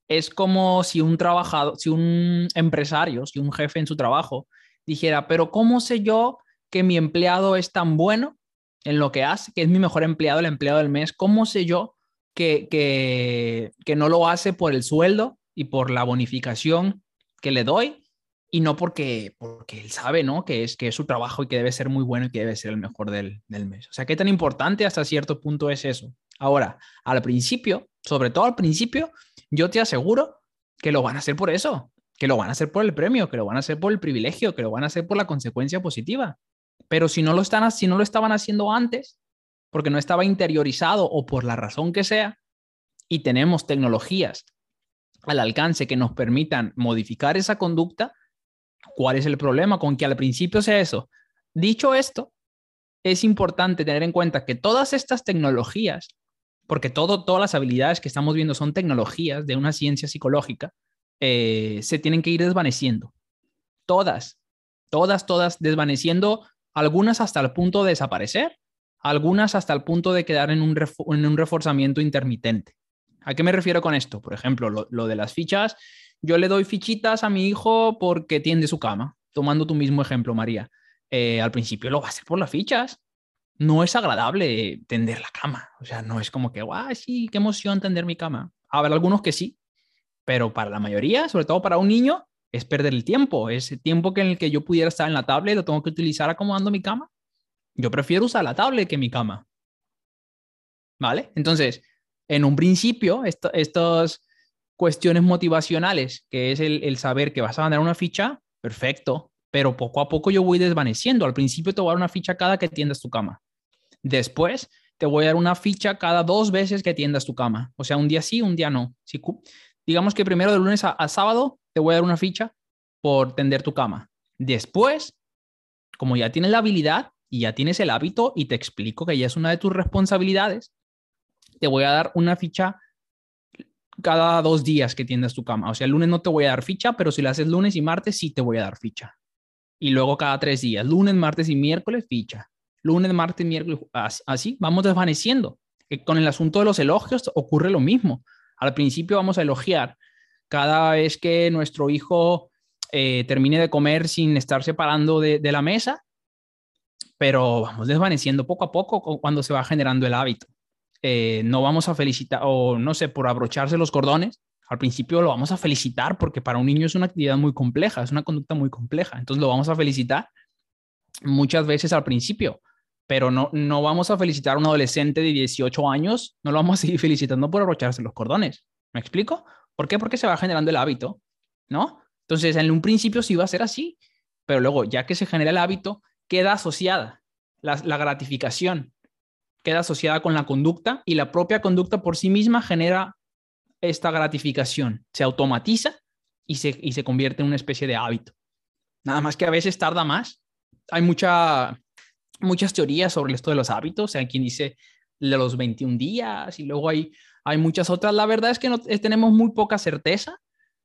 es como si un trabajador, si un empresario, si un jefe en su trabajo dijera, pero ¿cómo sé yo que mi empleado es tan bueno en lo que hace, que es mi mejor empleado, el empleado del mes? ¿Cómo sé yo que, que, que no lo hace por el sueldo y por la bonificación que le doy? Y no porque, porque él sabe, ¿no? Que es, que es su trabajo y que debe ser muy bueno y que debe ser el mejor del, del mes. O sea, ¿qué tan importante hasta cierto punto es eso? Ahora, al principio, sobre todo al principio, yo te aseguro que lo van a hacer por eso que lo van a hacer por el premio, que lo van a hacer por el privilegio, que lo van a hacer por la consecuencia positiva. Pero si no lo, están, si no lo estaban haciendo antes, porque no estaba interiorizado o por la razón que sea, y tenemos tecnologías al alcance que nos permitan modificar esa conducta, ¿cuál es el problema con que al principio sea eso? Dicho esto, es importante tener en cuenta que todas estas tecnologías, porque todo, todas las habilidades que estamos viendo son tecnologías de una ciencia psicológica, eh, se tienen que ir desvaneciendo. Todas, todas, todas desvaneciendo, algunas hasta el punto de desaparecer, algunas hasta el punto de quedar en un, en un reforzamiento intermitente. ¿A qué me refiero con esto? Por ejemplo, lo, de las fichas. Yo le doy fichitas a mi hijo porque tiende su cama. Tomando tu mismo ejemplo, María. Eh, al principio lo va a hacer por las fichas. No es agradable tender la cama. O sea, no es como que, guau, sí, qué emoción tender mi cama. Habrá algunos que sí, pero para la mayoría, sobre todo para un niño, es perder el tiempo. Ese tiempo que en el que yo pudiera estar en la tablet lo tengo que utilizar acomodando mi cama. Yo prefiero usar la tablet que mi cama. ¿Vale? Entonces, en un principio, estas cuestiones motivacionales, que es el, saber que vas a mandar una ficha, perfecto, pero poco a poco yo voy desvaneciendo. Al principio te voy a dar una ficha cada que tiendas tu cama. Después te voy a dar una ficha cada dos veces que tiendas tu cama. O sea, un día sí, un día no. Si, digamos que primero de lunes a, sábado te voy a dar una ficha por tender tu cama. Después, como ya tienes la habilidad y ya tienes el hábito y te explico que ya es una de tus responsabilidades, te voy a dar una ficha cada dos días que tiendas tu cama. O sea, el lunes no te voy a dar ficha, pero si la haces lunes y martes, sí te voy a dar ficha. Y luego cada tres días, lunes, martes y miércoles, ficha. Lunes, martes, miércoles, así vamos desvaneciendo. Con el asunto de los elogios ocurre lo mismo. Al principio vamos a elogiar cada vez que nuestro hijo eh, termine de comer sin estar separando de, la mesa, pero vamos desvaneciendo poco a poco cuando se va generando el hábito. Eh, no vamos a felicitar, o no sé, por abrocharse los cordones, Al principio lo vamos a felicitar porque para un niño es una actividad muy compleja, es una conducta muy compleja. Entonces lo vamos a felicitar muchas veces al principio, pero no, no vamos a felicitar a un adolescente de 18 años, no lo vamos a seguir felicitando por abrocharse los cordones. ¿Me explico? ¿Por qué? Porque se va generando el hábito, ¿no? Entonces, en un principio sí va a ser así, pero luego, ya que se genera el hábito, queda asociada la, la gratificación, queda asociada con la conducta y la propia conducta por sí misma genera esta gratificación, se automatiza y se, y se convierte en una especie de hábito. Nada más que a veces tarda más. Hay mucha, muchas teorías sobre esto de los hábitos. Hay quien dice de los 21 días y luego hay, hay muchas otras. La verdad es que no, tenemos muy poca certeza.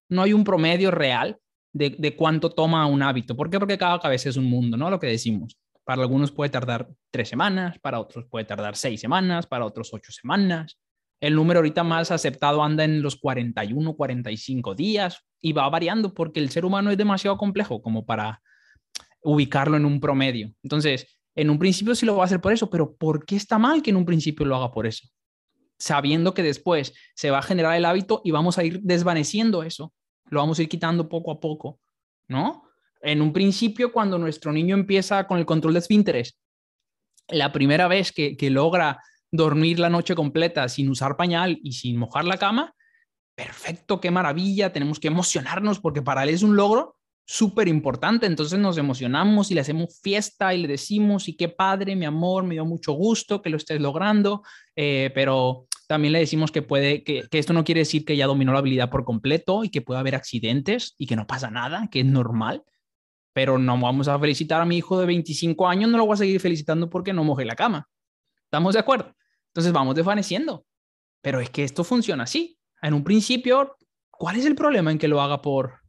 No hay un promedio real de, de, cuánto toma un hábito. ¿Por qué? Porque cada cabeza es un mundo, ¿no? Lo que decimos. Para algunos puede tardar tres semanas, para otros puede tardar seis semanas, para otros ocho semanas. El número ahorita más aceptado anda en los 41, 45 días y va variando porque el ser humano es demasiado complejo como para ubicarlo en un promedio. Entonces, en un principio sí lo va a hacer por eso, pero ¿por qué está mal que en un principio lo haga por eso? Sabiendo que después se va a generar el hábito y vamos a ir desvaneciendo eso, lo vamos a ir quitando poco a poco, ¿no? En un principio, cuando nuestro niño empieza con el control de esfínteres, la primera vez que, logra dormir la noche completa sin usar pañal y sin mojar la cama, perfecto, qué maravilla, tenemos que emocionarnos porque para él es un logro súper importante, entonces nos emocionamos y le hacemos fiesta y le decimos, y qué padre, mi amor, me dio mucho gusto que lo estés logrando, eh, pero también le decimos que puede, que, que, esto no quiere decir que ya dominó la habilidad por completo y que puede haber accidentes y que no pasa nada, que es normal, pero no vamos a felicitar a mi hijo de 25 años, no lo voy a seguir felicitando porque no mojé la cama. ¿Estamos de acuerdo? Entonces vamos desvaneciendo. Pero es que esto funciona así. En un principio, ¿cuál es el problema en que lo haga por,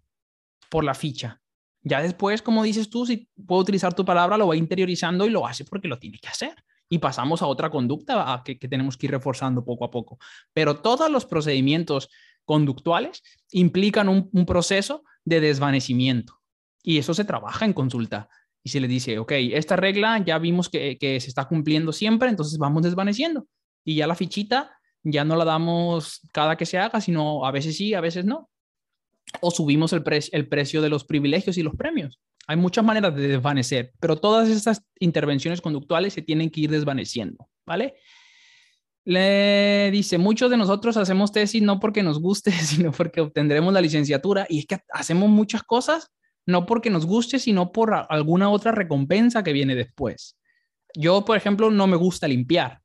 por la ficha? Ya después, como dices tú, si puedo utilizar tu palabra, lo va interiorizando y lo hace porque lo tiene que hacer. Y pasamos a otra conducta que, tenemos que ir reforzando poco a poco. Pero todos los procedimientos conductuales implican un proceso de desvanecimiento. Y eso se trabaja en consulta y se le dice, ok, esta regla ya vimos que, que, se está cumpliendo siempre, entonces vamos desvaneciendo y ya la fichita ya no la damos cada que se haga, sino a veces sí, a veces no. O subimos el, pre el precio de los privilegios y los premios. Hay muchas maneras de desvanecer, pero todas estas intervenciones conductuales se tienen que ir desvaneciendo, ¿vale? Le dice, muchos de nosotros hacemos tesis no porque nos guste, sino porque obtendremos la licenciatura y es que hacemos muchas cosas no porque nos guste, sino por alguna otra recompensa que viene después. Yo, por ejemplo, no me gusta limpiar,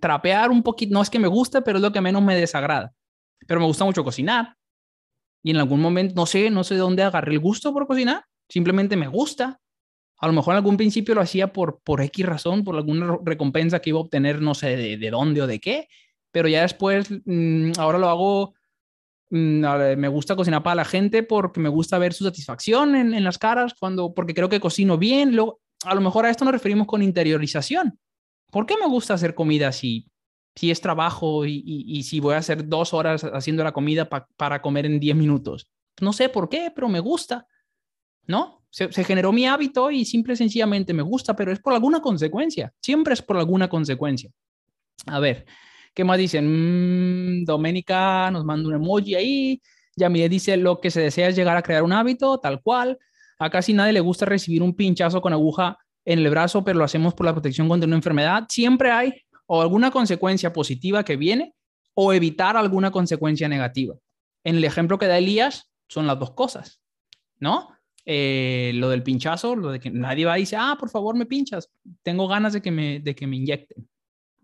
trapear un poquito, no es que me guste, pero es lo que menos me desagrada. Pero me gusta mucho cocinar. Y en algún momento, no sé, no sé de dónde agarré el gusto por cocinar, simplemente me gusta. A lo mejor en algún principio lo hacía por, por X razón, por alguna recompensa que iba a obtener, no sé de, de dónde o de qué, pero ya después, mmm, ahora lo hago, me gusta cocinar para la gente porque me gusta ver su satisfacción en, las caras, cuando, porque creo que cocino bien. Luego, a lo mejor a esto nos referimos con interiorización. ¿por qué me gusta hacer comida si, si es trabajo y, si voy a hacer dos horas haciendo la comida pa, para comer en diez minutos? No sé por qué, pero me gusta, ¿no? Se, se, generó mi hábito y simple y sencillamente me gusta, pero es por alguna consecuencia, siempre es por alguna consecuencia. A ver, ¿qué más dicen? Mmm, Doménica nos manda un emoji ahí. Yamile dice, lo que se desea es llegar a crear un hábito, tal cual. A casi nadie le gusta recibir un pinchazo con aguja en el brazo, pero lo hacemos por la protección contra una enfermedad, siempre hay o alguna consecuencia positiva que viene o evitar alguna consecuencia negativa. En el ejemplo que da Elías, son las dos cosas, ¿no? Eh, lo del pinchazo, lo de que nadie va y dice, ah, por favor, me pinchas, tengo ganas de que me, de que me inyecten.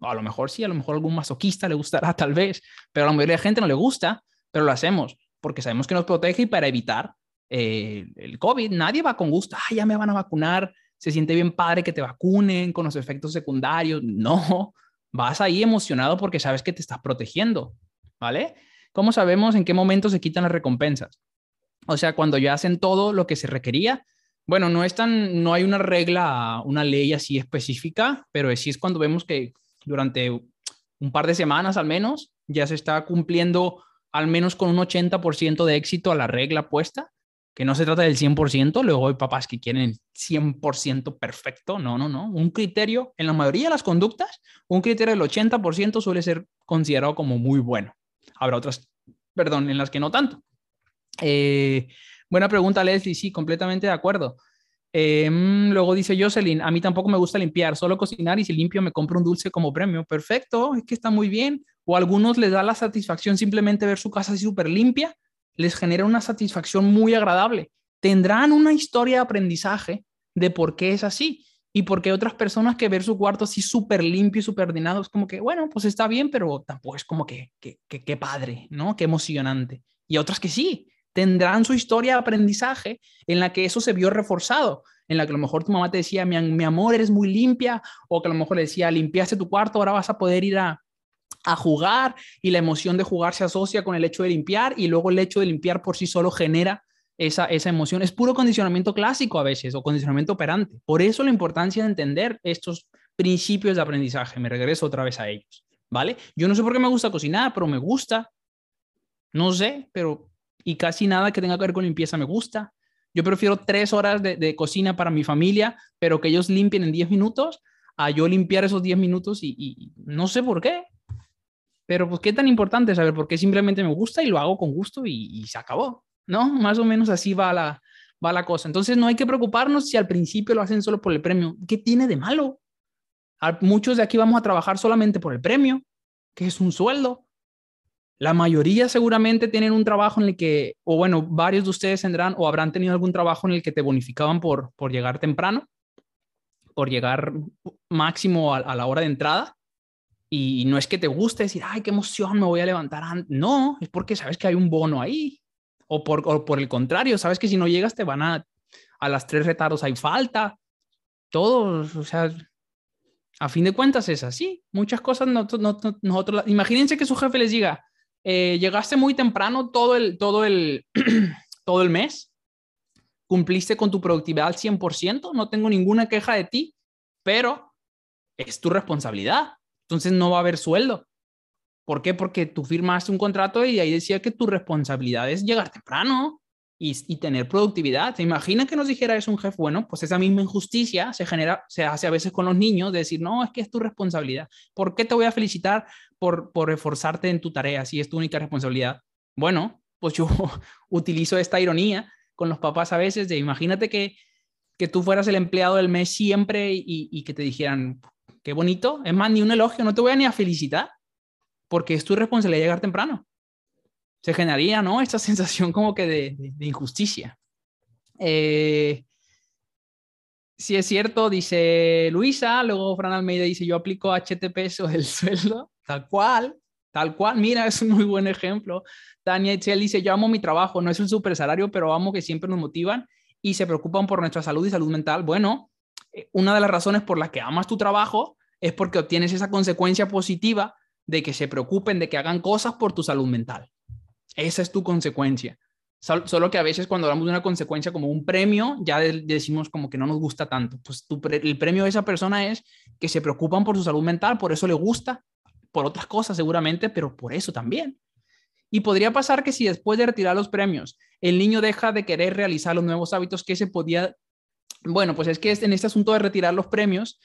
A lo mejor sí, a lo mejor algún masoquista le gustará tal vez, pero a la mayoría de gente no le gusta, pero lo hacemos porque sabemos que nos protege y para evitar eh, el COVID, nadie va con gusto, ah, ya me van a vacunar, se siente bien padre que te vacunen con los efectos secundarios. No, vas ahí emocionado porque sabes que te estás protegiendo, ¿vale? ¿Cómo sabemos en qué momento se quitan las recompensas? O sea, cuando ya hacen todo lo que se requería. Bueno, no es tan, no hay una regla, una ley así específica, pero sí es cuando vemos que durante un par de semanas al menos ya se está cumpliendo al menos con un 80% de éxito a la regla puesta que no se trata del 100%, luego hay papás que quieren el 100% perfecto, no, no, no, un criterio, en la mayoría de las conductas, un criterio del 80% suele ser considerado como muy bueno. Habrá otras perdón, en las que no tanto. Eh, buena pregunta, Leslie, sí, completamente de acuerdo. Mm, luego dice Jocelyn, a mí tampoco me gusta limpiar, solo cocinar y si limpio me compro un dulce como premio. Perfecto, es que está muy bien. O a algunos les da la satisfacción simplemente ver su casa así súper limpia, les genera una satisfacción muy agradable. Tendrán una historia de aprendizaje de por qué es así y por qué otras personas que ver su cuarto así súper limpio y súper ordenado es como que, bueno, pues está bien, pero tampoco es como que, que, que, padre, ¿no? Qué emocionante. Y otras que sí, tendrán su historia de aprendizaje en la que eso se vio reforzado, en la que a lo mejor tu mamá te decía, mi, amor, eres muy limpia, o que a lo mejor le decía, limpiaste tu cuarto, ahora vas a poder ir a, a jugar y la emoción de jugar se asocia con el hecho de limpiar y luego el hecho de limpiar por sí solo genera esa, esa emoción. Es puro condicionamiento clásico a veces o condicionamiento operante. Por eso la importancia de entender estos principios de aprendizaje. Me regreso otra vez a ellos, ¿vale? Yo no sé por qué me gusta cocinar, pero me gusta. No sé, pero y casi nada que tenga que ver con limpieza me gusta. Yo prefiero tres horas de, cocina para mi familia, pero que ellos limpien en diez minutos, a yo limpiar esos diez minutos y no sé por qué. Pero pues qué tan importante saber por qué simplemente me gusta y lo hago con gusto y, se acabó, ¿no? Más o menos así va la, va la cosa. Entonces no hay que preocuparnos si al principio lo hacen solo por el premio. ¿Qué tiene de malo? muchos de aquí vamos a trabajar solamente por el premio, que es un sueldo. La mayoría seguramente tienen un trabajo en el que, o bueno, varios de ustedes tendrán o habrán tenido algún trabajo en el que te bonificaban por, por llegar temprano, por llegar máximo a la hora de entrada. Y no es que te guste decir, ay, qué emoción, me voy a levantar. No, es porque sabes que hay un bono ahí. O por, por el contrario, sabes que si no llegas te van a, a las tres retardos hay falta. Todos, o sea, a fin de cuentas es así. Muchas cosas nosotros, nosotros imagínense que su jefe les diga, eh, llegaste muy temprano todo el, todo el, todo el mes, cumpliste con tu productividad al 100%, no tengo ninguna queja de ti, pero es tu responsabilidad entonces no va a haber sueldo. ¿Por qué? Porque tú firmaste un contrato y ahí decía que tu responsabilidad es llegar temprano y, tener productividad. ¿Te imaginas que nos dijera eso un jefe? Bueno, pues esa misma injusticia se genera, se hace a veces con los niños de decir, no, es que es tu responsabilidad. ¿Por qué te voy a felicitar por, por esforzarte en tu tarea si es tu única responsabilidad? Bueno, pues yo utilizo esta ironía con los papás a veces de imagínate que, que tú fueras el empleado del mes siempre y, y que te dijeran, qué bonito. Es más, ni un elogio, no te voy a ni a felicitar, porque es tu responsabilidad llegar temprano. Se generaría, ¿no? Esta sensación como que de, injusticia. Eh, si es cierto, dice Luisa, luego Fran Almeida dice, yo aplico HTP o el sueldo, tal cual, tal cual, mira, es un muy buen ejemplo. Tania Itzel dice, yo amo mi trabajo, no es un super salario, pero amo que siempre nos motivan y se preocupan por nuestra salud y salud mental. Bueno, eh, una de las razones por las que amas tu trabajo es porque obtienes esa consecuencia positiva de que se preocupen, de que hagan cosas por tu salud mental. Esa es tu consecuencia. Solo que a veces cuando hablamos de una consecuencia como un premio, ya decimos como que no nos gusta tanto. Pues el premio de esa persona es que se preocupan por su salud mental, por eso le gusta, por otras cosas seguramente, pero por eso también. Y podría pasar que si después de retirar los premios, el niño deja de querer realizar los nuevos hábitos que se podía bueno, pues es que en este asunto de retirar los premios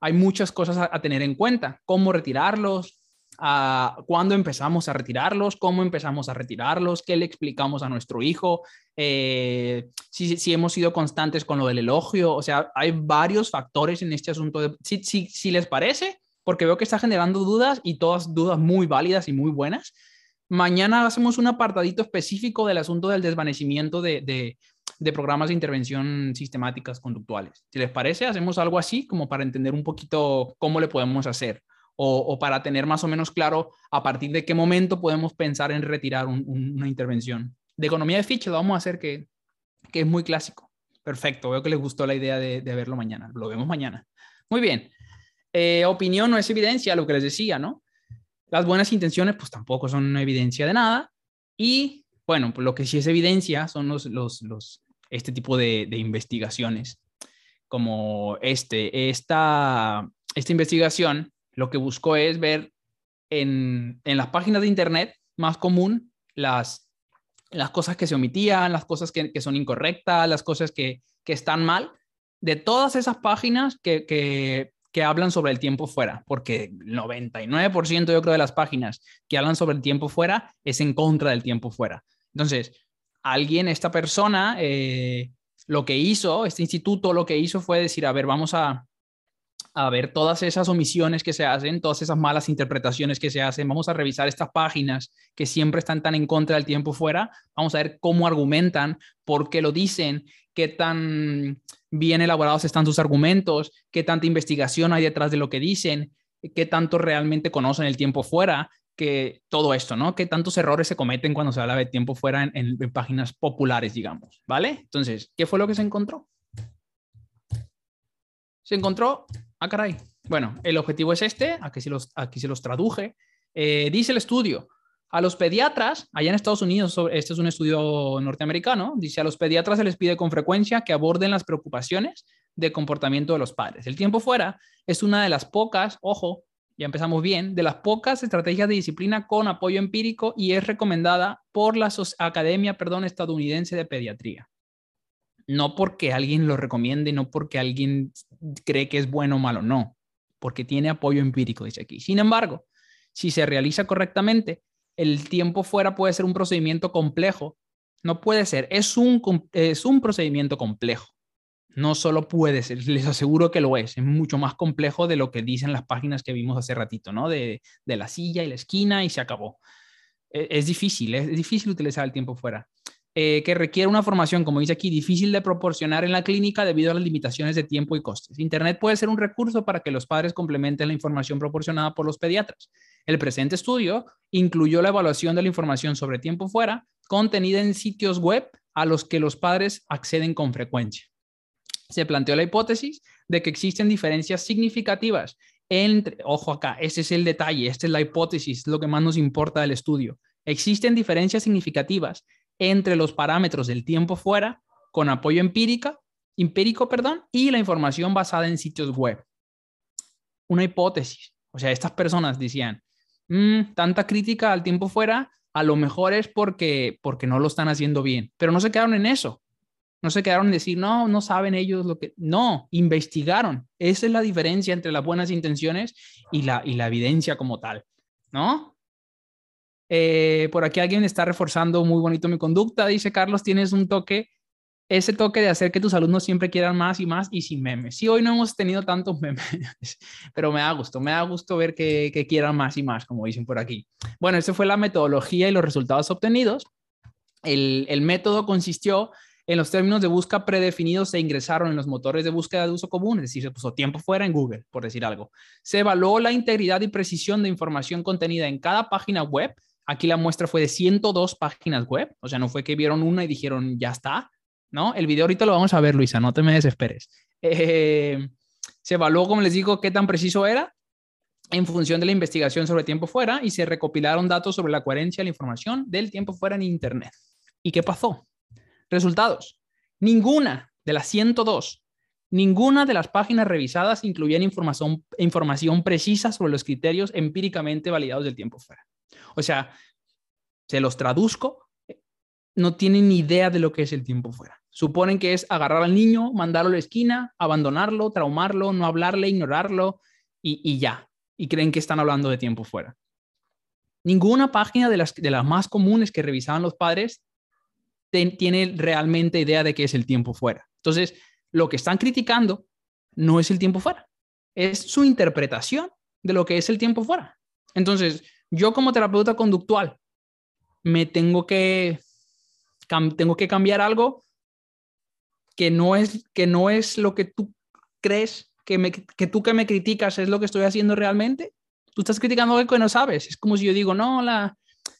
hay muchas cosas a, tener en cuenta. Cómo retirarlos, a cuándo empezamos a retirarlos, cómo empezamos a retirarlos, qué le explicamos a nuestro hijo, eh, si, hemos sido constantes con lo del elogio. O sea, hay varios factores en este asunto. De, si, si, les parece, porque veo que está generando dudas y todas dudas muy válidas y muy buenas. Mañana hacemos un apartadito específico del asunto del desvanecimiento de, de programas de intervención sistemáticas conductuales. Si les parece, hacemos algo así como para entender un poquito cómo le podemos hacer o, para tener más o menos claro a partir de qué momento podemos pensar en retirar una intervención. De economía de ficha lo vamos a hacer que, que es muy clásico. Perfecto, veo que les gustó la idea de, verlo mañana. Lo vemos mañana. Muy bien. Eh, opinión no es evidencia, lo que les decía, ¿no? Las buenas intenciones, pues tampoco son evidencia de nada. Y bueno, pues lo que sí es evidencia son los, los, los, este tipo de, investigaciones como este. Esta, esta investigación lo que buscó es ver en, las páginas de Internet más común las, las cosas que se omitían, las cosas que, son incorrectas, las cosas que, están mal. De todas esas páginas que, que hablan sobre el tiempo fuera, porque el 99% yo creo de las páginas que hablan sobre el tiempo fuera es en contra del tiempo fuera. Entonces, alguien, esta persona, eh, lo que hizo, este instituto lo que hizo fue decir, a ver, vamos a, a ver todas esas omisiones que se hacen, todas esas malas interpretaciones que se hacen, vamos a revisar estas páginas que siempre están tan en contra del tiempo fuera, vamos a ver cómo argumentan, por qué lo dicen, qué tan bien elaborados están sus argumentos, qué tanta investigación hay detrás de lo que dicen, qué tanto realmente conocen el tiempo fuera, que todo esto, ¿no? Qué tantos errores se cometen cuando se habla de tiempo fuera en, páginas populares, digamos, ¿vale? Entonces, ¿qué fue lo que se encontró? Se encontró Ah, caray. Bueno, el objetivo es este, aquí se los, aquí se los traduje. Eh, dice el estudio, a los pediatras, allá en Estados Unidos, este es un estudio norteamericano, dice a los pediatras se les pide con frecuencia que aborden las preocupaciones de comportamiento de los padres. El tiempo fuera es una de las pocas, ojo, ya empezamos bien, de las pocas estrategias de disciplina con apoyo empírico y es recomendada por la Academia perdón, Estadounidense de Pediatría no porque alguien lo recomiende, no porque alguien cree que es bueno o malo, no, porque tiene apoyo empírico, dice aquí. Sin embargo, si se realiza correctamente, el tiempo fuera puede ser un procedimiento complejo. No puede ser, es un, es un procedimiento complejo. No solo puede ser, les aseguro que lo es, es mucho más complejo de lo que dicen las páginas que vimos hace ratito, ¿no? De, de la silla y la esquina y se acabó. Es, es difícil, es difícil utilizar el tiempo fuera. Eh, que requiere una formación, como dice aquí, difícil de proporcionar en la clínica debido a las limitaciones de tiempo y costes. Internet puede ser un recurso para que los padres complementen la información proporcionada por los pediatras. El presente estudio incluyó la evaluación de la información sobre tiempo fuera contenida en sitios web a los que los padres acceden con frecuencia. Se planteó la hipótesis de que existen diferencias significativas entre, ojo acá, ese es el detalle, esta es la hipótesis, lo que más nos importa del estudio. Existen diferencias significativas entre los parámetros del tiempo fuera con apoyo empírica, empírico perdón, y la información basada en sitios web. Una hipótesis. O sea, estas personas decían, mm, tanta crítica al tiempo fuera, a lo mejor es porque, porque no lo están haciendo bien, pero no se quedaron en eso. No se quedaron en decir, no, no saben ellos lo que... No, investigaron. Esa es la diferencia entre las buenas intenciones y la, y la evidencia como tal, ¿no? Eh, por aquí alguien está reforzando muy bonito mi conducta. Dice Carlos, tienes un toque, ese toque de hacer que tus alumnos siempre quieran más y más y sin memes. Sí, hoy no hemos tenido tantos memes, pero me da gusto, me da gusto ver que, que quieran más y más, como dicen por aquí. Bueno, esa fue la metodología y los resultados obtenidos. El, método consistió en los términos de búsqueda predefinidos se ingresaron en los motores de búsqueda de uso común, es decir, se puso tiempo fuera en Google, por decir algo. Se evaluó la integridad y precisión de información contenida en cada página web Aquí la muestra fue de 102 páginas web, o sea, no fue que vieron una y dijeron, ya está, ¿no? El video ahorita lo vamos a ver, Luisa, no te me desesperes. Eh, se evaluó, como les digo, qué tan preciso era en función de la investigación sobre tiempo fuera y se recopilaron datos sobre la coherencia de la información del tiempo fuera en Internet. ¿Y qué pasó? Resultados. Ninguna de las 102, ninguna de las páginas revisadas incluían información, información precisa sobre los criterios empíricamente validados del tiempo fuera. O sea, se los traduzco, no tienen ni idea de lo que es el tiempo fuera. Suponen que es agarrar al niño, mandarlo a la esquina, abandonarlo, traumarlo, no hablarle, ignorarlo y, ya. Y creen que están hablando de tiempo fuera. Ninguna página de las, de las más comunes que revisaban los padres tiene realmente idea de qué es el tiempo fuera. Entonces, lo que están criticando no es el tiempo fuera, es su interpretación de lo que es el tiempo fuera. Entonces, yo como terapeuta conductual me tengo que, tengo que cambiar algo que no, es, que no es lo que tú crees, que, tú que me criticas es lo que estoy haciendo realmente. Tú estás criticando algo que no sabes. Es como si yo digo, no, la,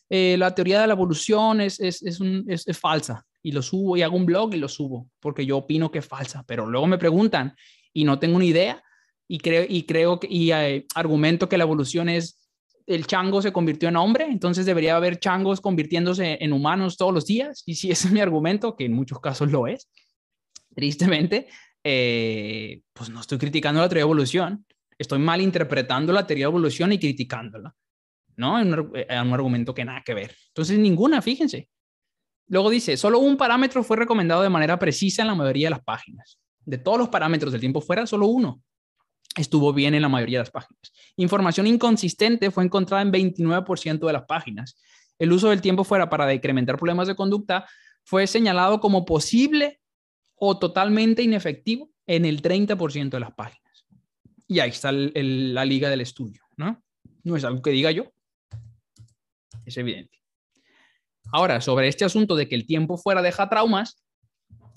eh, la teoría de la evolución es, es, es, es, falsa y lo subo y hago un blog y lo subo porque yo opino que es falsa, pero luego me preguntan y no tengo ni idea y creo, y creo que, y eh, argumento que la evolución es el chango se convirtió en hombre, entonces debería haber changos convirtiéndose en humanos todos los días. Y si ese es mi argumento, que en muchos casos lo es, tristemente, eh, pues no estoy criticando la teoría de evolución, estoy mal interpretando la teoría de evolución y criticándola, ¿no? En un, en un argumento que nada que ver. Entonces, ninguna, fíjense. Luego dice, solo un parámetro fue recomendado de manera precisa en la mayoría de las páginas. De todos los parámetros del tiempo fuera, solo uno. estuvo bien en la mayoría de las páginas. Información inconsistente fue encontrada en 29% de las páginas. El uso del tiempo fuera para decrementar problemas de conducta fue señalado como posible o totalmente inefectivo en el 30% de las páginas. Y ahí está la liga del estudio, ¿no? No es algo que diga yo, es evidente. Ahora, sobre este asunto de que el tiempo fuera deja traumas,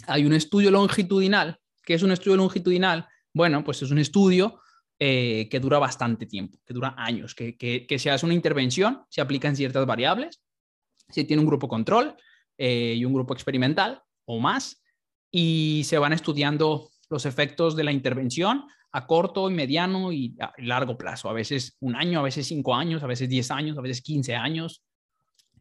hay un estudio longitudinal. ¿Qué es un estudio longitudinal? Bueno, pues es un estudio eh, que dura bastante tiempo, que dura años, que, que, se hace una intervención, se aplican ciertas variables, se tiene un grupo control eh, y un grupo experimental o más, y se van estudiando los efectos de la intervención a corto y mediano y largo plazo, a veces un año, a veces cinco años, a veces diez años, a veces quince años,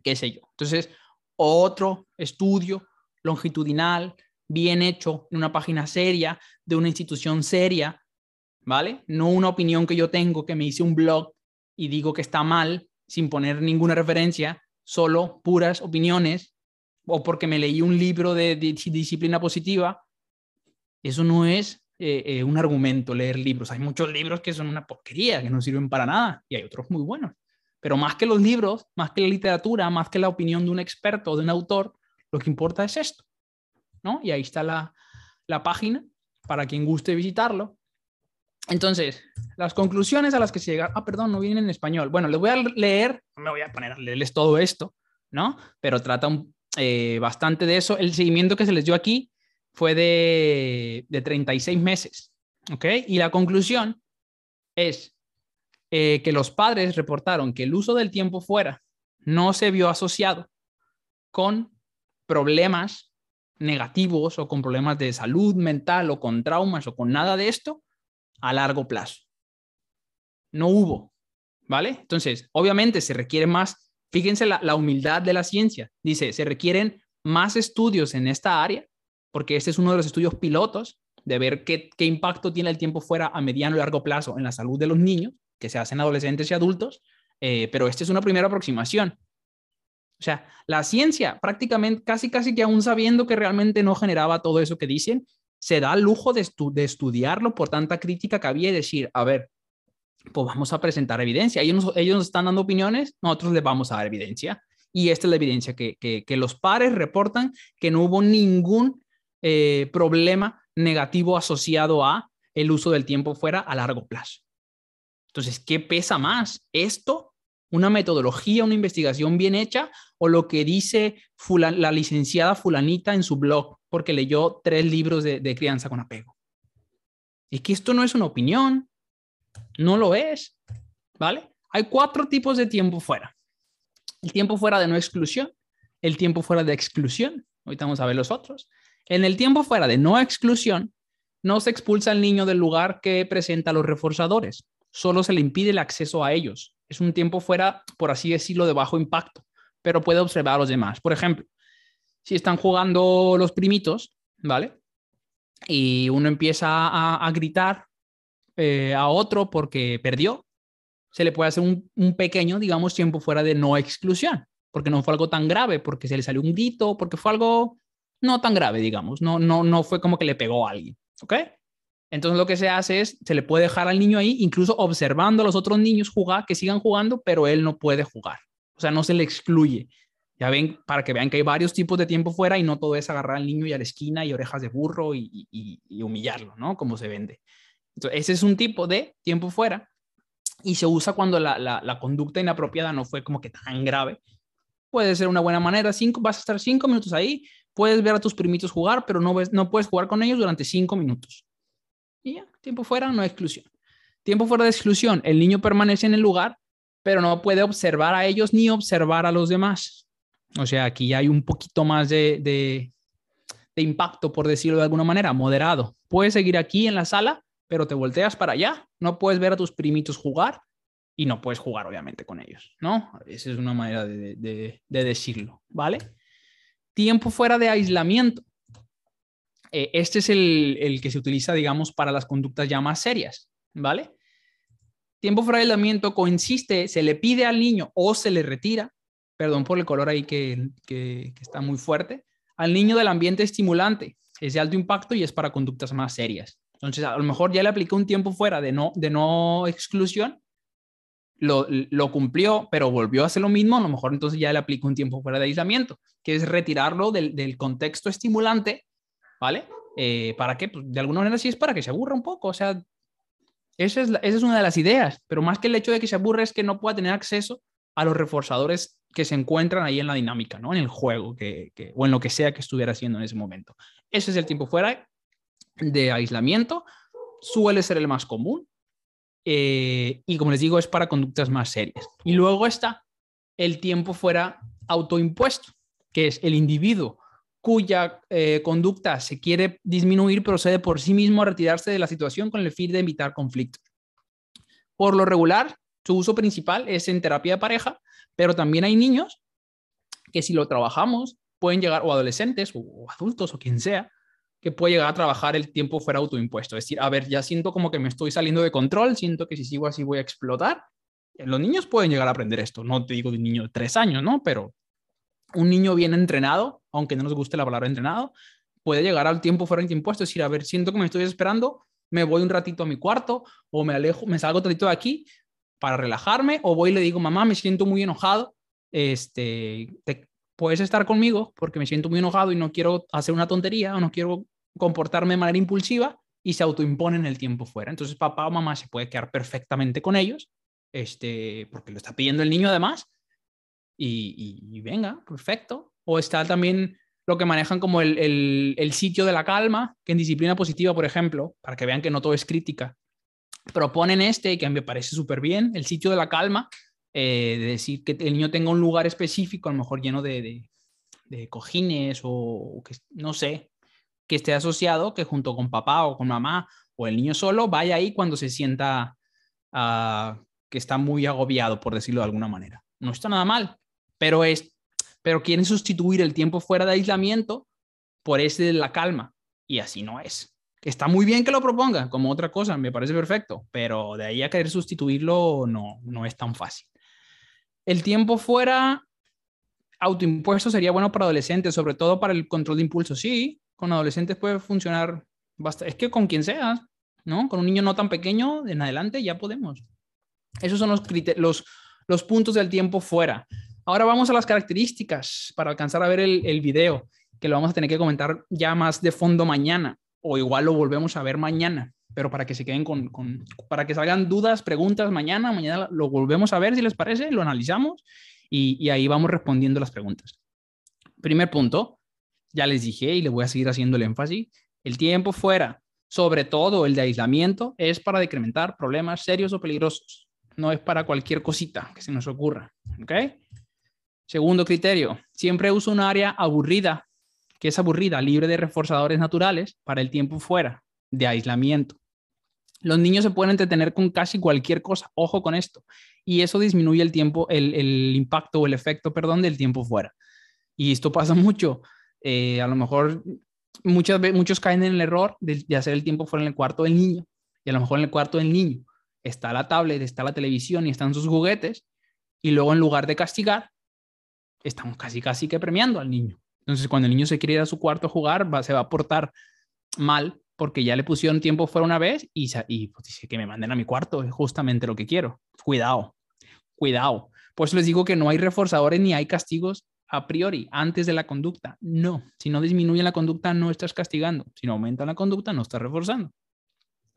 qué sé yo. Entonces, otro estudio longitudinal, bien hecho, en una página seria, de una institución seria, ¿vale? No una opinión que yo tengo, que me hice un blog y digo que está mal sin poner ninguna referencia, solo puras opiniones, o porque me leí un libro de, disciplina positiva. Eso no es eh, eh, un argumento leer libros. Hay muchos libros que son una porquería, que no sirven para nada, y hay otros muy buenos. Pero más que los libros, más que la literatura, más que la opinión de un experto o de un autor, lo que importa es esto. ¿no? Y ahí está la, la página para quien guste visitarlo. Entonces, las conclusiones a las que se llega, ah, perdón, no vienen en español. Bueno, les voy a leer, no me voy a poner a leerles todo esto, ¿no? Pero trata eh, bastante de eso. El seguimiento que se les dio aquí fue de, de 36 meses, ¿ok? Y la conclusión es eh, que los padres reportaron que el uso del tiempo fuera no se vio asociado con problemas negativos o con problemas de salud mental o con traumas o con nada de esto a largo plazo. No hubo, ¿vale? Entonces, obviamente se requiere más, fíjense la, humildad de la ciencia, dice, se requieren más estudios en esta área, porque este es uno de los estudios pilotos de ver qué, impacto tiene el tiempo fuera a mediano y largo plazo en la salud de los niños, que se hacen adolescentes y adultos, eh, pero esta es una primera aproximación. O sea, la ciencia prácticamente, casi casi que aún sabiendo que realmente no generaba todo eso que dicen, se da el lujo de, estudiarlo por tanta crítica que había y decir, a ver, pues vamos a presentar evidencia. Ellos nos, ellos nos están dando opiniones, nosotros les vamos a dar evidencia. Y esta es la evidencia que, que, los padres reportan que no hubo ningún eh, problema negativo asociado a el uso del tiempo fuera a largo plazo. Entonces, ¿qué pesa más? ¿Esto una metodología, una investigación bien hecha o lo que dice la licenciada fulanita en su blog porque leyó tres libros de, de crianza con apego. Es que esto no es una opinión, no lo es, ¿vale? Hay cuatro tipos de tiempo fuera. El tiempo fuera de no exclusión, el tiempo fuera de exclusión, ahorita vamos a ver los otros. En el tiempo fuera de no exclusión, no se expulsa al niño del lugar que presenta los reforzadores, solo se le impide el acceso a ellos es un tiempo fuera, por así decirlo, de bajo impacto, pero puede observar a los demás. Por ejemplo, si están jugando los primitos, ¿vale? Y uno empieza a, gritar eh, a otro porque perdió, se le puede hacer un, un, pequeño, digamos, tiempo fuera de no exclusión, porque no fue algo tan grave, porque se le salió un grito, porque fue algo no tan grave, digamos, no, no, no fue como que le pegó a alguien, ¿ok? Entonces lo que se hace es, se le puede dejar al niño ahí, incluso observando a los otros niños jugar, que sigan jugando, pero él no puede jugar. O sea, no se le excluye. Ya ven, para que vean que hay varios tipos de tiempo fuera y no todo es agarrar al niño y a la esquina y orejas de burro y, humillarlo, ¿no? Como se vende. Entonces, ese es un tipo de tiempo fuera y se usa cuando la, conducta inapropiada no fue como que tan grave. Puede ser una buena manera. Cinco, vas a estar cinco minutos ahí, puedes ver a tus primitos jugar, pero no, ves, no puedes jugar con ellos durante cinco minutos. Y ya, tiempo fuera, no exclusión. Tiempo fuera de exclusión, el niño permanece en el lugar, pero no puede observar a ellos ni observar a los demás. O sea, aquí hay un poquito más de, de, impacto, por decirlo de alguna manera, moderado. Puedes seguir aquí en la sala, pero te volteas para allá, no puedes ver a tus primitos jugar y no puedes jugar, obviamente, con ellos, ¿no? Esa es una manera de, de, de decirlo, ¿vale? Tiempo fuera de aislamiento. Eh, este es el, que se utiliza, digamos, para las conductas ya más serias, ¿vale? Tiempo fuera de aislamiento consiste, se le pide al niño o se le retira, perdón por el color ahí que, que está muy fuerte, al niño del ambiente estimulante, es de alto impacto y es para conductas más serias, Entonces, a lo mejor ya le aplicó un tiempo fuera de no, de no exclusión, lo, lo, cumplió, pero volvió a hacer lo mismo, a lo mejor entonces ya le aplicó un tiempo fuera de aislamiento, que es retirarlo del, del contexto estimulante, ¿vale? Eh, ¿Para qué? Pues de alguna manera sí es para que se aburra un poco, o sea, esa es, esa es una de las ideas, pero más que el hecho de que se aburre es que no pueda tener acceso a los reforzadores que se encuentran ahí en la dinámica, ¿no? En el juego que, que, o en lo que sea que estuviera haciendo en ese momento. Ese es el tiempo fuera de aislamiento, suele ser el más común eh, y como les digo es para conductas más serias. Y luego está el tiempo fuera autoimpuesto, que es el individuo cuya eh, conducta se quiere disminuir procede por sí mismo a retirarse de la situación con el fin de evitar conflicto. Por lo regular, su uso principal es en terapia de pareja, pero también hay niños que si lo trabajamos pueden llegar, o adolescentes o adultos o quien sea, que puede llegar a trabajar el tiempo fuera autoimpuesto. Es decir, a ver, ya siento como que me estoy saliendo de control, siento que si sigo así voy a explotar. Los niños pueden llegar a aprender esto, no te digo de un niño de tres años, ¿no? Pero un niño bien entrenado, aunque no nos guste la palabra entrenado, puede llegar al tiempo fuera de impuesto, es decir, a ver, siento que me estoy esperando, me voy un ratito a mi cuarto o me alejo, me salgo un ratito de aquí para relajarme o voy y le digo, mamá, me siento muy enojado, este, puedes estar conmigo porque me siento muy enojado y no quiero hacer una tontería o no quiero comportarme de manera impulsiva y se autoimponen el tiempo fuera. Entonces papá o mamá se puede quedar perfectamente con ellos, este, porque lo está pidiendo el niño además, y, venga, perfecto. O está también lo que manejan como el, el, sitio de la calma, que en disciplina positiva, por ejemplo, para que vean que no todo es crítica, proponen este, que me parece súper bien, el sitio de la calma, eh, de decir que el niño tenga un lugar específico, a lo mejor lleno de, de, cojines o, que, no sé, que esté asociado, que junto con papá o con mamá o el niño solo vaya ahí cuando se sienta uh, que está muy agobiado, por decirlo de alguna manera. No está nada mal pero, es, pero quieren sustituir el tiempo fuera de aislamiento por ese de la calma, y así no es. Está muy bien que lo propongan como otra cosa, me parece perfecto, pero de ahí a querer sustituirlo no, no es tan fácil. El tiempo fuera autoimpuesto sería bueno para adolescentes, sobre todo para el control de impulsos. Sí, con adolescentes puede funcionar bastante. Es que con quien sea, ¿no? Con un niño no tan pequeño, en adelante ya podemos. Esos son los puntos del tiempo fuera. Ahora vamos a las características para alcanzar a ver el, el video, que lo vamos a tener que comentar ya más de fondo mañana, o igual lo volvemos a ver mañana, pero para que se queden con, para que salgan dudas, preguntas mañana, mañana lo volvemos a ver si les parece, lo analizamos y, y ahí vamos respondiendo las preguntas. Primer punto, ya les dije y le voy a seguir haciendo el énfasis, el tiempo fuera, sobre todo el de aislamiento, es para decrementar problemas serios o peligrosos. No es para cualquier cosita que se nos ocurra. ¿Ok? Segundo criterio, siempre uso un área aburrida, que es aburrida, libre de reforzadores naturales para el tiempo fuera, de aislamiento. Los niños se pueden entretener con casi cualquier cosa, ojo con esto, y eso disminuye el tiempo, el, impacto o el efecto, perdón, del tiempo fuera. Y esto pasa mucho. Eh, a lo mejor muchas veces, muchos caen en el error de, hacer el tiempo fuera en el cuarto del niño, y a lo mejor en el cuarto del niño está la tablet, está la televisión y están sus juguetes, y luego en lugar de castigar, estamos casi, casi que premiando al niño. Entonces, cuando el niño se quiere ir a su cuarto a jugar, va, se va a portar mal porque ya le pusieron tiempo fuera una vez y, y pues, dice que me manden a mi cuarto, es justamente lo que quiero. Cuidado, cuidado. Por eso les digo que no hay reforzadores ni hay castigos a priori antes de la conducta. No, si no disminuye la conducta, no estás castigando. Si no aumenta la conducta, no estás reforzando.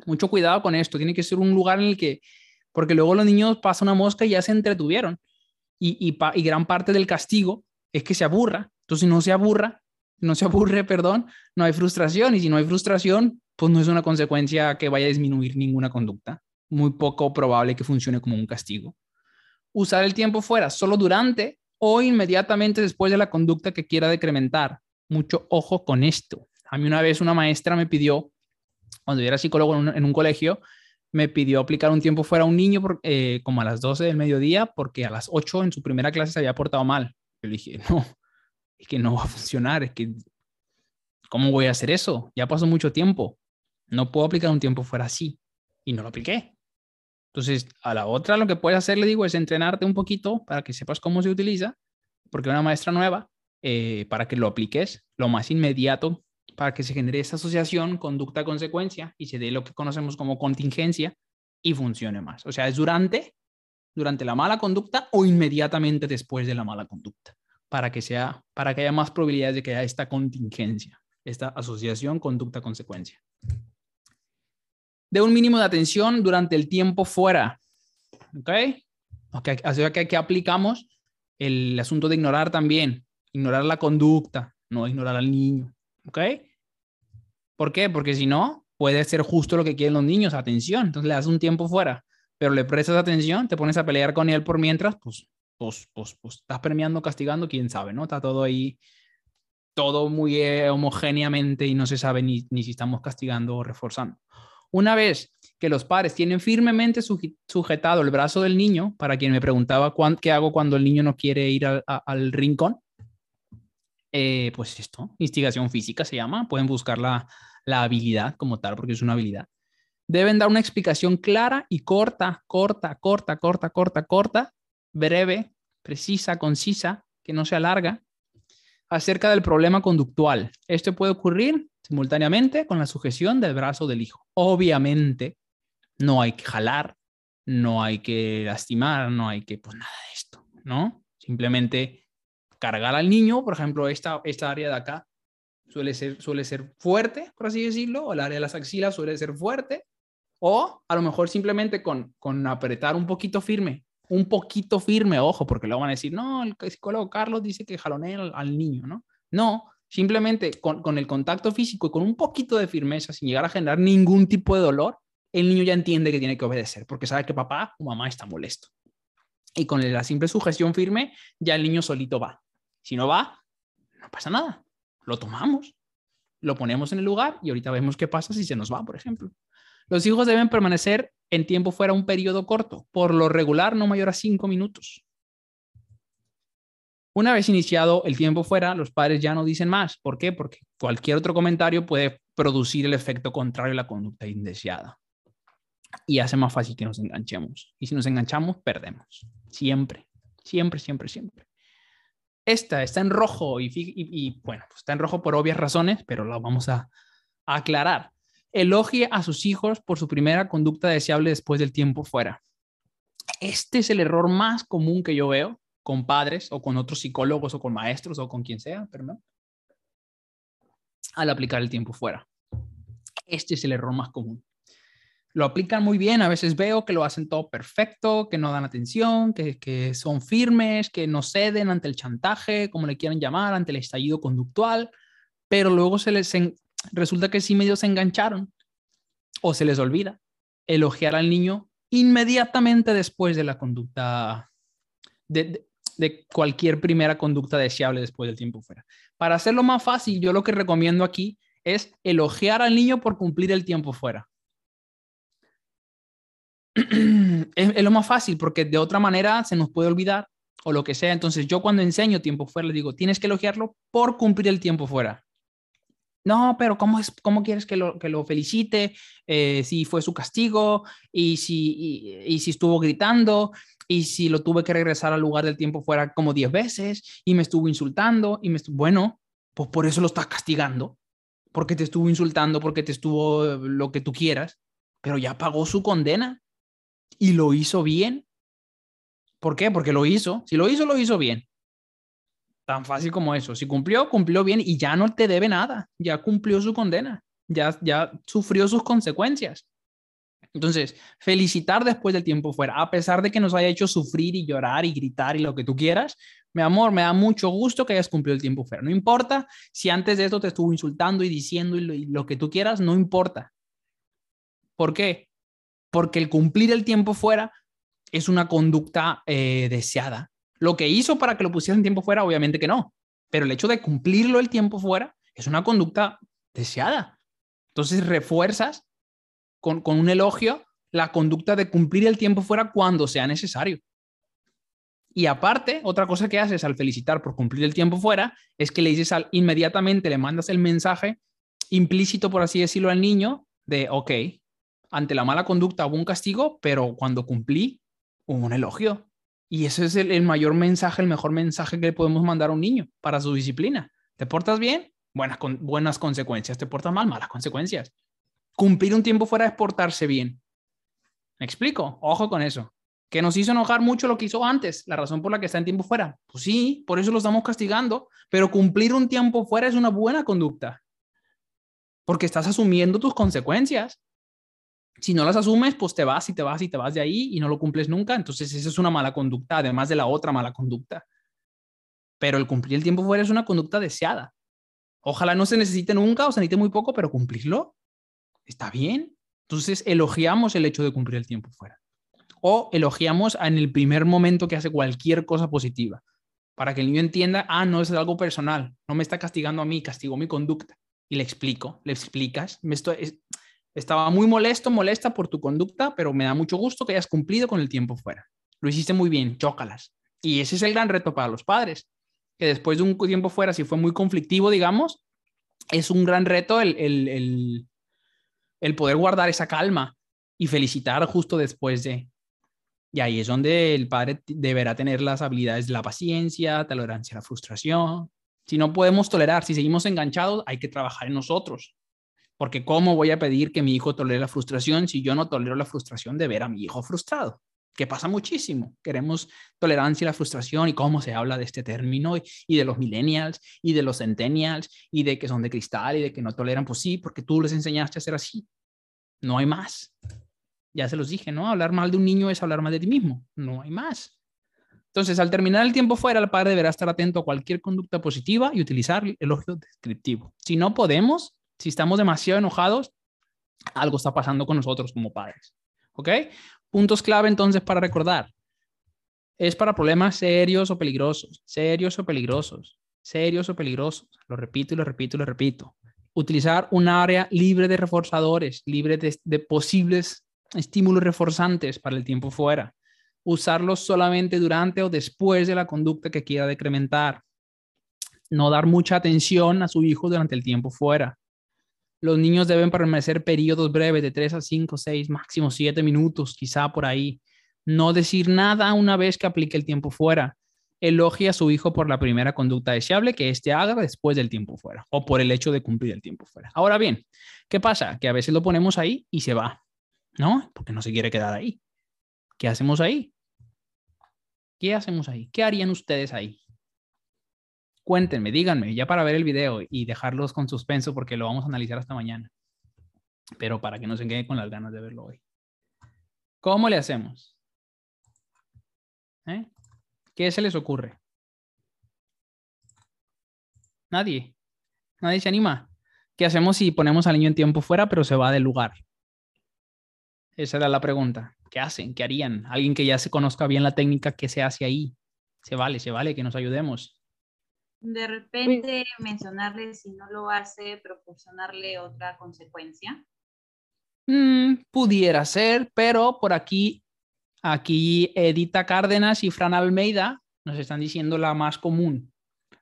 Mucho cuidado con esto. Tiene que ser un lugar en el que, porque luego los niños pasan una mosca y ya se entretuvieron y, gran parte del castigo es que se aburra. Entonces, si no se aburra, no se aburre, perdón, no hay frustración. Y si no hay frustración, pues no es una consecuencia que vaya a disminuir ninguna conducta. Muy poco probable que funcione como un castigo. Usar el tiempo fuera solo durante o inmediatamente después de la conducta que quiera decrementar. Mucho ojo con esto. A mí una vez una maestra me pidió, cuando yo era psicólogo en un colegio, me pidió aplicar un tiempo fuera a un niño eh, como a las 12 del mediodía porque a las 8 en su primera clase se había portado mal. Yo le dije, no, es que no va a funcionar, es que, ¿cómo voy a hacer eso? Ya pasó mucho tiempo, no puedo aplicar un tiempo fuera así y no lo apliqué. Entonces, a la otra lo que puedes hacer, le digo, es entrenarte un poquito para que sepas cómo se utiliza, porque una maestra nueva, eh, para que lo apliques lo más inmediato para que se genere esa asociación conducta-consecuencia y se dé lo que conocemos como contingencia y funcione más. O sea, es durante, durante la mala conducta o inmediatamente después de la mala conducta, para que, sea, para que haya más probabilidades de que haya esta contingencia, esta asociación conducta-consecuencia. De un mínimo de atención durante el tiempo fuera. ¿Ok? Así que aquí aplicamos el asunto de ignorar también, ignorar la conducta, no ignorar al niño. ¿Ok? ¿Por qué? Porque si no, puede ser justo lo que quieren los niños, atención. Entonces le das un tiempo fuera, pero le prestas atención, te pones a pelear con él por mientras, pues, pues, pues, pues estás premiando, castigando, quién sabe, ¿no? Está todo ahí, todo muy eh, homogéneamente y no se sabe ni, ni si estamos castigando o reforzando. Una vez que los padres tienen firmemente sujetado el brazo del niño, para quien me preguntaba qué hago cuando el niño no quiere ir al rincón, eh, pues esto, instigación física se llama, pueden buscar la, la habilidad como tal, porque es una habilidad. Deben dar una explicación clara y corta, corta, corta, corta, corta, corta, breve, precisa, concisa, que no se alarga, acerca del problema conductual. Esto puede ocurrir simultáneamente con la sujeción del brazo del hijo. Obviamente, no hay que jalar, no hay que lastimar, no hay que, pues nada de esto, ¿no? Simplemente cargar al niño, por ejemplo, esta, esta área de acá suele ser, suele ser fuerte, por así decirlo, o el área de las axilas suele ser fuerte, o a lo mejor simplemente con, con apretar un poquito firme, un poquito firme, ojo, porque luego van a decir, no, el psicólogo Carlos dice que jalonea al, al niño, ¿no? No, simplemente con, con, el contacto físico y con un poquito de firmeza, sin llegar a generar ningún tipo de dolor, el niño ya entiende que tiene que obedecer, porque sabe que papá o mamá está molesto. Y con la simple sujeción firme, ya el niño solito va. Si no va, no pasa nada. Lo tomamos, lo ponemos en el lugar y ahorita vemos qué pasa si se nos va, por ejemplo. Los hijos deben permanecer en tiempo fuera un periodo corto, por lo regular no mayor a cinco minutos. Una vez iniciado el tiempo fuera, los padres ya no dicen más. ¿Por qué? Porque cualquier otro comentario puede producir el efecto contrario a la conducta indeseada. Y hace más fácil que nos enganchemos. Y si nos enganchamos, perdemos. Siempre, siempre, siempre, siempre. Esta está en rojo y, bueno, pues está en rojo por obvias razones, pero lo vamos a, aclarar. Elogie a sus hijos por su primera conducta deseable después del tiempo fuera. Este es el error más común que yo veo con padres o con otros psicólogos o con maestros o con quien sea, perdón, al aplicar el tiempo fuera. Este es el error más común lo aplican muy bien, a veces veo que lo hacen todo perfecto, que no dan atención, que, son firmes, que no ceden ante el chantaje, como le quieran llamar, ante el estallido conductual, pero luego se les resulta que sí medio se engancharon o se les olvida elogiar al niño inmediatamente después de la conducta, de, cualquier primera conducta deseable después del tiempo fuera. Para hacerlo más fácil, yo lo que recomiendo aquí es elogiar al niño por cumplir el tiempo fuera es, lo más fácil porque de otra manera se nos puede olvidar o lo que sea. Entonces yo cuando enseño tiempo fuera le digo, tienes que elogiarlo por cumplir el tiempo fuera. No, pero ¿cómo, es, cómo quieres que lo, que lo felicite? Eh, si fue su castigo y si, y, si estuvo gritando y si lo tuve que regresar al lugar del tiempo fuera como 10 veces y me estuvo insultando y me estuvo, bueno, pues por eso lo estás castigando, porque te estuvo insultando, porque te estuvo lo que tú quieras, pero ya pagó su condena y lo hizo bien. ¿Por qué? Porque lo hizo. Si lo hizo, lo hizo bien. Tan fácil como eso. Si cumplió, cumplió bien y ya no te debe nada. Ya cumplió su condena. Ya, ya sufrió sus consecuencias. Entonces, felicitar después del tiempo fuera, a pesar de que nos haya hecho sufrir y llorar y gritar y lo que tú quieras, mi amor, me da mucho gusto que hayas cumplido el tiempo fuera. No importa si antes de esto te estuvo insultando y diciendo y lo que tú quieras, no importa. ¿Por qué? porque el cumplir el tiempo fuera es una conducta eh, deseada. Lo que hizo para que lo pusieras en tiempo fuera, obviamente que no, pero el hecho de cumplirlo el tiempo fuera es una conducta deseada. Entonces refuerzas con, con un elogio la conducta de cumplir el tiempo fuera cuando sea necesario. Y aparte, otra cosa que haces al felicitar por cumplir el tiempo fuera es que le dices al, inmediatamente, le mandas el mensaje implícito, por así decirlo, al niño de, ok, ante la mala conducta hubo un castigo, pero cuando cumplí hubo un elogio. Y ese es el, mayor mensaje, el mejor mensaje que le podemos mandar a un niño para su disciplina. ¿Te portas bien? buenas, buenas consecuencias. Te portas mal, malas consecuencias. Cumplir un tiempo fuera es portarse bien. ¿Me explico? Ojo con eso. Que nos hizo enojar mucho lo que hizo antes, la razón por la que está en tiempo fuera. Pues sí, por eso lo estamos castigando, pero cumplir un tiempo fuera es una buena conducta. Porque estás asumiendo tus consecuencias. Si no las asumes, pues te vas y te vas y te vas de ahí y no lo cumples nunca. Entonces, esa es una mala conducta, además de la otra mala conducta. Pero el cumplir el tiempo fuera es una conducta deseada. Ojalá no se necesite nunca o se necesite muy poco, pero cumplirlo está bien. Entonces, elogiamos el hecho de cumplir el tiempo fuera. O elogiamos en el primer momento que hace cualquier cosa positiva, para que el niño entienda, ah, no es algo personal, no me está castigando a mí, castigo mi conducta. Y le explico, le explicas, me estoy, estaba muy molesto, molesta por tu conducta, pero me da mucho gusto que hayas cumplido con el tiempo fuera. Lo hiciste muy bien, chócalas. Y ese es el gran reto para los padres, que después de un tiempo fuera, si fue muy conflictivo, digamos, es un gran reto el, el, el, poder guardar esa calma y felicitar justo después de. Y ahí es donde el padre deberá tener las habilidades de la paciencia, tolerancia a la frustración. Si no podemos tolerar, si seguimos enganchados, hay que trabajar en nosotros. Porque ¿cómo voy a pedir que mi hijo tolere la frustración si yo no tolero la frustración de ver a mi hijo frustrado? Que pasa muchísimo. Queremos tolerancia a la frustración y cómo se habla de este término y, de los millennials y de los centennials y de que son de cristal y de que no toleran. Pues sí, porque tú les enseñaste a ser así. No hay más. Ya se los dije, ¿no? Hablar mal de un niño es hablar mal de ti mismo. No hay más. Entonces, al terminar el tiempo fuera, el padre deberá estar atento a cualquier conducta positiva y utilizar el elogio descriptivo. Si no podemos, si estamos demasiado enojados, algo está pasando con nosotros como padres. ¿Ok? Puntos clave entonces para recordar. Es para problemas serios o peligrosos, serios o peligrosos, serios o peligrosos. Lo repito y lo repito y lo repito. Utilizar un área libre de reforzadores, libre de, de posibles estímulos reforzantes para el tiempo fuera. Usarlos solamente durante o después de la conducta que quiera decrementar. No dar mucha atención a su hijo durante el tiempo fuera. Los niños deben permanecer periodos breves de 3 a 5, 6, máximo 7 minutos, quizá por ahí. No decir nada una vez que aplique el tiempo fuera. Elogie a su hijo por la primera conducta deseable que éste haga después del tiempo fuera o por el hecho de cumplir el tiempo fuera. Ahora bien, ¿qué pasa? Que a veces lo ponemos ahí y se va, ¿no? Porque no se quiere quedar ahí. ¿Qué hacemos ahí? ¿Qué hacemos ahí? ¿Qué harían ustedes ahí? Cuéntenme, díganme, ya para ver el video y dejarlos con suspenso porque lo vamos a analizar hasta mañana. Pero para que no se queden con las ganas de verlo hoy. ¿Cómo le hacemos? ¿Eh? ¿Qué se les ocurre? Nadie. Nadie se anima. ¿Qué hacemos si ponemos al niño en tiempo fuera, pero se va del lugar? Esa era la pregunta. ¿Qué hacen? ¿Qué harían? Alguien que ya se conozca bien la técnica, ¿qué se hace ahí? Se vale, se vale, que nos ayudemos. De repente mencionarle si no lo hace, proporcionarle otra consecuencia. Mm, pudiera ser, pero por aquí, aquí Edita Cárdenas y Fran Almeida nos están diciendo la más común.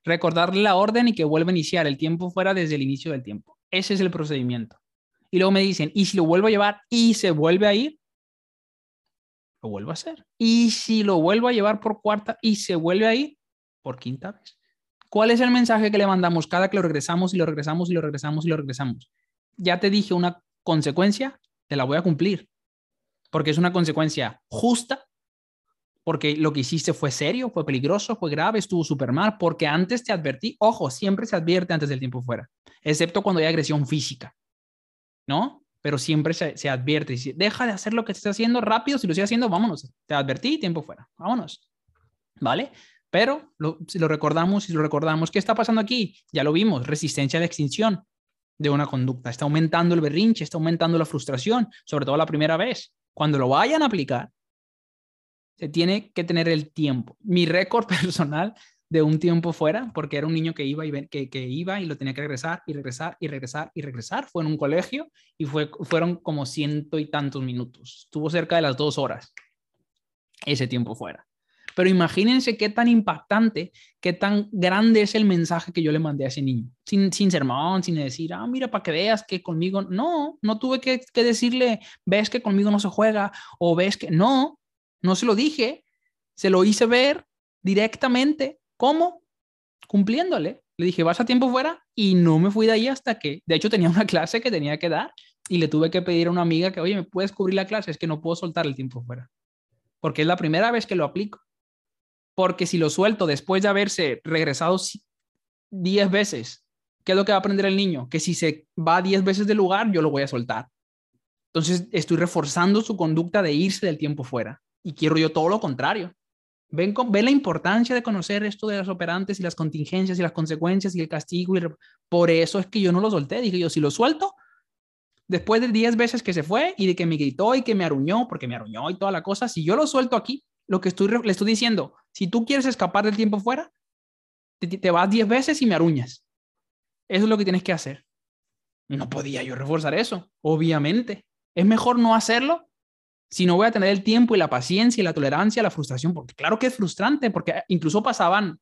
Recordarle la orden y que vuelva a iniciar el tiempo fuera desde el inicio del tiempo. Ese es el procedimiento. Y luego me dicen, ¿y si lo vuelvo a llevar y se vuelve a ir? Lo vuelvo a hacer. ¿Y si lo vuelvo a llevar por cuarta y se vuelve a ir? Por quinta vez. ¿Cuál es el mensaje que le mandamos cada que lo regresamos y lo regresamos y lo regresamos y lo regresamos? Ya te dije una consecuencia, te la voy a cumplir, porque es una consecuencia justa, porque lo que hiciste fue serio, fue peligroso, fue grave, estuvo súper mal, porque antes te advertí, ojo, siempre se advierte antes del tiempo fuera, excepto cuando hay agresión física, ¿no? Pero siempre se, se advierte, deja de hacer lo que estás haciendo rápido, si lo estás haciendo, vámonos, te advertí, tiempo fuera, vámonos, ¿vale? Pero si lo recordamos, si lo recordamos, ¿qué está pasando aquí? Ya lo vimos, resistencia a la extinción de una conducta. Está aumentando el berrinche, está aumentando la frustración, sobre todo la primera vez. Cuando lo vayan a aplicar, se tiene que tener el tiempo. Mi récord personal de un tiempo fuera, porque era un niño que iba y, que, iba y lo tenía que regresar y regresar y regresar y regresar. Fue en un colegio y fue, fueron como ciento y tantos minutos. Estuvo cerca de las dos horas ese tiempo fuera. Pero imagínense qué tan impactante, qué tan grande es el mensaje que yo le mandé a ese niño, sin, sin sermón, sin decir, ah, mira, para que veas que conmigo, no, no tuve que, que decirle, ves que conmigo no se juega, o ves que, no, no se lo dije, se lo hice ver directamente, ¿cómo? Cumpliéndole. Le dije, vas a tiempo fuera y no me fui de ahí hasta que, de hecho tenía una clase que tenía que dar y le tuve que pedir a una amiga que, oye, ¿me puedes cubrir la clase? Es que no puedo soltar el tiempo fuera. Porque es la primera vez que lo aplico. Porque si lo suelto después de haberse regresado 10 veces, ¿qué es lo que va a aprender el niño? Que si se va 10 veces del lugar, yo lo voy a soltar. Entonces estoy reforzando su conducta de irse del tiempo fuera. Y quiero yo todo lo contrario. Ven, ven la importancia de conocer esto de las operantes y las contingencias y las consecuencias y el castigo. Por eso es que yo no lo solté. Dije yo, si lo suelto, después de 10 veces que se fue y de que me gritó y que me aruñó, porque me aruñó y toda la cosa, si yo lo suelto aquí, lo que le estoy diciendo, si tú quieres escapar del tiempo fuera, te, vas 10 veces y me aruñas. Eso es lo que tienes que hacer. No podía yo reforzar eso, obviamente. Es mejor no hacerlo si no voy a tener el tiempo y la paciencia y la tolerancia, la frustración, porque claro que es frustrante, porque incluso pasaban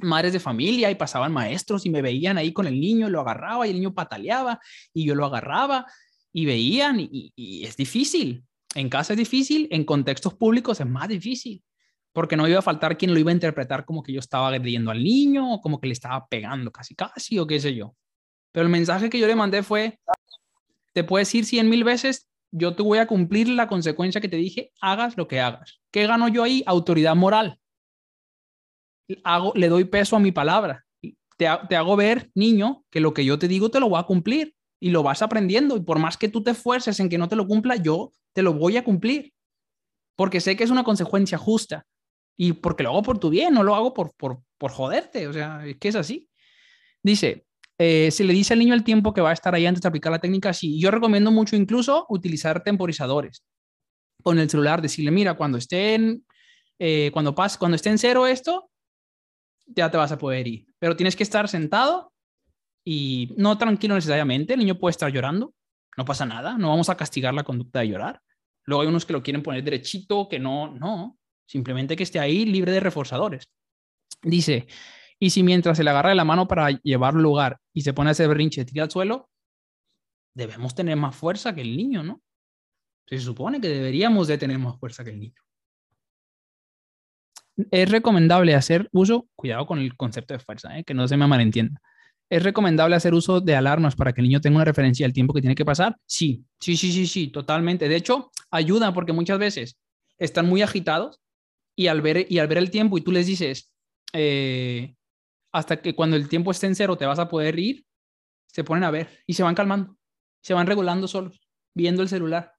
madres de familia y pasaban maestros y me veían ahí con el niño, lo agarraba y el niño pataleaba y yo lo agarraba y veían y es difícil. En casa es difícil, en contextos públicos es más difícil, porque no iba a faltar quien lo iba a interpretar como que yo estaba agrediendo al niño o como que le estaba pegando casi casi o qué sé yo. Pero el mensaje que yo le mandé fue, te puedes ir cien mil veces, yo te voy a cumplir la consecuencia que te dije, hagas lo que hagas. ¿Qué gano yo ahí? Autoridad moral. Hago, le doy peso a mi palabra. Te, te hago ver, niño, que lo que yo te digo te lo voy a cumplir y lo vas aprendiendo. Y por más que tú te esfuerces en que no te lo cumpla, yo te lo voy a cumplir. Porque sé que es una consecuencia justa. Y porque lo hago por tu bien, no lo hago por, por, por joderte. O sea, es que es así. Dice, eh, se le dice al niño el tiempo que va a estar ahí antes de aplicar la técnica, sí. Yo recomiendo mucho incluso utilizar temporizadores con el celular, decirle, mira, cuando estén, eh, cuando pase, cuando esté en cero esto, ya te vas a poder ir. Pero tienes que estar sentado y no tranquilo necesariamente. El niño puede estar llorando, no pasa nada, no vamos a castigar la conducta de llorar. Luego hay unos que lo quieren poner derechito, que no, no, simplemente que esté ahí libre de reforzadores. Dice, y si mientras se le agarra de la mano para llevarlo al lugar y se pone a hacer berrinche, tira al suelo, debemos tener más fuerza que el niño, ¿no? Se supone que deberíamos de tener más fuerza que el niño. Es recomendable hacer uso, cuidado con el concepto de fuerza, ¿eh? que no se me malentienda. ¿Es recomendable hacer uso de alarmas para que el niño tenga una referencia del tiempo que tiene que pasar? Sí, sí, sí, sí, sí, totalmente. De hecho, ayuda porque muchas veces están muy agitados y al ver, y al ver el tiempo y tú les dices, eh, hasta que cuando el tiempo esté en cero te vas a poder ir, se ponen a ver y se van calmando, se van regulando solos, viendo el celular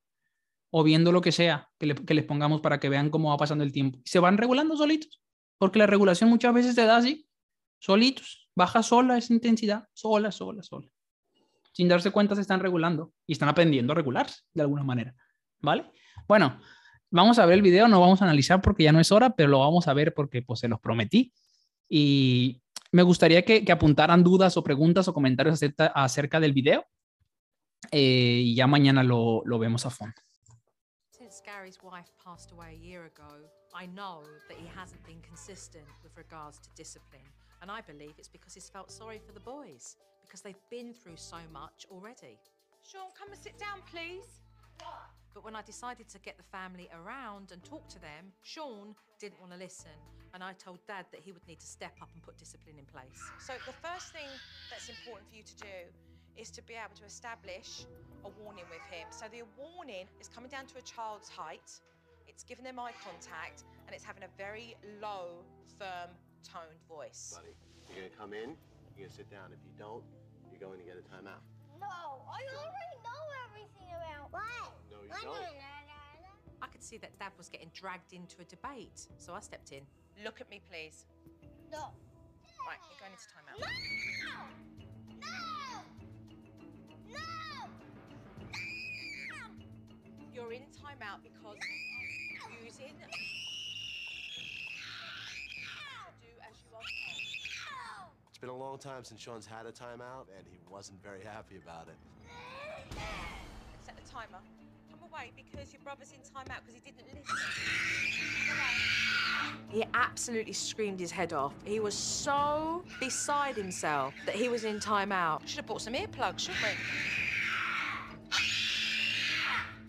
o viendo lo que sea que, les pongamos para que vean cómo va pasando el tiempo. Se van regulando solitos, porque la regulación muchas veces se da así, solitos, baja sola esa intensidad, sola, sola, sola. Sin darse cuenta se están regulando y están aprendiendo a regularse de alguna manera, ¿vale? Bueno, vamos a ver el video, no vamos a analizar porque ya no es hora, pero lo vamos a ver porque pues se los prometí. Y me gustaría que, que apuntaran dudas o preguntas o comentarios acerca, acerca del video. Eh, y ya mañana lo, lo vemos a fondo. Since Gary's wife passed away a year ago, I know that he hasn't been consistent with regards to discipline. And I believe it's because he's felt sorry for the boys, because they've been through so much already. Sean, come and sit down, please. But when I decided to get the family around and talk to them, Sean didn't want to listen. And I told Dad that he would need to step up and put discipline in place. So, the first thing that's important for you to do is to be able to establish a warning with him. So, the warning is coming down to a child's height, it's giving them eye contact, and it's having a very low, firm, toned voice. Buddy, you're gonna come in, you're gonna sit down. If you don't, you're going to get a timeout. No, I already know everything about what? No, you I. I could see that Dad was getting dragged into a debate, so I stepped in. Look at me, please. No. Right, you're going into timeout. No! No! No! You're in timeout because you're using. Do as you are told. It's been a long time since Sean's had a timeout, and he wasn't very happy about it. Set the timer. Come away because your brother's in timeout because he didn't listen. He absolutely screamed his head off. He was so beside himself that he was in timeout. Should have bought some earplugs, shouldn't we?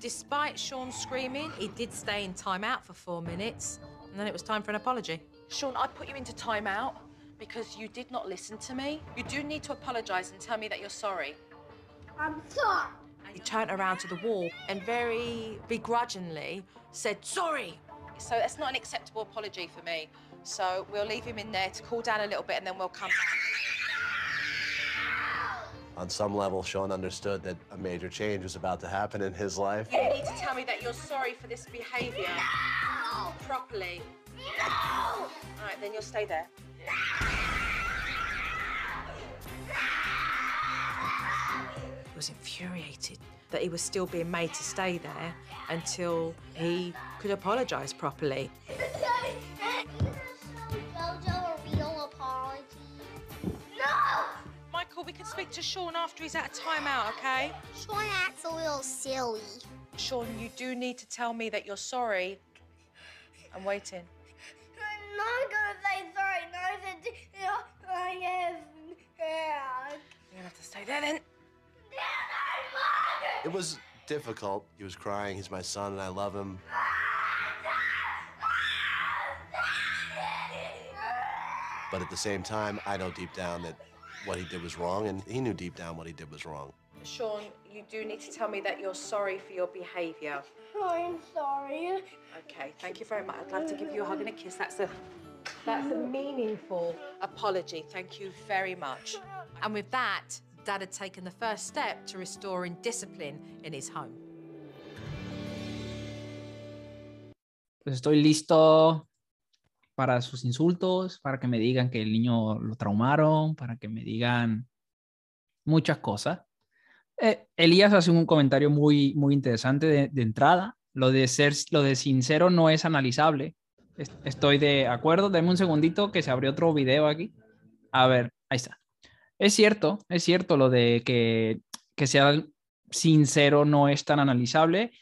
Despite Sean screaming, he did stay in timeout for four minutes, and then it was time for an apology. Sean, I put you into timeout because you did not listen to me. You do need to apologize and tell me that you're sorry. I'm sorry. He turned around to the wall and very begrudgingly said, sorry. So that's not an acceptable apology for me. So we'll leave him in there to cool down a little bit and then we'll come back. On some level, Sean understood that a major change was about to happen in his life. You need to tell me that you're sorry for this behaviour. No! Properly. No! All right, then you'll stay there. He was infuriated that he was still being made to stay there until he could apologise properly. Jojo a real apology? No! Michael, we can speak to Sean after he's out of timeout, okay? Sean acts a little silly. Sean, you do need to tell me that you're sorry. I'm waiting. I'm not gonna say sorry. No, I said, you I am scared. You're gonna have to stay there then. It was difficult. He was crying. He's my son, and I love him. But at the same time, I know deep down that what he did was wrong, and he knew deep down what he did was wrong. Sean, you do need to tell me that you're sorry for your behaviour. I'm sorry. Okay, thank you very much. I'd love to give you a hug and a kiss. That's a that's a meaningful apology. Thank you very much. And with that, Dad had taken the first step to restoring discipline in his home. Pues estoy listo para sus insultos, para que me digan que el niño lo traumaron, para que me digan muchas cosas. Eh, Elías hace un comentario muy, muy interesante de, de entrada. Lo de ser, lo de sincero no es analizable. Es- Estoy de acuerdo. Deme un segundito que se abrió otro video aquí. A ver, ahí está. Es cierto, es cierto lo de que, que sea sincero no es tan analizable,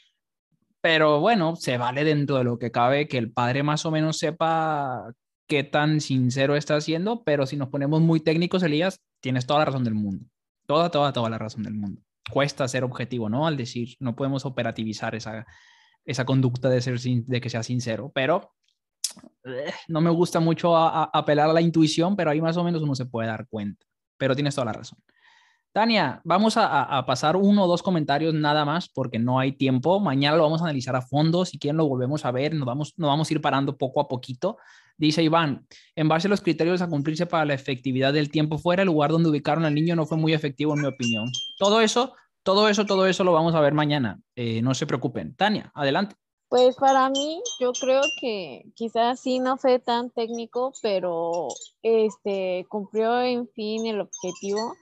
pero bueno, se vale dentro de lo que cabe que el padre más o menos sepa qué tan sincero está haciendo, pero si nos ponemos muy técnicos, Elías, tienes toda la razón del mundo. Toda, toda, toda la razón del mundo. Cuesta ser objetivo, ¿no? Al decir, no podemos operativizar esa, esa conducta de, ser, sin- de que sea sincero, pero eh, no me gusta mucho a- a- apelar a la intuición, pero ahí más o menos uno se puede dar cuenta. Pero tienes toda la razón. Tania, vamos a, pasar uno o dos comentarios nada más porque no hay tiempo. Mañana lo vamos a analizar a fondo. Si quieren, lo volvemos a ver. Nos vamos, nos vamos a ir parando poco a poquito. Dice Iván, en base a los criterios a cumplirse para la efectividad del tiempo fuera, el lugar donde ubicaron al niño no fue muy efectivo, en mi opinión. Todo eso, todo eso, todo eso lo vamos a ver mañana. Eh, no se preocupen. Tania, adelante. Pues para mí, yo creo que quizás sí no fue tan técnico, pero este cumplió en fin el objetivo.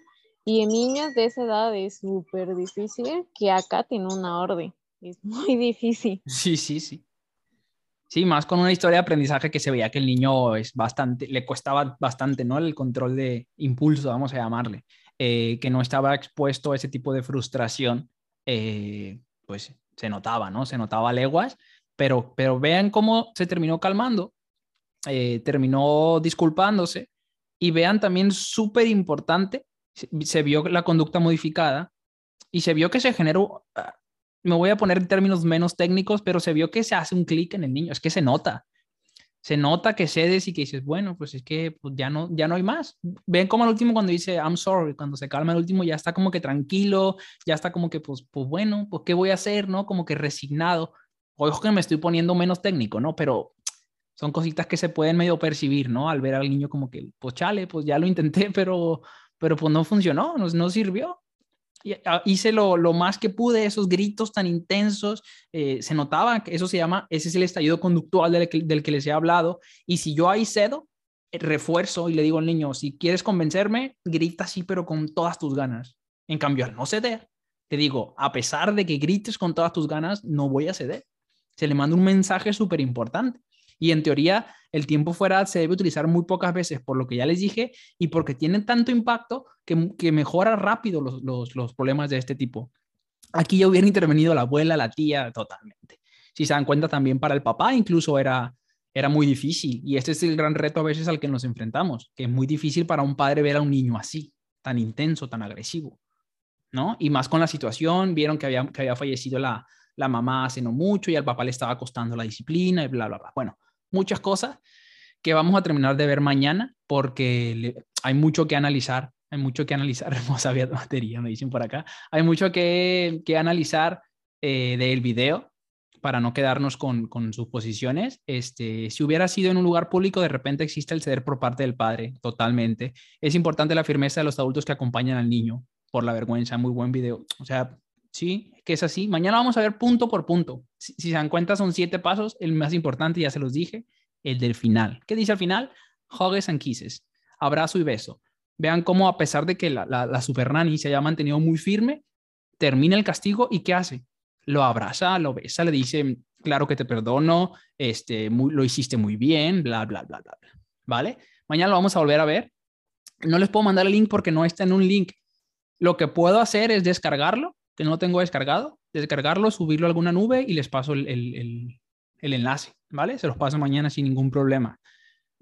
Y en niños de esa edad es súper difícil que acá tiene una orden. Es muy difícil. Sí, sí, sí. Sí, más con una historia de aprendizaje que se veía que el niño es bastante, le costaba bastante, ¿no? El control de impulso, vamos a llamarle, eh, que no estaba expuesto a ese tipo de frustración, eh, pues se notaba, ¿no? Se notaba leguas, pero, pero vean cómo se terminó calmando, eh, terminó disculpándose y vean también súper importante, se, vio la conducta modificada y se vio que se generó, ah, me voy a poner términos menos técnicos, pero se vio que se hace un clic en el niño, es que se nota. Se nota que cedes y que dices, bueno, pues es que pues ya, no, ya no hay más. Ven como al último cuando dice, I'm sorry, cuando se calma el último ya está como que tranquilo, ya está como que, pues, pues bueno, pues qué voy a hacer, ¿no? Como que resignado. Ojo que me estoy poniendo menos técnico, ¿no? Pero son cositas que se pueden medio percibir, ¿no? Al ver al niño como que, pues chale, pues ya lo intenté, pero, pero pues no funcionó, no, no sirvió hice lo, lo, más que pude, esos gritos tan intensos, eh, se notaba que eso se llama, ese es el estallido conductual del que, del que les he hablado, y si yo ahí cedo, eh, refuerzo y le digo al niño, si quieres convencerme, grita así, pero con todas tus ganas. En cambio, al no ceder, te digo, a pesar de que grites con todas tus ganas, no voy a ceder. Se le manda un mensaje súper importante. Y en teoría, el tiempo fuera se debe utilizar muy pocas veces, por lo que ya les dije, y porque tiene tanto impacto que, que mejora rápido los, los, los, problemas de este tipo. Aquí ya hubiera intervenido la abuela, la tía, totalmente. Si se dan cuenta, también para el papá incluso era, era muy difícil. Y este es el gran reto a veces al que nos enfrentamos, que es muy difícil para un padre ver a un niño así, tan intenso, tan agresivo. ¿no? Y más con la situación, vieron que había, que había fallecido la, la mamá hace no mucho y al papá le estaba costando la disciplina y bla, bla, bla. Bueno, muchas cosas que vamos a terminar de ver mañana porque hay mucho que analizar, hay mucho que analizar, hermosa batería, me dicen por acá, hay mucho que, que analizar eh, del video para no quedarnos con, con sus posiciones. Este, si hubiera sido en un lugar público, de repente existe el ceder por parte del padre, totalmente. Es importante la firmeza de los adultos que acompañan al niño por la vergüenza, muy buen video. O sea, sí, que es así. Mañana vamos a ver punto por punto. Si, se dan cuenta, son siete pasos. El más importante, ya se los dije, el del final. ¿Qué dice al final? Hugs and kisses. Abrazo y beso. Vean cómo, a pesar de que la, la, super nanny se haya mantenido muy firme, termina el castigo y ¿qué hace? Lo abraza, lo besa, le dice, claro que te perdono, este, lo hiciste muy bien, bla, bla, bla, bla. ¿Vale? Mañana lo vamos a volver a ver. No les puedo mandar el link porque no está en un link. Lo que puedo hacer es descargarlo, que no tengo descargado, descargarlo, subirlo a alguna nube y les paso el, el, el enlace, ¿vale? Se los paso mañana sin ningún problema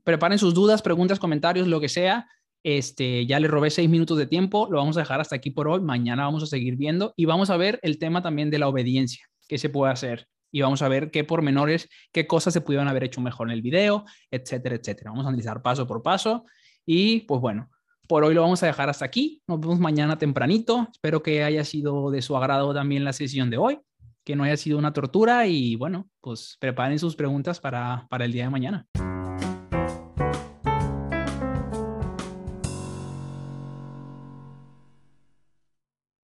preparen sus dudas, preguntas, comentarios, lo que sea. Este, ya le robé seis minutos de tiempo, lo vamos a dejar hasta aquí por hoy. Mañana vamos a seguir viendo y vamos a ver el tema también de la obediencia, qué se puede hacer y vamos a ver qué pormenores, qué cosas se pudieron haber hecho mejor en el video, etcétera, etcétera. Vamos a analizar paso por paso y pues bueno, por hoy lo vamos a dejar hasta aquí. Nos vemos mañana tempranito. Espero que haya sido de su agrado también la sesión de hoy, que no haya sido una tortura y bueno, pues preparen sus preguntas para, para el día de mañana.